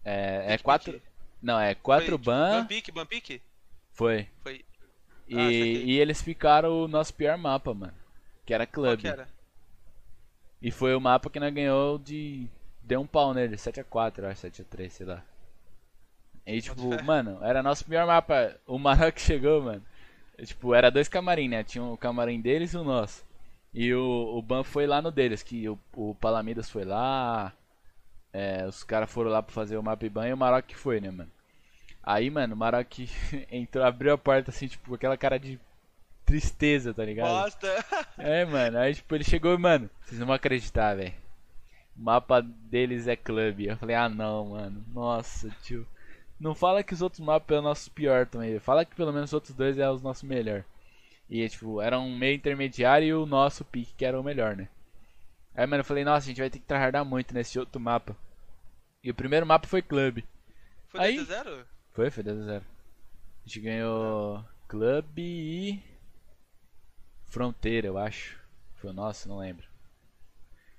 É, é quatro. Não, é Foi, quatro tipo, ban. Bampique, Bampique? Foi. Foi. E, Ah, e eles ficaram o nosso pior mapa, mano. Que era club. que era? E foi o mapa que nós ganhou de. Deu um pau nele, 7x4, eu acho, 7x3, sei lá. E tipo, mano, era nosso pior mapa. O Maroc chegou, mano. E, tipo, era dois camarim, né? Tinha o camarim deles e o nosso. E o, o Ban foi lá no deles, que o, o Palamidas foi lá. É, os caras foram lá pra fazer o mapa e ban e o Maroc foi, né, mano? Aí, mano, o Maroc entrou, abriu a porta assim, tipo, com aquela cara de tristeza, tá ligado? Bosta! É, mano, aí tipo, ele chegou e, mano, vocês não vão acreditar, velho. O mapa deles é clube. Eu falei, ah não, mano. Nossa, tio. Não fala que os outros mapas é o nosso pior também. Fala que pelo menos os outros dois é os nossos melhor. E tipo, era um meio intermediário e o nosso pique que era o melhor, né? Aí, mano, eu falei, nossa, a gente vai ter que tryhardar muito nesse outro mapa. E o primeiro mapa foi clube. Foi Aí- 10 a 0? Foi, foi 10 a 0. A gente ganhou Clube e. Fronteira, eu acho. Foi o nosso, não lembro.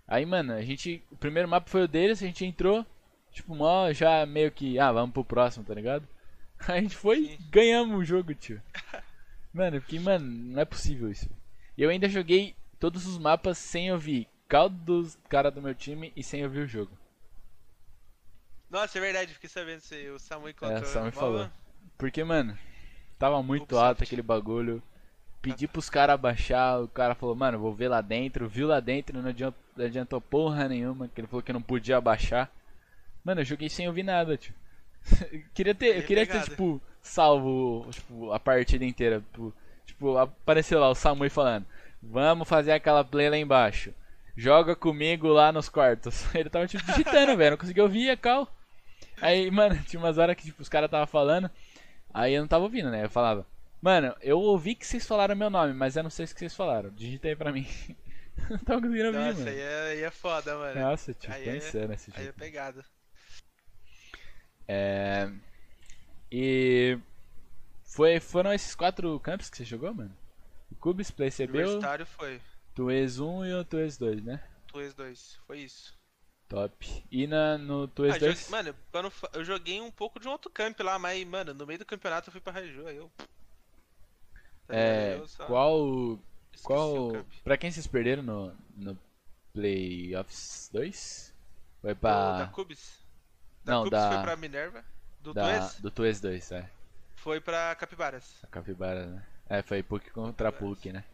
Aí, mano, a gente. O primeiro mapa foi o deles, a gente entrou. Tipo, mó, já meio que. Ah, vamos pro próximo, tá ligado? Aí a gente foi e ganhamos o jogo, tio. Mano, eu fiquei, mano, não é possível isso. Eu ainda joguei todos os mapas sem ouvir caldo dos caras do meu time e sem ouvir o jogo. Nossa, é verdade, fiquei sabendo se o Samu encontrou. É, o Samu falou. Porque, mano, tava muito Ubisoft. alto aquele bagulho. Pedi pros caras abaixar, o cara falou, mano, vou ver lá dentro. Viu lá dentro, não adiantou, não adiantou porra nenhuma, que ele falou que não podia abaixar. Mano, eu joguei sem ouvir nada, tio. Eu queria ter, eu é queria ter, tipo, salvo tipo, a partida inteira. Tipo, tipo, apareceu lá o Samui falando, vamos fazer aquela play lá embaixo. Joga comigo lá nos quartos. Ele tava, tipo, digitando, velho, não conseguia ouvir a cal. Aí, mano, tinha umas horas que tipo, os caras tava falando, aí eu não tava ouvindo, né? Eu falava, mano, eu ouvi que vocês falaram meu nome, mas eu não sei o que vocês falaram. Digita aí pra mim. não tava conseguindo ouvir, Nossa, mano. aí é, aí é foda, mano. Nossa, tipo, Aí foi é- insano esse Aí é jogo. É... E... Foi, foram esses quatro campos que você jogou, mano? O Cubes, PlayCB, Universitário foi. Tues 1 e o Tues 2, né? Tues 2, foi isso. Top. E na, no Tues Ah, 2... joguei- mano, fa- eu joguei um pouco de um outro camp lá, mas, mano, no meio do campeonato eu fui pra Raju, aí eu. Tá é? Eu só qual... esqueci Qual... o. Pra quem vocês perderam no, no Playoffs 2? Foi pra... Da Cubes? Da Não, da- foi pra Minerva. Do da, Tues do Tues 2, é. foi pra Capibaras. A Capibara, né? É, foi PUC contra PUC, né?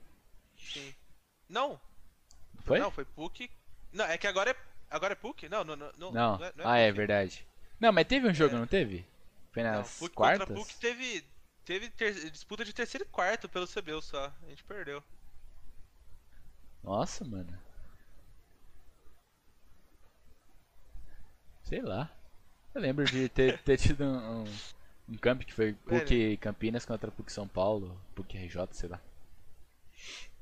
Sim. Não, Foi? não, foi PUC. Não, é que agora é. Agora é PUC? Não, não, não. Não, Não. não é, não ah, é verdade. Não, mas teve um jogo, não teve? Foi Não, nas PUC quartas? contra PUC teve. Teve ter- disputa de terceiro e quarto pelo CBU só. A gente perdeu. Nossa, mano. Sei lá. Eu lembro de ter, ter tido um, um, camp que foi PUC Campinas contra PUC São Paulo, PUC RJ, sei lá.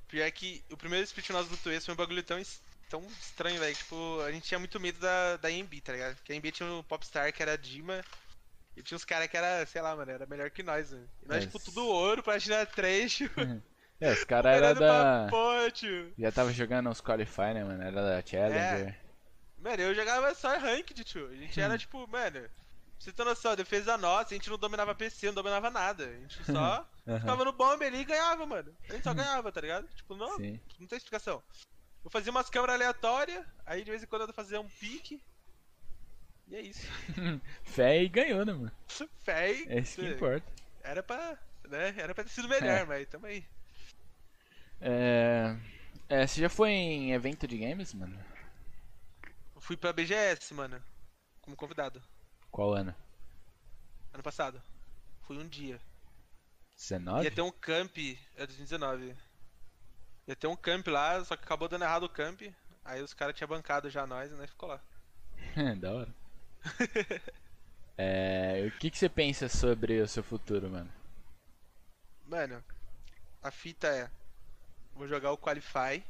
Pior que o primeiro split nosso do Tuês foi um bagulho tão, tão estranho, velho. Tipo, a gente tinha muito medo da, da EMB, tá ligado? Porque a EMB tinha um Popstar que era Dima. E tinha uns caras que era, sei lá, mano, era melhor que nós, mano. E nós, É, tipo, tudo ouro, platina 3, tipo, É, os caras eram da. pô, tio. Já tava jogando uns Qualify, né, mano? Era da Challenger. Mano, eu jogava só ranked, tio. A gente era, tipo, mano... Você ter noção, a defesa nossa, a gente não dominava PC, não dominava nada. A gente só Aham, ficava no bomb ali e ganhava, mano. A gente só ganhava, tá ligado? Tipo, não, Sim. não tem explicação. Eu fazia umas câmeras aleatórias, aí de vez em quando eu fazia um pique. E é isso. Fé e ganhou, né, mano? Fé, É isso que importa. Era pra. Né? Era pra ter sido melhor, É. mas tamo aí. É... é. Você já foi em evento de games, mano? Fui pra BGS, mano. Como convidado. Qual ano? Ano passado. Fui um dia. 19? Ia ter um camp. É 2019. Ia ter um camp lá, só que acabou dando errado o camp. Aí os caras tinham bancado já nós e nós ficou lá. da hora. É, o que, que você pensa sobre o seu futuro, mano? Mano, a fita é. Vou jogar o Qualify.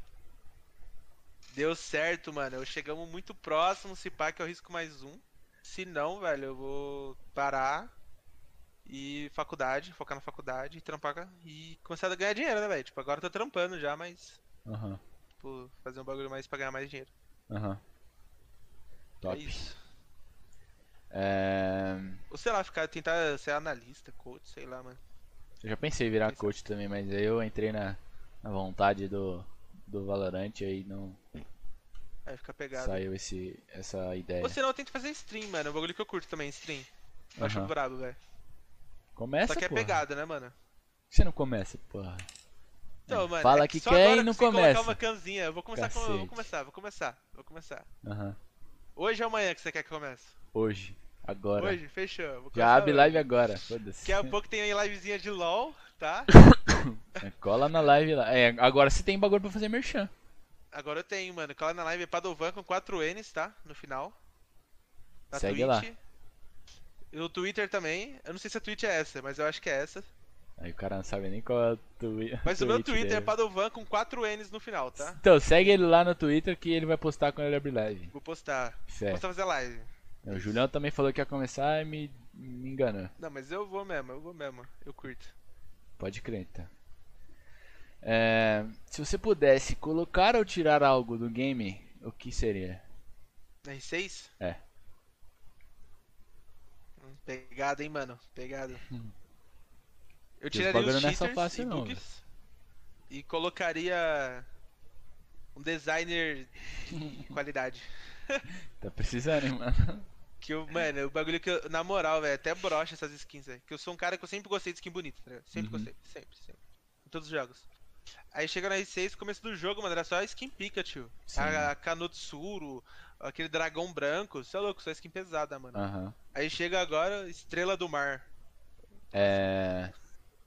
Deu certo, mano. Eu chegamos muito próximo. Se pá, que eu risco mais um. Se não, velho, eu vou parar. E faculdade, focar na faculdade e trampar e começar a ganhar dinheiro, né, velho? Tipo, agora eu tô trampando já, mas. Aham, Tipo, fazer um bagulho mais pra ganhar mais dinheiro. aham. É Top. isso. É, Ou sei lá, ficar, tentar ser analista, coach, sei lá, mano. eu já pensei em virar Pensa- coach também, mas aí eu entrei na, na vontade do, do Valorant aí não Aí fica pegado. saiu esse, essa ideia. Ou senão tenta fazer stream, mano. É um bagulho que eu curto também, stream. Eu acho Aham. brabo, velho. Começa, Só que é porra. pegada, né, mano? Por que você não começa, porra? Então, mano, Fala é que só quer e não que você começa. uma canzinha. Eu vou começar com, eu vou começar, vou começar, vou começar. Aham. Hoje ou amanhã que você quer que comece? Hoje, agora. Hoje, fechou. Já abre hoje. live agora, foda-se. Daqui a pouco tem aí livezinha de LOL, tá? É, Cola na live lá. É, agora você tem bagulho pra fazer merchan. Agora eu tenho, mano. Cola na live é Padovan com 4 N's, tá? No final. Na Segue Twitch. lá. E no Twitter também. Eu não sei se a Twitch é essa, mas eu acho que é essa. Aí o cara não sabe nem qual é o twi Mas o meu Twitter é dele. Padovan com 4 N's no final, tá? Então, segue ele lá no Twitter que ele vai postar quando ele abrir live. Vou postar. Vou Fé. postar fazer live. O Julião também falou que ia começar e me, me enganou. Não, mas eu vou mesmo, eu vou mesmo. Eu curto. Pode crer, então. É, se você pudesse colocar ou tirar algo do game, o que seria? R6? É. Hum, Pegado, hein, mano. Pegado. Hum. Eu tiraria os é cheaters fácil e não, bugs e colocaria um designer de qualidade. Tá precisando, hein, mano? Que eu, mano, o bagulho que eu, na moral, velho, até brocha essas skins, velho. Que eu sou um cara que eu sempre gostei de skin bonita, tá ligado? Sempre Uhum. gostei, sempre, sempre. Em todos os jogos. Aí chega na R6, começo do jogo, mano, era só skin Pikachu. Sim. A, a aquele dragão branco, você é louco, só skin pesada, mano. Aham. Aí chega agora, Estrela do Mar. É.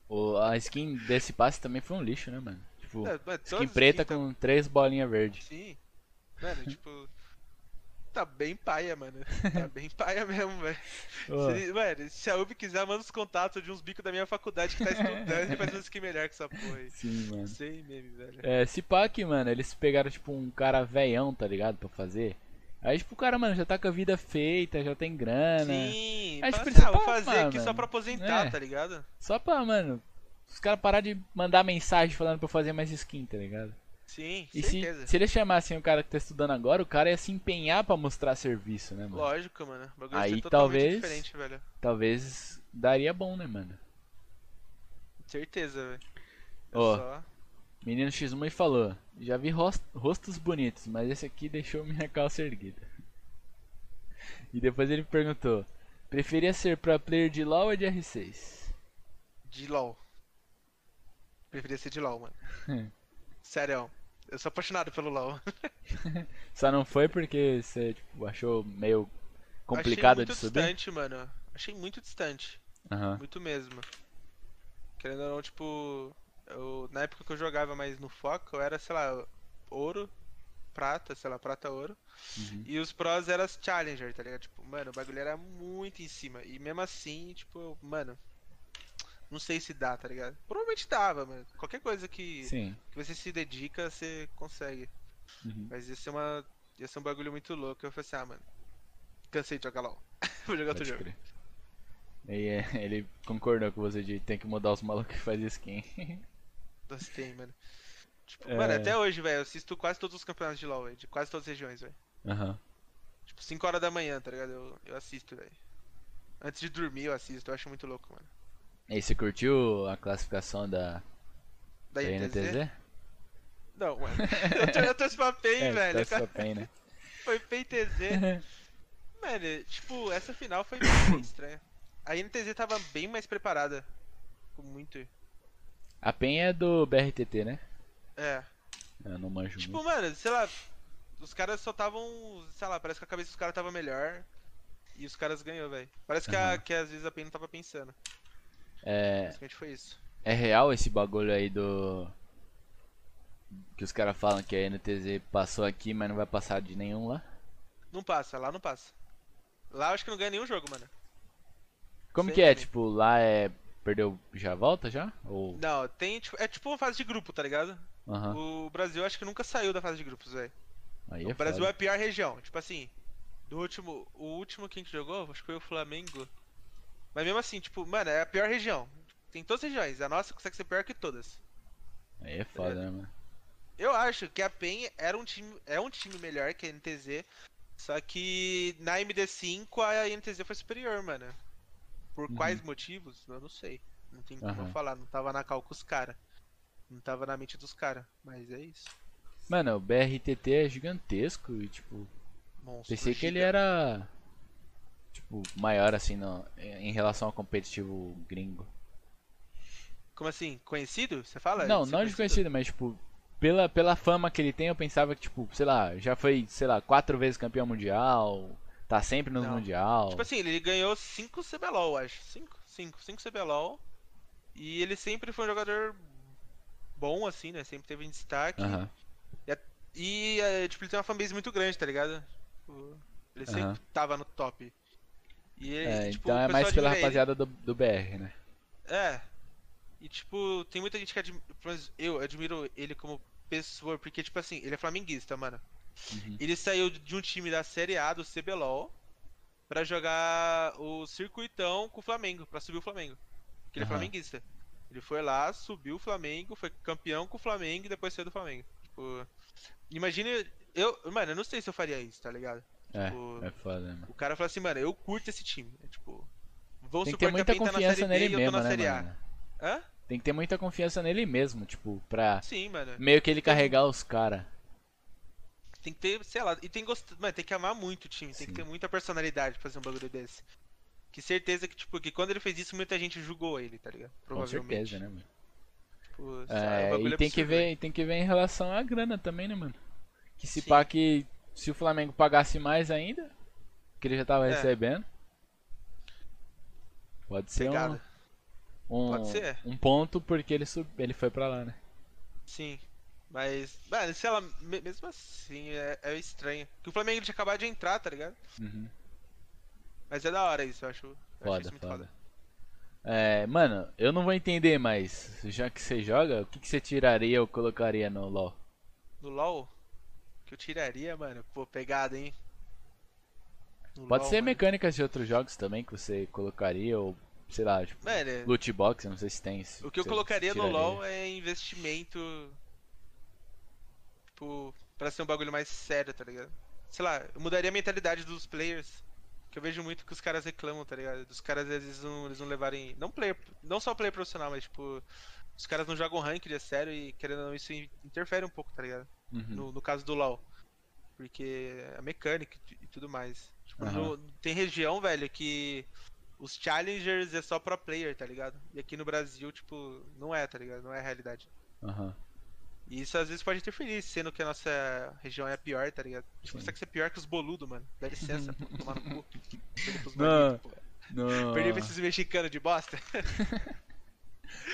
O, a skin desse passe também foi um lixo, né, mano? Tipo, É, skin preta com três bolinhas verdes. Sim. Mano, tipo. Tá bem paia, mano. Tá bem paia mesmo, velho. Mano, se a UB quiser, manda os contatos de uns bicos da minha faculdade que tá estudando e faz uma skin melhor que essa porra aí. Sim, mano. Sei mesmo, velho. É, se pá que, mano, eles pegaram, tipo, um cara veião, tá ligado? Pra fazer. Aí, tipo, o cara, mano, já tá com a vida feita, já tem grana. Sim, fala que assim, ah, vou fazer palmar, aqui só mano. pra aposentar, É. tá ligado? Só pra, mano, os caras parar de mandar mensagem falando pra eu fazer mais skin, tá ligado? Sim, E se, certeza. se eles chamassem o cara que tá estudando agora, o cara ia se empenhar pra mostrar serviço, né, mano? Lógico, mano. O bagulho Aí, talvez- diferente, velho. Talvez daria bom, né, mano? Certeza, velho. É Ó. só- Menino X1 falou: Já vi ros- rostos bonitos, mas esse aqui deixou minha calça erguida. E depois ele perguntou: Preferia ser pro player de LoL ou de R6? De LOL. Preferia ser de LOL, mano. Sério. Eu sou apaixonado pelo LOL. Só não foi porque você tipo, achou meio complicado Achei de muito subir? distante, mano. Achei muito distante. Aham. Muito mesmo. Querendo ou não, tipo. Eu, na época que eu jogava mais no foco, eu era, sei lá, ouro, prata, sei lá, prata ouro. Uhum. E os pros eram as challenger, tá ligado? Tipo, mano, o bagulho era muito em cima. E mesmo assim, tipo, mano. Não sei se dá, tá ligado? Provavelmente dava, mano. Qualquer coisa que, Sim. que você se dedica, você consegue. Uhum. Mas ia ser uma. Ia ser um bagulho muito louco. Eu falei assim, ah, mano. Cansei de jogar LOL. Vou jogar outro Pode jogo. crer. E é, ele concordou com você de tem que mudar os malucos que faz skin. Gostei, mano. Tipo, É. mano, até hoje, velho, eu assisto quase todos os campeonatos de LoL, velho, de quase todas as regiões, velho. Aham. Tipo, 5 horas da manhã, tá ligado? Eu, eu assisto, velho. Antes de dormir eu assisto, eu acho muito louco, mano. E você curtiu a classificação da, Da da INTZ? NTZ? Não, mano. eu, tô, eu pra PEN, É, velho. tá só bem, né? Foi PEN TZ. Mano, tipo, essa final foi bem estranha. A NTZ tava bem mais preparada. Com muito. A PEN é do BRTT, né? É. Eu não manjo Tipo, muito. mano, sei lá, os caras só estavam, sei lá, parece que a cabeça dos caras tava melhor e os caras ganhou, velho. Parece que, a- que às vezes a PEN não tava pensando. É, Basicamente foi isso. é real esse bagulho aí do. Que os caras falam que a NTZ passou aqui, mas não vai passar de nenhum lá? Não passa, lá não passa. Lá eu acho que não ganha nenhum jogo, mano. Como Sei que é? também. Tipo, lá é. Perdeu. Já volta já? Ou. Não, tem, tipo, é tipo uma fase de grupo, tá ligado? Aham. O Brasil acho que nunca saiu da fase de grupos, velho. Aí é O Brasil foda. é a pior região, tipo assim, do último, o último quem que jogou, acho que foi o Flamengo. Mas mesmo assim, tipo, mano, é a pior região. Tem todas as regiões, a nossa consegue ser pior que todas. Aí é foda, né, mano? Eu acho que a PEN era um time, é um time melhor que a NTZ, só que na MD5 a NTZ foi superior, mano. Por Uhum. quais motivos? Eu não sei. Não tem como falar, não tava na cal com os caras. Não tava na mente dos caras, mas é isso. Mano, o BRTT é gigantesco e, tipo, Monstro. pensei que ele era. Tipo, maior assim no, em relação ao competitivo gringo. Como assim? Conhecido? Você fala? Não, não de conhecido, mas, tipo, pela, pela fama que ele tem, eu pensava que, tipo, sei lá, já foi, sei lá, quatro vezes campeão mundial, tá sempre no Não. mundial. Tipo assim, ele ganhou 5 CBLOL, acho. 5, 5, 5 CBLOL. E ele sempre foi um jogador bom, assim, né? Sempre teve em destaque. Aham. E, é, tipo, ele tem uma fanbase muito grande, tá ligado? Tipo, ele sempre tava no top. E ele, É, tipo, então é mais pela admira rapaziada do, do BR, né? É. E, tipo, tem muita gente que admira. Eu admiro ele como pessoa, porque, tipo assim, ele é flamenguista, mano. Uhum. Ele saiu de um time da Série A do CBLOL pra jogar o circuitão com o Flamengo, pra subir o Flamengo. Porque ele é flamenguista. Ele foi lá, subiu o Flamengo, foi campeão com o Flamengo e depois saiu do Flamengo. Tipo, imagine, eu, mano, eu não sei se eu faria isso, tá ligado? É, Tipo, é foda, né, mano? O cara fala assim, mano, eu curto esse time. É tipo, vou Tem que ter muita tá confiança B nele mesmo, né, mano? Hã? Tem que ter muita confiança nele mesmo, tipo, pra Sim, mano. meio que ele carregar os caras. Tem que ter, sei lá, e tem gost... Mano, tem que amar muito o time, tem que Sim. ter muita personalidade pra fazer um bagulho desse. Que certeza que, tipo, que quando ele fez isso, muita gente julgou ele, tá ligado? Com Provavelmente. certeza, né, mano? Tipo, É, e tem que, absurdo, ver, velho. e tem que ver em relação à grana também, né, mano? Que se Sim. pá que se o Flamengo pagasse mais ainda, que ele já tava É. recebendo, pode ser Pegada. um, um, Pode ser. um ponto porque ele, sub, ele foi pra lá, né? Sim. Mas, mano, sei lá, me- mesmo assim, é, é estranho. Que o Flamengo tinha acabado de entrar, tá ligado? Uhum. Mas é da hora isso, eu acho. Eu Foda, isso muito foda. É, mano, eu não vou entender, mas já que você joga, o que, que você tiraria ou colocaria no LoL? No LoL, que eu tiraria, mano, pô, pegada, hein? No Pode LoL, ser mano. mecânicas de outros jogos também que você colocaria, ou sei lá, tipo, Mano, é- loot box, não sei se tem. se o que eu colocaria no. LoL é investimento. Tipo, pra ser um bagulho mais sério, tá ligado? Sei lá, eu mudaria a mentalidade dos players. Que eu vejo muito que os caras reclamam, tá ligado? Dos caras eles não, eles não levarem. Não player. Não só player profissional, mas tipo. Os caras não jogam ranked a sério e querendo ou não, isso in- interfere um pouco, tá ligado? Uhum. No, no caso do LoL. Porque a mecânica e tu- tudo mais. Tipo, Aham. no- tem região, velho, que os challengers é só pro player, tá ligado? E aqui no Brasil, tipo, não é, tá ligado? Não é a realidade. Aham. E isso às vezes pode interferir, sendo que a nossa região é a pior, tá ligado? Tipo, você que ser pior que os boludos, mano. Dá licença, pô, tomar no cu. Não. Perder pra esses mexicanos de bosta.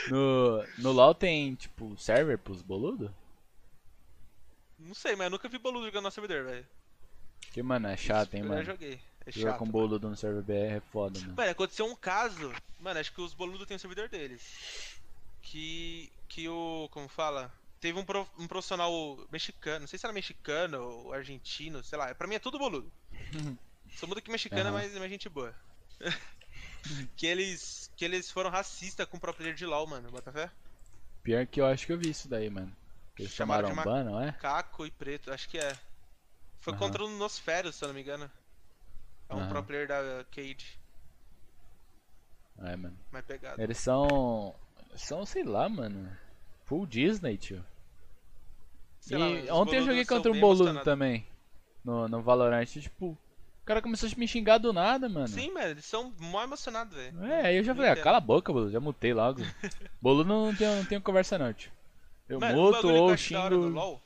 no, no LoL tem, tipo, server pros boludo? Não sei, mas eu nunca vi boludo jogando no servidor, velho. Que, mano, é chato, hein, Eu mano. já joguei. É Jogar com mano. boludo no server BR é foda, mano. Mano, aconteceu um caso. Mano, acho que os boludos têm o servidor deles. Que. Que o. Como fala? Teve um, pro- um profissional mexicano. Não sei se era mexicano ou argentino, sei lá. Pra mim é tudo boludo. Só muda que mexicano é Aham. mais, mais gente boa. que eles. Que eles foram racistas com o próprio player de LOL, mano. Bota fé? Pior que eu acho que eu vi isso daí, mano. Eles Chamaram chamaram de ban, não é? Caco e preto, acho que é. Foi Aham. contra o Nosferos, se eu não me engano. É um Aham. pro player da Cage. É, mano. Mais pegado. Eles são. São, sei lá, mano. Full Disney, tio. Sei e lá, ontem eu joguei contra um bem boludo também. No, no Valorant. Tipo, o cara começou a me xingar do nada, mano. Sim, mano, eles são mó emocionados, velho. É, aí eu já falei, ah, cala a boca, boludo. Já mutei logo. boludo não tenho, não tenho conversa não, tio. Eu Mano, muto ou xingo. LoL.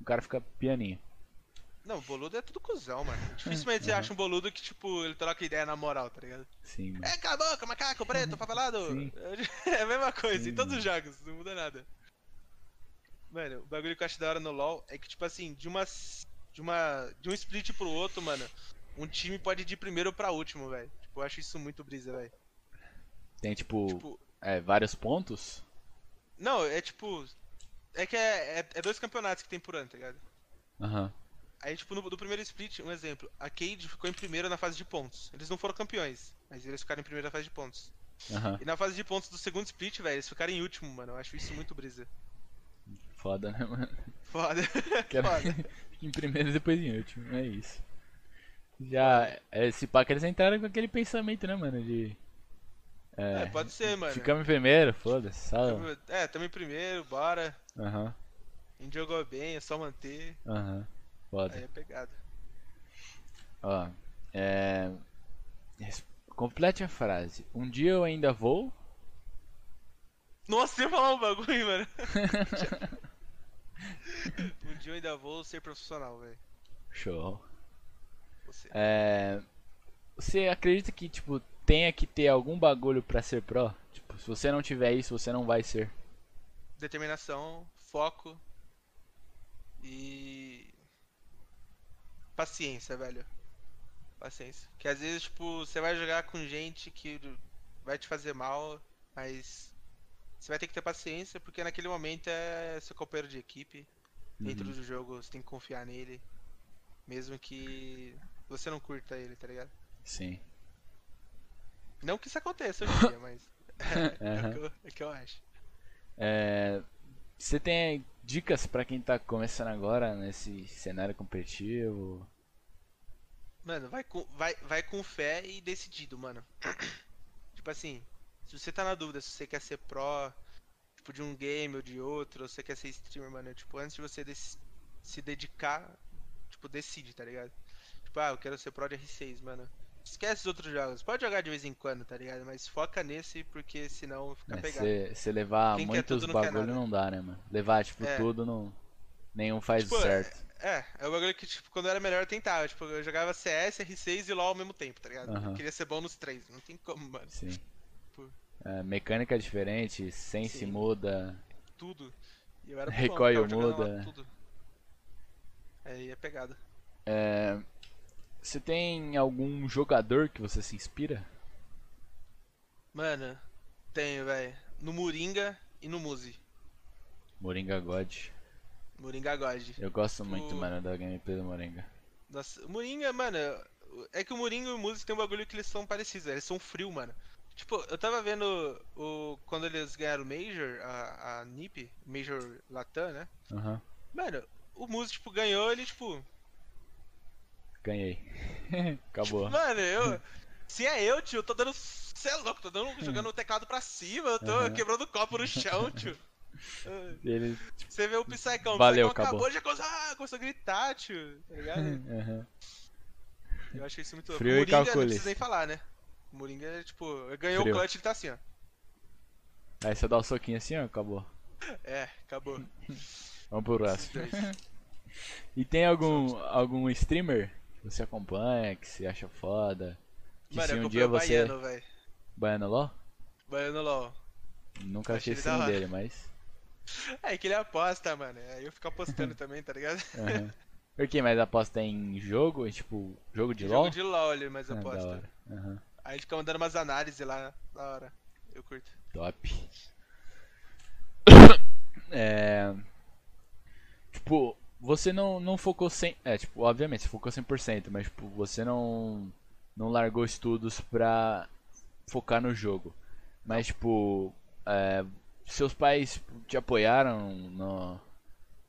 O cara fica pianinho. Não, o boludo é tudo cuzão, mano. Dificilmente você Aham. acha um boludo que, tipo, ele troca ideia na moral, tá ligado? Sim, mano. É, cala a boca, macaco, preto, favelado. Sim. É a mesma coisa, Sim, em todos mano. os jogos, não muda nada. Mano, o bagulho que eu acho da hora no LoL é que, tipo assim, de uma. De uma. De um split pro outro, mano, um time pode ir de primeiro pra último, velho. Tipo, eu acho isso muito brisa, velho. Tem, tipo, Tipo. é, vários pontos. Não, é tipo. É que é, é, é dois campeonatos que tem por ano, tá ligado? Aham. Aí, tipo, no, do primeiro split, um exemplo, a Cade ficou em primeiro na fase de pontos. Eles não foram campeões, mas eles ficaram em primeiro na fase de pontos. Aham. E na fase de pontos do segundo split, velho, eles ficaram em último, mano. Eu acho isso muito brisa. Foda, né, mano? Foda. Quero Foda. em primeiro e depois em último. É isso. Já, é, esse pá que eles entraram com aquele pensamento, né, mano? De. É, É, pode ser, mano. ficamos em primeiro, foda-se. É, tamo em primeiro, bora. Aham, A gente jogou bem, é só manter. aham. Foda. Aí é pegada. Ó, é. Complete a frase. Um dia eu ainda vou. Nossa, você falou um bagulho, mano. um dia eu ainda vou ser profissional, velho. Show. Você. É. Você acredita que, tipo, tenha que ter algum bagulho pra ser pro? Tipo, se você não tiver isso, você não vai ser. Determinação, foco e. Paciência, velho. Paciência. Que às vezes, tipo, você vai jogar com gente que vai te fazer mal, mas você vai ter que ter paciência porque naquele momento é seu companheiro de equipe. Dentro Uhum. do jogo você tem que confiar nele. Mesmo que você não curta ele, tá ligado? Sim. Não que isso aconteça hoje em dia, mas. É, Aham. o que eu, é o que eu acho. É, Você tem dicas pra quem tá começando agora nesse cenário competitivo? Mano, vai com, vai, vai com fé e decidido, mano. tipo assim, se você tá na dúvida se você quer ser pró, tipo, de um game ou de outro, ou se você quer ser streamer, mano, tipo, antes de você se dedicar, tipo, decide, tá ligado? Tipo, ah, eu quero ser pró de R6, mano. Esquece os outros jogos. Pode jogar de vez em quando, tá ligado? Mas foca nesse, porque senão fica pegado. Você É, levar Quem muitos tudo não bagulho nada. não dá, né, mano? Levar, tipo, É. tudo não. Nenhum faz Tipo, certo. É, é o bagulho que, tipo, quando eu era melhor eu tentava. Tipo, eu jogava CS, R6 e LoL ao mesmo tempo, tá ligado? Eu queria ser bom nos três. Não tem como, mano. Sim. Pô. É, mecânica diferente, sense Sim. muda. Tudo. E eu era bom, Recoil lá muda. Tudo. Aí é pegada. É, Você tem algum jogador que você se inspira? Mano, tenho, velho. No Moringa e no Muzi. Moringa God. Moringa God. Eu gosto muito, O- mano, da gameplay do Moringa. Nossa, o Moringa, mano, é que o Moringa e o Muzi tem um bagulho que eles são parecidos, eles são frio, mano. Tipo, eu tava vendo o quando eles ganharam o Major, a, a NiP, Major Latam, né? Aham. Mano, o Muzi, tipo, ganhou, ele, tipo, Ganhei. Acabou. mano, eu. Se é eu, tio, eu tô dando. Cê é louco, tô dando, jogando o teclado pra cima, eu tô Aham. quebrando o copo no chão, tio. Ele. Você vê o Psycão, o Valeu, Psycão acabou. acabou, já começou, ah, começou a gritar, tio, tá ligado? Aham. Eu achei isso muito louco. Frio o e Moringa, não calculista. precisa nem falar, né? O Moringa, é, tipo, ganhou Frio. o clutch, ele tá assim, ó. Aí você dá um soquinho assim, ó, acabou. É, acabou. Vamos pro próximo. E tem algum algum streamer que você acompanha, que você acha foda? Que Mano, se um dia você. Baiano, velho. Baiano LOL? Baiano LOL. Nunca Achei esse hora. dele, mas. É que ele aposta, mano. Aí eu fico apostando também, tá ligado? Aham. Por que? Mas aposta em jogo? Tipo, jogo de Jogo LOL? de LOL ele mais Ah, aposta. hora. Aham. Aí ele fica mandando umas análises lá, da hora. Eu curto. Top. É. Tipo, você não, não focou 100%. É, tipo, obviamente, você focou 100%, mas, tipo, você não. Não largou estudos pra focar no jogo. Mas, tipo. é, seus pais te apoiaram no,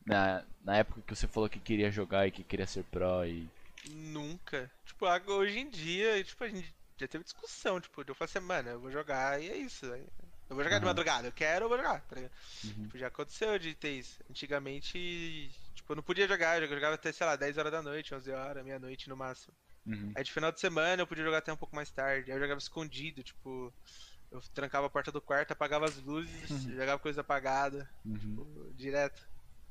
na, na época que você falou que queria jogar e que queria ser pro e. Nunca. Tipo, hoje em dia, tipo, a gente já teve discussão, tipo, de eu falar assim, mano, eu vou jogar e é isso. aí Eu vou jogar de Aham. madrugada, eu quero, eu vou jogar, tá? Uhum. Tipo, já aconteceu de ter isso. Antigamente, tipo, eu não podia jogar, eu jogava até, sei lá, 10 horas da noite, 11 horas, meia-noite no máximo. Uhum. Aí de final de semana eu podia jogar até um pouco mais tarde. Aí eu jogava escondido, tipo, eu trancava a porta do quarto, apagava as luzes, Uhum. jogava coisa apagada, Uhum. tipo, direto.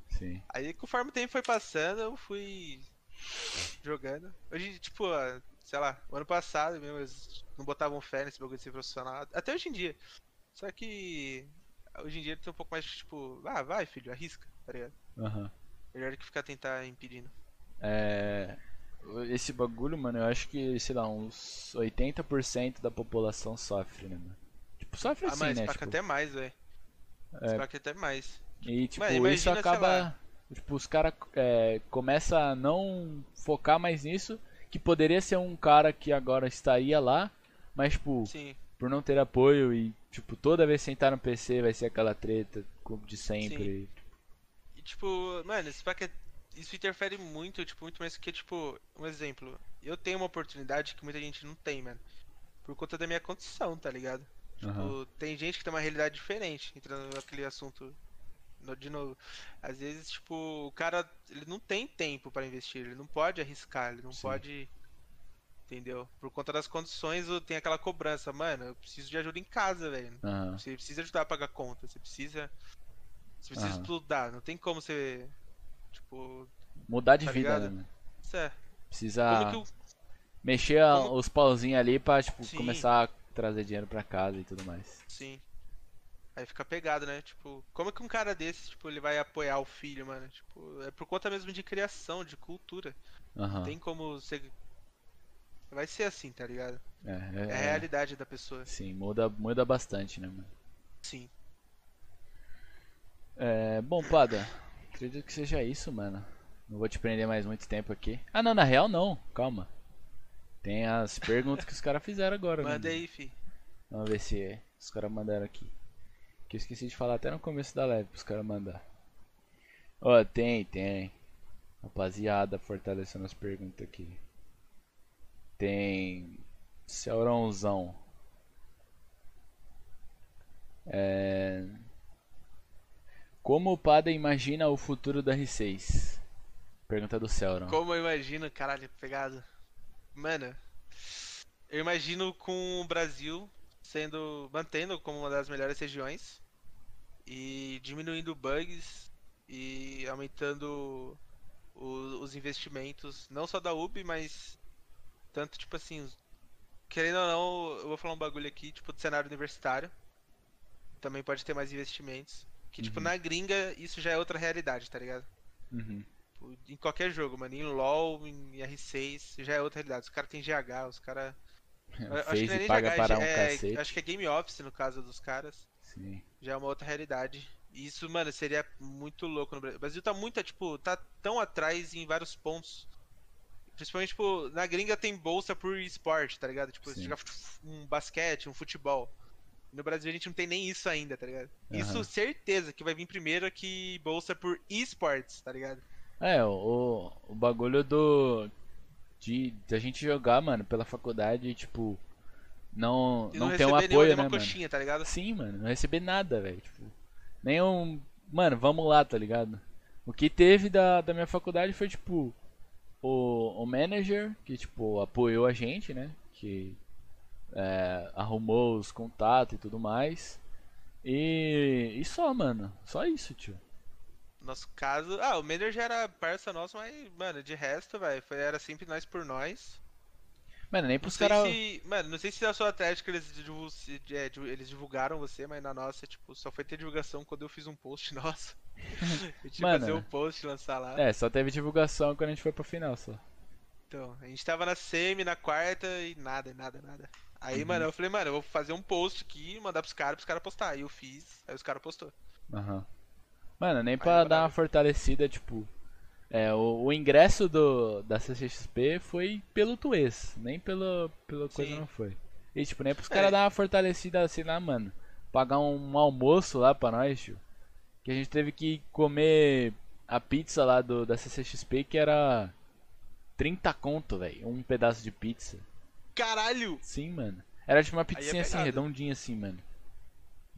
Sim. Aí conforme o tempo foi passando, eu fui jogando. Hoje, tipo, ah, sei lá, o ano passado mesmo, eles não botavam fé nesse bagulho de ser profissional. Até hoje em dia. Só que hoje em dia tem um pouco mais, tipo, ah, vai filho, arrisca, tá ligado? Aham. Melhor do que ficar tentar impedindo. É. Esse bagulho, mano, eu acho que, sei lá, uns 80% da população sofre, né, mano? Tipo, sofre ah, assim, mas né? Tipo, até mais, velho. É. Que até mais. e, tipo, isso imagina, sei acaba. Tipo, os caras é, começam a não focar mais nisso, que poderia ser um cara que agora estaria lá, mas, tipo, Sim. por não ter apoio e, tipo, toda vez sentar no PC vai ser aquela treta como de sempre. E tipo, mano, isso, pra que- isso interfere muito, tipo, muito mais que, tipo, um exemplo. Eu tenho uma oportunidade que muita gente não tem, mano. Por conta da minha condição, tá ligado? Tipo, tem gente que tem uma realidade diferente, entrando naquele assunto de novo. Às vezes, tipo, o cara, ele não tem tempo pra investir, ele não pode arriscar, ele não Sim. pode. Entendeu? Por conta das condições, tem aquela cobrança, mano, eu preciso de ajuda em casa, velho. Aham. Você precisa ajudar a pagar conta, você precisa. Você precisa Aham. estudar, não tem como você. Tipo. Mudar de Tá vida, ligado? né? Isso é. Precisa Como que o. mexer a- como- os pauzinhos ali pra, tipo, Sim. começar a trazer dinheiro pra casa e tudo mais. Sim. Aí fica pegado, né? Tipo, como que um cara desse, tipo, ele vai apoiar o filho, mano? Tipo, é por conta mesmo de criação, de cultura. Aham. Não tem como você. Vai ser assim, tá ligado? É, É é, a realidade da pessoa. Sim, muda, muda bastante, né, mano? Sim. É, bom, Pada, acredito que seja isso, mano. Não vou te prender mais muito tempo aqui. Ah, não, na real não, calma. Tem as perguntas que os caras fizeram agora, Manda aí, fi. Vamos ver se os caras mandaram aqui. Que eu esqueci de falar até no começo da live pros caras mandar. Ó, tem, tem. Rapaziada, fortalecendo as perguntas aqui. Tem. Celrãozão. É. Como o Pada imagina o futuro da R6? Pergunta do Celron. Como eu imagino, caralho, pegado. Mano, eu imagino com o Brasil sendo. mantendo como uma das melhores regiões e diminuindo bugs e aumentando o- os investimentos, não só da UB, mas tanto tipo assim, querendo ou não, eu vou falar um bagulho aqui, tipo do cenário universitário. Também pode ter mais investimentos. Que, tipo, Uhum. na gringa, isso já é outra realidade, tá ligado? Uhum. Tipo, Em qualquer jogo, mano. Em LoL, em R6, já é outra realidade. Os caras têm GH, os caras. Fez e paga para um é, cacete. Acho que é Game Office no caso dos caras. Sim. Já é uma outra realidade. E Isso, mano, seria muito louco no Brasil. O Brasil tá muito, tipo, tá tão atrás em vários pontos. Principalmente, tipo, na gringa tem bolsa por esporte, tá ligado? Tipo, você Sim. jogar um basquete, um futebol. No Brasil a gente não tem nem isso ainda, tá ligado? Isso Aham. certeza que vai vir primeiro que bolsa por esportes, tá ligado? É, o, o bagulho do. De, de a gente jogar, mano, pela faculdade, tipo. Não, E não, não, tem um apoio, né, nenhuma mano? coxinha, tá ligado? Sim, mano, não receber nada, velho. Tipo, nenhum. Mano, vamos lá, tá ligado? O que teve da, da minha faculdade foi, tipo, o, o manager, que, tipo, apoiou a gente, né? Que é, arrumou os contatos e tudo mais. E, e só, mano. Só isso, tio. Nosso caso. Ah, o Mender já era parça nosso, mas, mano, de resto, velho, era sempre nós por nós. Mano, nem pros caras. se. Mano, não sei se na sua Atlético eles, é, eles divulgaram você, mas na nossa, tipo, só foi ter divulgação quando eu fiz um post nosso. Eu tinha que Mano. fazer um post lançar lá. É, só teve divulgação quando a gente foi pra final, só. Então, a gente tava na semi, na quarta e nada, nada, nada. Aí, Uhum. mano, eu falei, mano, eu vou fazer um post aqui, mandar pros caras, pros caras postar. Aí eu fiz, aí os caras postou. Aham. Mano, nem Aí pra dar uma bravo. fortalecida, tipo. É, o, o ingresso do, da CCXP foi pelo Tuês, nem pelo, pela coisa Sim. não foi. E tipo, nem pros É. caras dar uma fortalecida assim lá, mano. Pagar um, almoço lá pra nós, tio. Que a gente teve que comer a pizza lá do, da CCXP que era 30 conto, velho. Um pedaço de pizza. Caralho! Sim, mano. Era tipo uma pizzinha assim, pegado. redondinha assim, mano.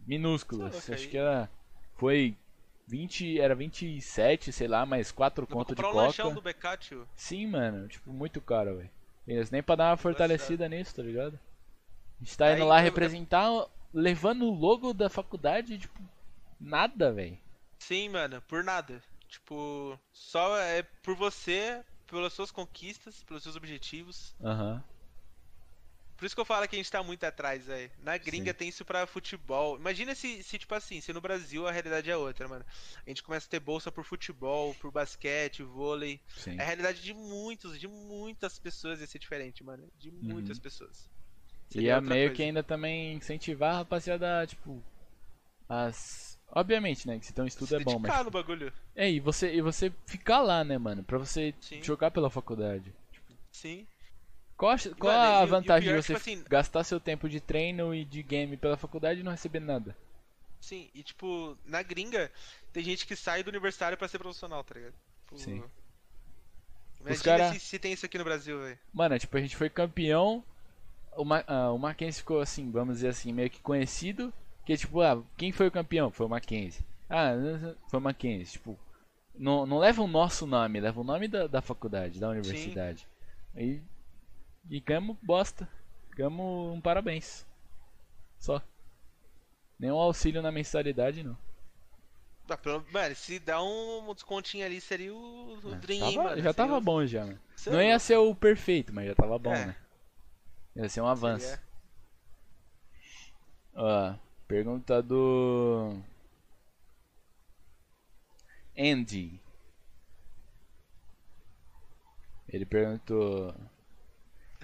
Minúscula. Tá louco, Acho aí- que era. Foi 20. Era 27, sei lá, mais 4 Dá pra conto de comprar um coca. do BK, tio. Sim, mano. Tipo, muito caro, velho. Nem pra dar uma fortalecida nisso, tá ligado? A gente tá Aí, indo lá eu- representar, levando o logo da faculdade, tipo, nada, velho. Sim, mano, por nada. Tipo, só é por você, pelas suas conquistas, pelos seus objetivos. Aham. Por isso que eu falo que a gente tá muito atrás, velho. Na gringa Sim. tem isso pra futebol. Imagina se, se, tipo assim, se no Brasil a realidade é outra, mano. A gente começa a ter bolsa por futebol, por basquete, vôlei. Sim. A realidade de muitos, de muitas pessoas ia ser diferente, mano. De muitas pessoas. E Seria é outra meio coisa. que ainda também incentivar a rapaziada, tipo. As. Obviamente, né? Que se tem um estudo Se é bom, mas. no bagulho. É, e você, e você ficar lá, né, mano? Pra você Sim. jogar pela faculdade. Sim. Qual, a- qual Mano, e a e vantagem pior é de que, você tipo assim- gastar seu tempo de treino e de game pela faculdade e não receber nada? Sim, e tipo, na gringa, tem gente que sai do universitário pra ser profissional, tá ligado? Tipo, Sim. Imagina cara- se, se tem isso aqui no Brasil, velho. Mano, tipo, a gente foi campeão. O, Ma ah, o Mackenzie ficou assim, vamos dizer assim, meio que conhecido. Que tipo, ah, quem foi o campeão? Foi o Mackenzie. Ah, foi o Mackenzie. Tipo, não, não leva o nosso nome, leva o nome da, da faculdade, da universidade. E, e ganhamos bosta. Ganhamos um parabéns. Só. Nenhum auxílio na mensalidade, não. Ah, pelo- Mano, se dá um descontinho ali, seria o, o É, Dream, hein, tava- mano. já tava Seria bom já, mano. Cê Não é ia ser o perfeito, mas já tava bom, É. né? Ia ser um avanço. Seria. Ó, pergunta do. Andy. Ele perguntou: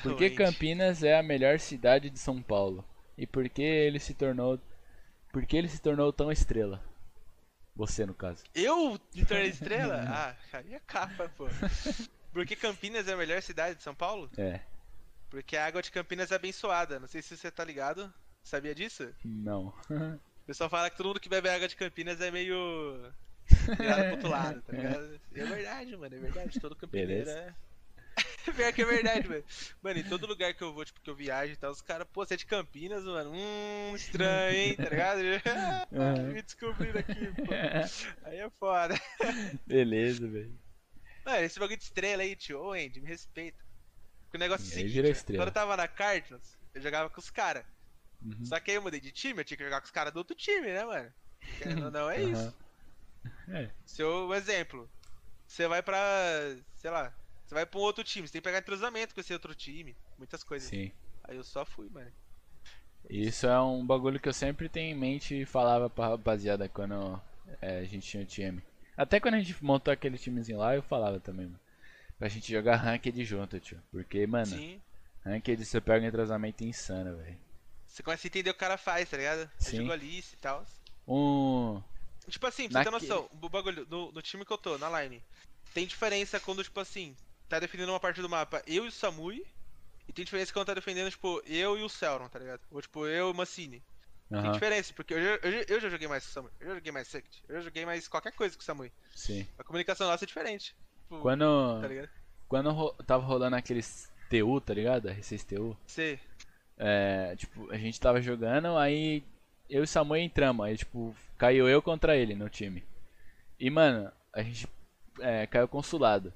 Por que. Campinas é a melhor cidade de São Paulo? E por que ele se tornou. Por que ele se tornou tão estrela? Você, no caso. Eu me tornei estrela? ah, aí é capa, pô. Porque Campinas é a melhor cidade de São Paulo? É, Porque a água de Campinas é abençoada. Não sei se você tá ligado. Sabia disso? não. O pessoal fala que todo mundo que bebe água de Campinas é meio. virado pro outro lado, tá ligado? É verdade, mano, é verdade. Todo campineiro Beleza. é. Pior que é verdade, mano. Mano, em todo lugar que eu vou, tipo, que eu viajo e tal, os caras, pô, você é de Campinas, mano. Hum, estranho, hein, tá ligado? Uhum. Me descobriram aqui, pô. Aí é foda. Beleza, velho. Mano, esse bagulho de estrela aí, tio. Ô, Andy, me respeita. Porque o negócio é o seguinte, estrela. quando eu tava na Cardinals, eu jogava com os caras. Uhum. Só que aí eu mudei de time, eu tinha que jogar com os caras do outro time, né, mano? Ou não, é Aham. isso. É, Seu exemplo, você vai pra, sei lá, você vai pra um outro time, você tem que pegar entrosamento com esse outro time, muitas coisas. sim. Aí eu só fui, mano. Isso é um bagulho que eu sempre tenho em mente e falava pra rapaziada quando é, a gente tinha um time. Até quando a gente montou aquele timezinho lá, eu falava também, mano. Pra gente jogar ranked junto, tio. Porque, mano, Sim. ranked você pega um entrosamento insano, velho. Você começa a entender o que o cara faz, tá ligado? Sim. Eu jogo ali e tal. Um. Tipo assim, pra você ter Naquele- noção, o bagulho, no, no time que eu tô, na line, tem diferença quando, tipo assim, tá defendendo uma parte do mapa eu e o Samui, e tem diferença quando tá defendendo, tipo, eu e o Celron, tá ligado? Ou tipo, eu e o Massini. Tem Aham, diferença, porque eu já, eu, já, eu já joguei mais com o Samui, eu já joguei mais Sect, eu já joguei mais qualquer coisa com o Samui. sim. A comunicação nossa é diferente. Tipo, Quando, Tá ligado? quando ro- tava rolando aqueles TU, tá ligado? R6 TU. Você. É, tipo, a gente tava jogando, aí eu e o Samuel entramos, aí tipo, caiu eu contra ele no time. E mano, a gente é, caiu consulado.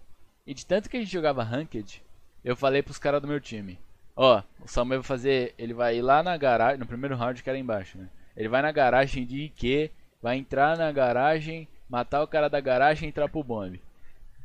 E de tanto que a gente jogava Ranked, eu falei pros caras do meu time, ó, o Samuel vai fazer, ele vai ir lá na garagem, no primeiro round que era embaixo, né? Ele vai na garagem de IQ, vai entrar na garagem, matar o cara da garagem e entrar pro bombe.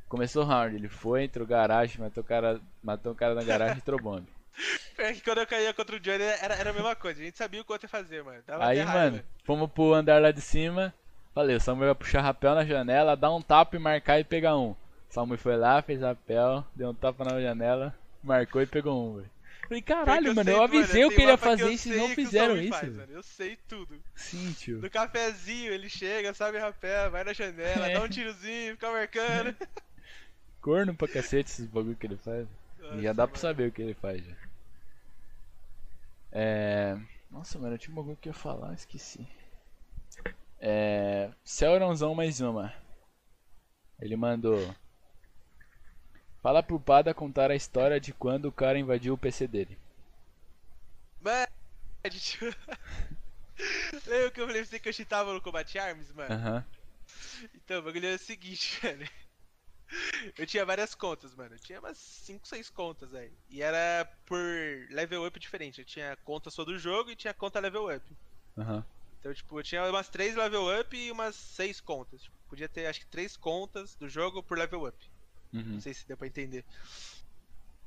Começou o round, ele foi, entrou garagem, matou o cara, matou o cara na garagem e entrou bombe. É que quando eu caía contra o Johnny era, era a mesma coisa, a gente sabia o que ia fazer, mano. Dava Aí, mano, fomos pro andar lá de cima. Falei, o Samuel vai puxar rapel na janela, dar um tapa e marcar e pegar um. O Samuel foi lá, fez rapel, deu um tapa na janela, marcou e pegou um, velho. Falei, caralho, mano, sei, eu avisei o tem que ele ia eu fazer e vocês não fizeram isso, faz, mano. Eu sei tudo. Sim, tio. No cafezinho, ele chega, sabe rapé, vai na janela, É. dá um tirozinho, fica marcando. Corno pra cacete esses bagulho que ele faz. E já dá Nossa, pra saber o que ele faz já. É. Nossa, mano, eu tinha um bagulho que eu ia falar, esqueci. É. Celronzão mais uma. Ele mandou. Fala pro Pada contar a história de quando o cara invadiu o PC dele. Mano. Lembra que eu falei pra você que eu cheatava no Combat Arms, mano? Aham. Então, o bagulho é o seguinte, velho. Eu tinha várias contas, mano. Eu tinha umas 5, 6 contas aí. E era por level up diferente. Eu tinha conta só do jogo e tinha conta level up. Aham. Então, tipo, eu tinha umas 3 level up e umas 6 contas. Tipo, podia ter, acho que, 3 contas do jogo por level up. Uhum. Não sei se deu pra entender.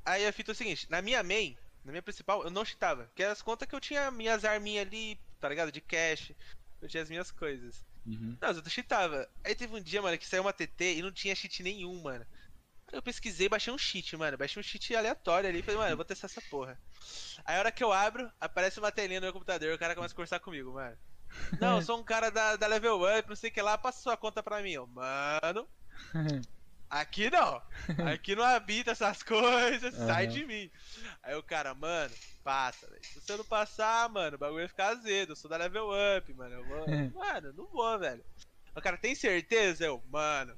Aí a fita é o seguinte, na minha main, na minha principal, eu não cheatava. Porque as contas que eu tinha minhas arminhas ali, tá ligado? De cash. Eu tinha as minhas coisas. Uhum. Não, eu cheatava. Aí teve um dia, mano, que saiu uma TT e não tinha cheat nenhum, mano. Aí eu pesquisei, baixei um cheat, mano. Baixei um cheat aleatório ali. Falei, mano, eu vou testar essa porra. Aí a hora que eu abro, aparece uma telinha no meu computador. O cara começa a conversar comigo, mano. Não, eu sou um cara da, da Level Up, não sei o que lá. Passa sua conta pra mim, ó. Mano, aqui não. Aqui não habita essas coisas. Sai Aham. de mim. Aí o cara, mano, passa, velho. Se você não passar, mano, o bagulho vai ficar azedo. Eu sou da Level Up, mano. Eu vou... mano, não vou, velho. O cara, tem certeza? Eu, mano,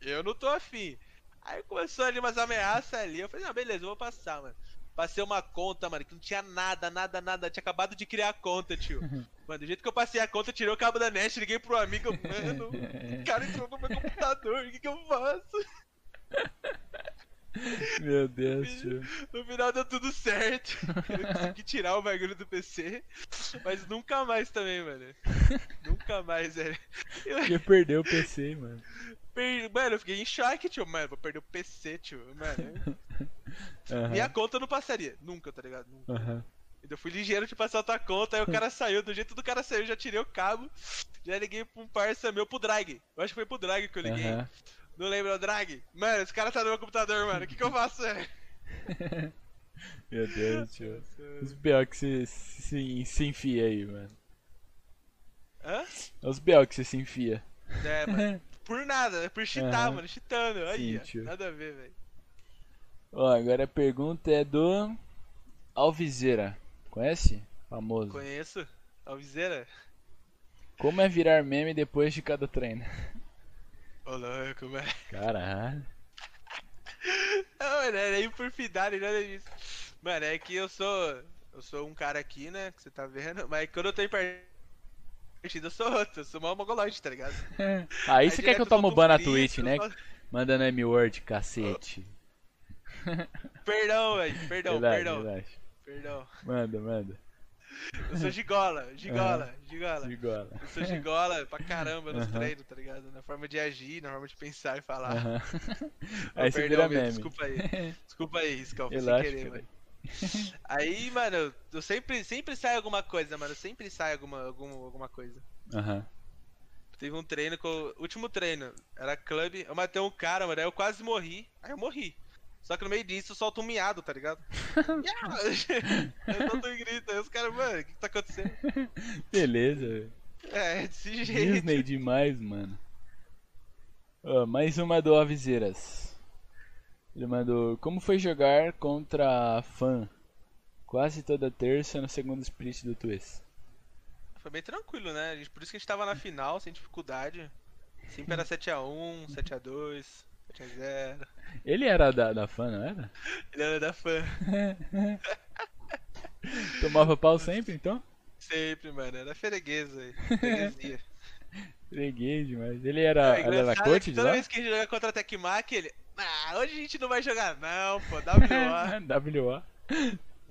eu não tô afim. Aí começou ali umas ameaças ali. Eu falei, não, beleza, eu vou passar, mano. Passei uma conta, mano, que não tinha nada, nada, nada. Tinha acabado de criar a conta, tio. Mano, do jeito que eu passei a conta, tirei o cabo da net, liguei pro amigo, mano. O cara entrou no meu computador, o que, que eu faço? Meu Deus, tio. No final deu tudo certo. Eu consegui tirar o bagulho do PC. Mas nunca mais também, mano. Nunca mais, velho. Eu, Porque perdeu o PC, mano. per- Mano, eu fiquei em choque, tio. Mano, vou perder o PC, tio. Mano, Aham. minha conta eu não passaria. Nunca, tá ligado? Nunca. Então eu fui ligeiro de passar outra conta, aí o cara saiu, do jeito do cara saiu, eu já tirei o cabo, já liguei pra um parça meu pro Drag. Eu acho que foi pro Drag que eu liguei. Aham. Não lembro, é o Drag? Mano, esse cara tá no meu computador, mano. O que, que eu faço? Meu Deus, tio. Os B.O. que você se, se enfia aí, mano. Hã? Os B.O. que você se enfia. É, mano. Por nada, é por cheatar, Aham. mano. Cheatando. Aí, Sim, ó. Nada a ver, velho. Ó, agora a pergunta é do Alviseira. Conhece? Famoso. Conheço. Alviseira? Como é virar meme depois de cada treino? Ô, louco, mano. Caralho. Não, mano, era nem por fidar, nem nada disso. Mano, é que eu sou. Eu sou um cara aqui, né? Que você tá vendo. Mas quando eu tô em partida, eu sou outro. Eu sou mal mongoloide, tá ligado? Aí você quer que eu solto ban na Twitch, né? Mandando M-word, cacete. Perdão, velho. Perdão, relaxa, perdão. relaxa. Perdão. Manda, manda. Eu sou gigola, gigola, gigola. Gigola. Eu sou gigola pra caramba nos Aham. treinos, tá ligado? Na forma de agir, na forma de pensar e falar. Ô, Aí perdão, meu. Desculpa aí. Desculpa aí, foi sem querer, mano. Aí, mano, eu sempre, sempre sai alguma coisa, mano. Sempre sai alguma, alguma, alguma coisa. Aham. Teve um treino que eu, último treino, era clube, eu matei um cara, mano, aí eu quase morri, aí eu morri. Só que no meio disso eu solto um miado, tá ligado? eu solto um grito, aí os caras, mano, o que, que tá acontecendo? Beleza, velho. É, desse jeito. Disney demais, mano. Ó, mais uma do Aviseiras. Ele mandou: Como foi jogar contra a Fan? Quase toda terça no segundo split do Twist. Foi bem tranquilo, né? Por isso que a gente tava na final, sem dificuldade. Sempre era 7x1, 7x2, 7x0. Ele era da, da Fan, não era? Ele era da fã. Tomava pau sempre, então? Sempre, mano. Era freguês aí. Freguesia. Peguei demais. Ele era, É, era é coach que de toda lá? vez que a gente joga contra a Tecmac, ele. Ah, hoje a gente não vai jogar, não, pô. WO. WA.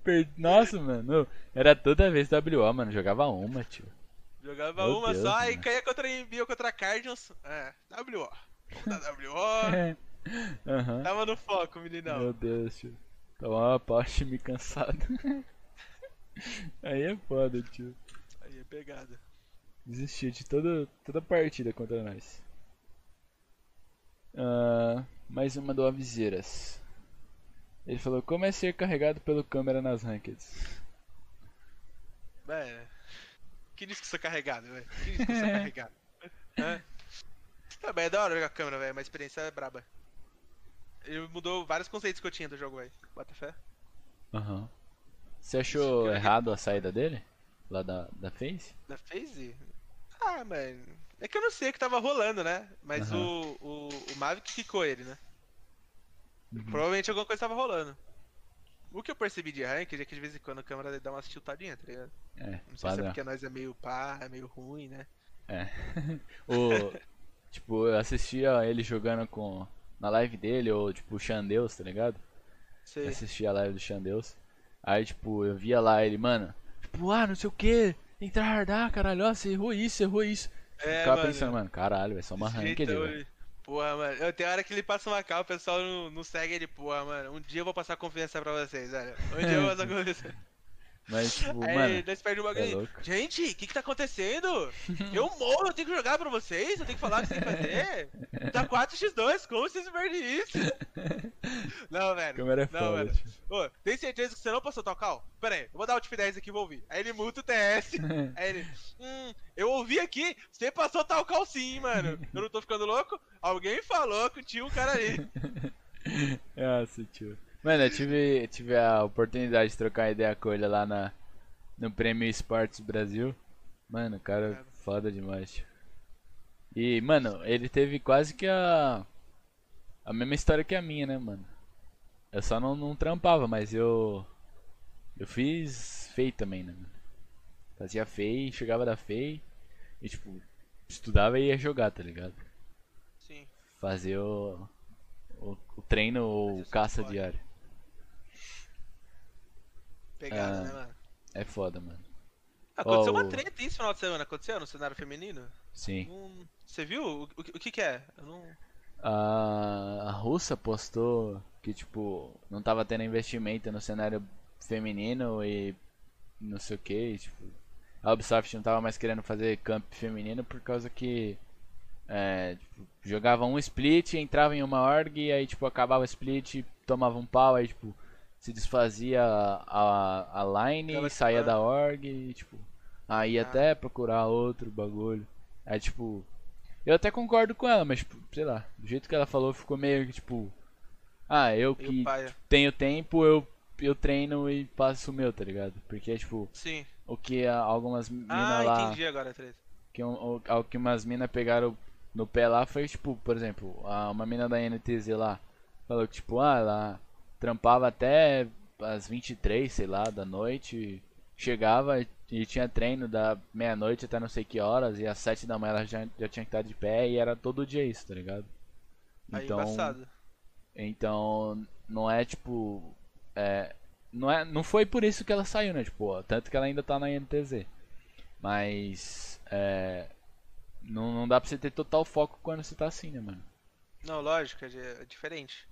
Per- Nossa, mano. Era toda vez WA, mano. Jogava uma, tio. Jogava Meu uma Deus, só, mano. caía contra a Envio, contra a Cardinals. É, WO. Dar WO. Aham. Tava no foco, meninão. Meu Deus, tio. Tomar uma pau, time cansado. Aí é foda, tio. Aí é pegada. Desistiu de toda, toda partida contra nós. Ah, mais uma do Aviseiras. Ele falou, como é ser carregado pelo câmera nas rankeds? Velho. Quem disse que sou carregado, velho? Quem disse que sou carregado? Hã? Tá bem, é da hora jogar câmera, velho. Uma experiência é braba. Ele mudou vários conceitos que eu tinha do jogo, velho. Bota fé. Aham. Você achou Isso, errado a saída dele? Lá da, da FaZe? Da FaZe? Ah, mano. É que eu não sei o que tava rolando, né? Mas Aham. o, o, o Mavic quicou ele, né? Uhum. Provavelmente alguma coisa tava rolando. O que eu percebi de ranked é que de vez em quando a câmera dá umas tiltadinhas, tá ligado? É, Não sei se é padrão. porque nós é meio pá, é meio ruim, né? É. o, tipo, eu assistia ele jogando com. Na live dele, ou tipo, o Xandeus, tá ligado? Eu Sei. assistia a live do Xandeus. Aí, tipo, eu via lá ele, mano, tipo, ah, não sei o que, entrar hardar, caralho, ó, você errou isso, errou isso. É, Ficava mano, pensando, mano, caralho, é só uma ranked, velho. Porra, mano. Eu tenho hora que ele passa uma cal, o pessoal não, não segue ele, porra, mano. Um dia eu vou passar confiança pra vocês, velho. Um dia eu vou passar confiança. Mas, tipo, Aí mano, nós perdemos o é. Gente, o que que tá acontecendo? Eu morro, eu tenho que jogar pra vocês? Eu tenho que falar o que tem que fazer? Tá 4x2, como vocês perdem isso? Não, velho. câmera é Não, foda, velho. Ô, tem certeza que você não passou tal cal? Pera aí, eu vou dar o F10 aqui e vou ouvir. Aí ele muta o TS. Aí ele, hum, eu ouvi aqui, você passou tal cal sim, mano. Eu não tô ficando louco? Alguém falou que tinha um cara ali. Nossa, tio. Mano, eu tive, tive a oportunidade de trocar ideia com ele lá na, no Prêmio Esportes Brasil. Mano, o cara foda demais. E, mano, ele teve quase que a. A mesma história que a minha, né, mano? Eu só não, não trampava, mas eu. Eu fiz FEI também, né, mano? Fazia FEI, chegava da FEI e, tipo, estudava e ia jogar, tá ligado? Sim. Fazer o. O, o treino ou caça diário. Pegada, Ah. né, mano? É foda, mano. Aconteceu Ó, uma treta esse final de semana, aconteceu no cenário feminino? Sim. Não- Você viu? O, o, que- o que que é? Eu não... A, a russa postou que, tipo, não tava tendo investimento no cenário feminino e não sei o que. Tipo, a Ubisoft não tava mais querendo fazer camp feminino por causa que. É, tipo, jogava um split, entrava em uma org e aí, tipo, acabava o split, tomava um pau, aí, tipo, se desfazia a, a line e saía da org e, tipo, aí Ah. até procurar outro bagulho. Aí, tipo, eu até concordo com ela, mas, tipo, sei lá, do jeito que ela falou ficou meio que, tipo, ah, eu que tenho tempo, eu, eu treino e passo o meu, tá ligado? Porque, tipo, Sim. o que algumas minas Ah, lá entendi agora treta. que, o, ao que umas minas pegaram no pé lá foi tipo, por exemplo, a, uma mina da NTZ lá falou que tipo, ah, ela trampava até as 23, sei lá, da noite, chegava e tinha treino da meia-noite até não sei que horas, e às 7 da manhã ela já, já tinha que estar de pé e era todo dia isso, tá ligado? Aí Então, embaçado. então não é tipo. É, não, é, não foi por isso que ela saiu, né? Tipo, ó, tanto que ela ainda tá na NTZ. Mas. É, não, não dá pra você ter total foco quando você tá assim, né, mano? Não, lógico, é, é diferente.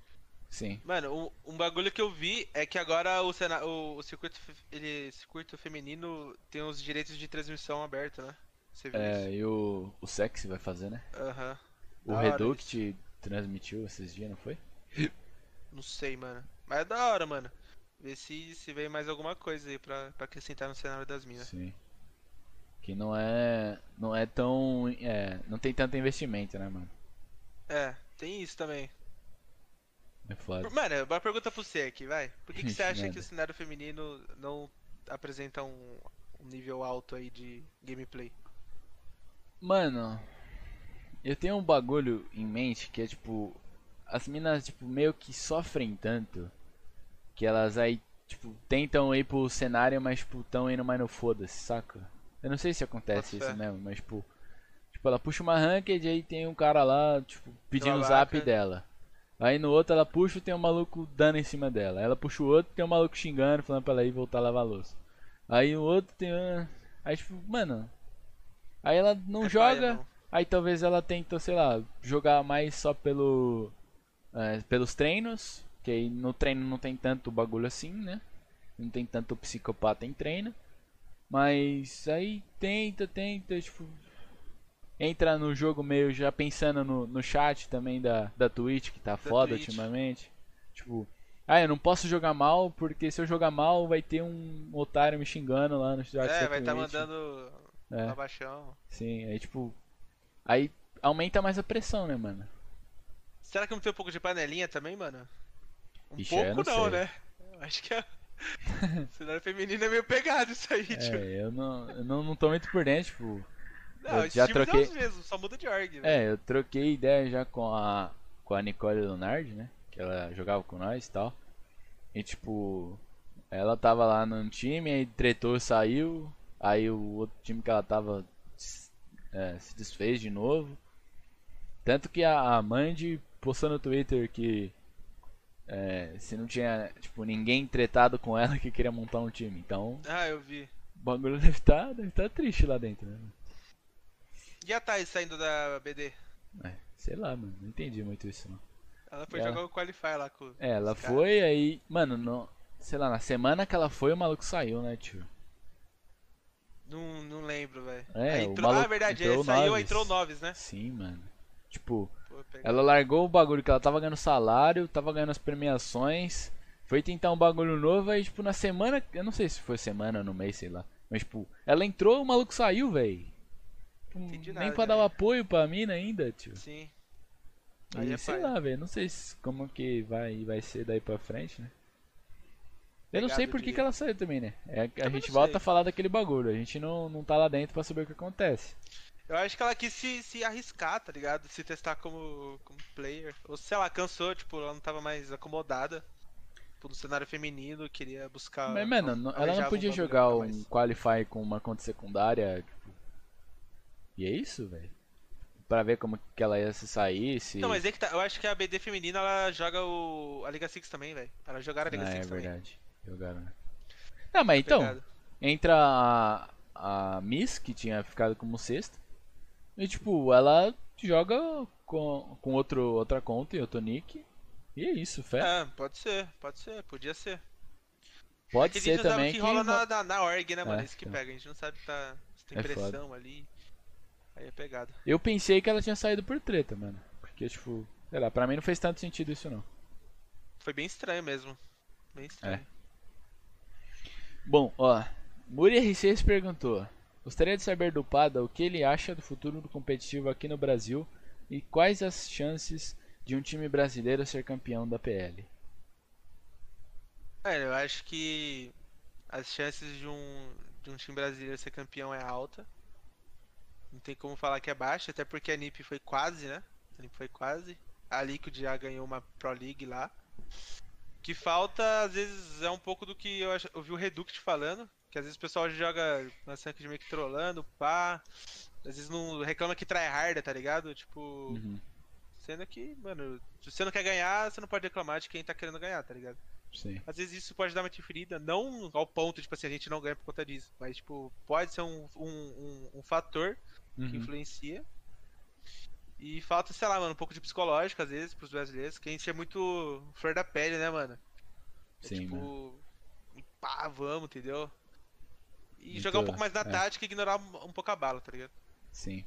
Sim. Mano, um, um bagulho que eu vi é que agora o, cena, o, o circuito, ele, circuito feminino tem os direitos de transmissão aberto, né? Você viu É, isso? e o, o Sexy vai fazer, né? Aham. O Da hora Reduct transmitiu esses dias, não foi? Não sei, mano. Mas é da hora, mano. Ver se, se vem mais alguma coisa aí pra, pra acrescentar no cenário das minas. Sim. Que não é. Não é tão. É, não tem tanto investimento, né, mano? É, tem isso também. É foda. Mano, uma pergunta pra você aqui, vai. Por que, que você acha que o cenário feminino não apresenta um, um nível alto aí de gameplay? Mano, eu tenho um bagulho em mente que é tipo. As minas, tipo, meio que sofrem tanto que elas aí, tipo, tentam ir pro cenário, mas, tipo, tão indo mais no foda-se, saca? Eu não sei se acontece Boto isso fé. mesmo, mas, tipo. Tipo, ela puxa uma ranked aí tem um cara lá, tipo, pedindo o zap dela. Aí no outro ela puxa e tem um maluco dando em cima dela. Ela puxa o outro tem um maluco xingando, falando pra ela ir voltar a lavar a louça. Aí o outro tem. ah, Aí, tipo, mano. Aí ela não É joga. não. Aí talvez ela tenta, sei lá, jogar mais só pelo é, pelos treinos, que aí no treino não tem tanto bagulho assim, né? Não tem tanto psicopata em treino. Mas aí tenta, tenta, tipo entra no jogo meio já pensando no, no chat também da, da Twitch, que tá foda Twitch. ultimamente. Tipo, ah, eu não posso jogar mal, porque se eu jogar mal vai ter um otário me xingando lá no chat É, da vai estar Twitch. mandando É. abaixão. Sim, aí tipo. Aí aumenta mais a pressão, né, mano? Será que não tem um pouco de panelinha também, mano? Um Ixi, eu pouco não não, né? Eu acho que o cenário feminino é meio pegado isso aí, tipo. É, eu não, eu não, não tô muito por dentro, tipo. Não, eu já troquei- é os mesmos, só muda de org, velho. É, eu troquei ideia já com a, com a Nicole Leonard, né? Que ela jogava com nós e tal. E tipo, ela tava lá num time, aí tretou, saiu. Aí o outro time que ela tava é, se desfez de novo. Tanto que a, Mandy postou no Twitter que é, se não tinha tipo, ninguém tretado com ela que queria montar um time. Então Ah, eu vi. o bagulho deve estar deve tá triste lá dentro, né? E a Thais saindo da BD? É, sei lá, mano, não entendi muito isso não. Ela foi Ela- jogar o Qualify lá com É, ela foi aí, mano, no, sei lá, na semana que ela foi, o maluco saiu, né, tio? Não, não lembro, velho. É, Aí o entrou... Ah, maluco verdade, entrou ele saiu, Noves. entrou Noves, né? Sim, mano. Tipo, Pô, ela largou o bagulho que ela tava ganhando salário, tava ganhando as premiações, foi tentar um bagulho novo, aí, tipo, na semana, eu não sei se foi semana ou no mês, sei lá. Mas, tipo, ela entrou, o maluco saiu, velho. Entendi Nem nada, pra dar o velho. apoio pra mina ainda, tio. Sim. Aí E é sei paia. lá, velho, não sei se- como que vai, vai ser daí pra frente, né? Eu não sei por que, que ela saiu também, né? É, a gente volta sei. a falar daquele bagulho, a gente não, não tá lá dentro pra saber o que acontece. Eu acho que ela quis se, se arriscar, tá ligado? Se testar como, como player. Ou sei lá, cansou, tipo, ela não tava mais acomodada. Tipo, no cenário feminino, queria buscar. Mas, mano, ela não podia jogar um mais. Qualify com uma conta secundária, tipo... E é isso, velho? Pra ver como que ela ia se sair, se... Não, mas é que tá. Eu acho que a BD feminina ela joga o. a Liga Six também, velho. Ela jogaram a Liga Ah, é Six também. verdade. Jogaram, né? Não, mas então, Pegado. entra a, a Miss, que tinha ficado como sexta. E tipo, ela joga com, com outro, outra conta e outro nick. E é isso, fé. É, pode ser, pode ser, podia ser. Pode Que a ser também que que. rola na, na, na org, né, mano? É, Isso que então. pega. A gente não sabe se, tá, se tem É foda. pressão ali. Aí é pegado. Eu pensei que ela tinha saído por treta, mano. Porque, tipo, sei lá, pra mim não fez tanto sentido isso não. Foi bem estranho mesmo. Bem estranho. É. Bom, ó. Muri R6 perguntou: Gostaria de saber do Pada o que ele acha do futuro do competitivo aqui no Brasil e quais as chances de um time brasileiro ser campeão da PL. É, eu acho que as chances de um, de um time brasileiro ser campeão é alta. Não tem como falar que é baixa, até porque a NiP foi quase, né? A NiP foi quase. A Liquid já ganhou uma Pro League lá. Que falta, às vezes, é um pouco do que eu, ach- eu vi o Reduct falando. Que às vezes o pessoal joga na Sanked meio que trolando, pá. Às vezes não reclama que tryharda, tá ligado? Tipo, Uhum, sendo que, mano, se você não quer ganhar, você não pode reclamar de quem tá querendo ganhar, tá ligado? sim. Às vezes isso pode dar uma interferida, não ao ponto, tipo assim, a gente não ganha por conta disso. Mas, tipo, pode ser um, um, um, um fator que Uhum. influencia. E falta, sei lá, mano, um pouco de psicológico, às vezes, pros brasileiros, que a gente é muito flor da pele, né, mano? É, Sim, tipo, mano. pá, vamos, entendeu? E Muito- jogar um pouco mais na é. tática e ignorar um pouco a bala, tá ligado? Sim.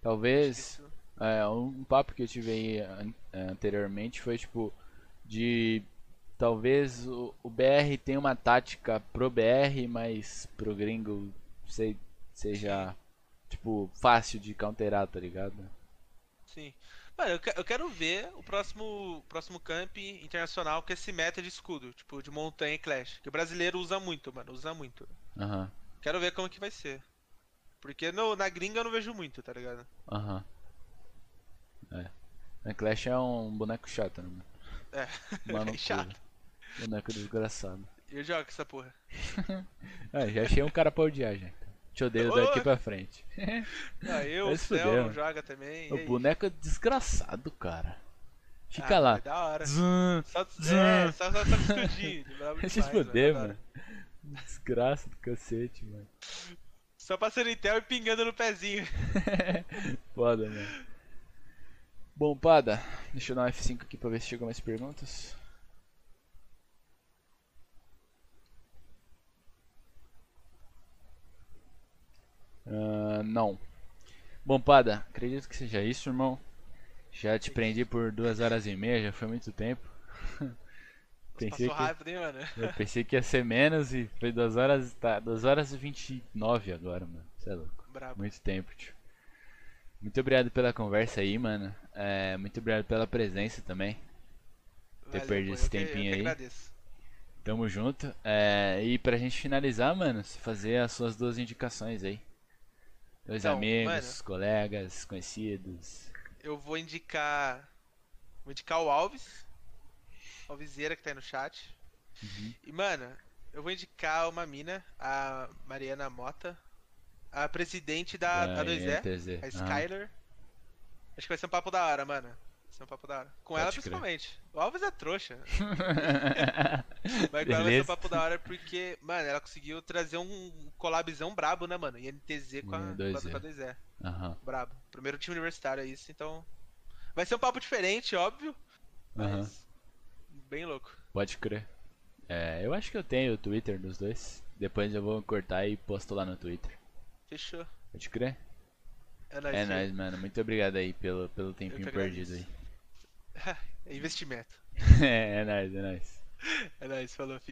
Talvez. Isso- É, um, papo que eu tive aí é, anteriormente foi tipo de talvez o, o BR tenha uma tática pro BR, mas pro gringo sei, seja tipo fácil de counterar, tá ligado? Sim. Mano, eu, que- quero ver o próximo, próximo camp internacional com esse meta de escudo, tipo, de montanha e clash. Que o brasileiro usa muito, mano, usa muito. Aham, Quero ver como que vai ser. Porque no, na gringa eu não vejo muito, tá ligado? aham. É. Na Clash é um boneco chato, né, mano? É, Mano, é chato. Boneco desgraçado. Eu jogo essa porra. Ah, já achei um cara pra odiar, já. Te odeio daqui pra frente. Ah, eu, o Céu não joga também. O aí? boneco é desgraçado, cara. Fica Ah, lá. é da hora. Zan, Só, Zan. é, só, só, só se fuder, da hora. mano. Desgraça do cacete, mano. Só passando em tel e pingando no pezinho. Foda, mano. Bom, Pada, deixa eu dar um F5 aqui pra ver se chegam mais perguntas. Ah, não. Bom, Pada, acredito que seja isso, irmão. Já te prendi por duas horas e meia, já foi muito tempo. Pensei Passou que, rápido, hein, mano? eu pensei que ia ser menos e foi duas horas, tá, duas horas e 29 agora, mano. Você é louco. Brabo. Muito tempo, tio. Muito obrigado pela conversa aí, mano. É, muito obrigado pela presença também. ter Valeu, perdido pô, esse eu que- eu tempinho que aí. agradeço. Tamo junto. É, e pra gente finalizar, mano, fazer as suas duas indicações aí. Dois Então, amigos, mano. colegas, conhecidos. Eu vou indicar. Vou indicar o Alves. Alviseira que tá aí no chat. Uhum. E, mano, eu vou indicar uma mina, a Mariana Mota. A presidente da, da 2E, INTZ. a Aham. Skyler. Acho que vai ser um papo da hora, mano. Vai ser um papo da hora. Com Pode ela crer. principalmente. O Alves é trouxa. Mas com ela vai ser um papo da hora porque, mano, ela conseguiu trazer um collabzão brabo, né, mano? INTZ com a, com a, 2E. com a 2E. Aham. Brabo. Primeiro time universitário é isso, então. Vai ser um papo diferente, óbvio. Mas. Aham. Bem louco. Pode crer. É, eu acho que eu tenho o Twitter dos dois. Depois eu vou cortar e posto lá no Twitter. Fechou. Pode crer? É nóis. É nóis, mano. Muito obrigado aí pelo, pelo tempinho perdido aí. É investimento. é, é nóis, é nóis. É nóis, falou, filho.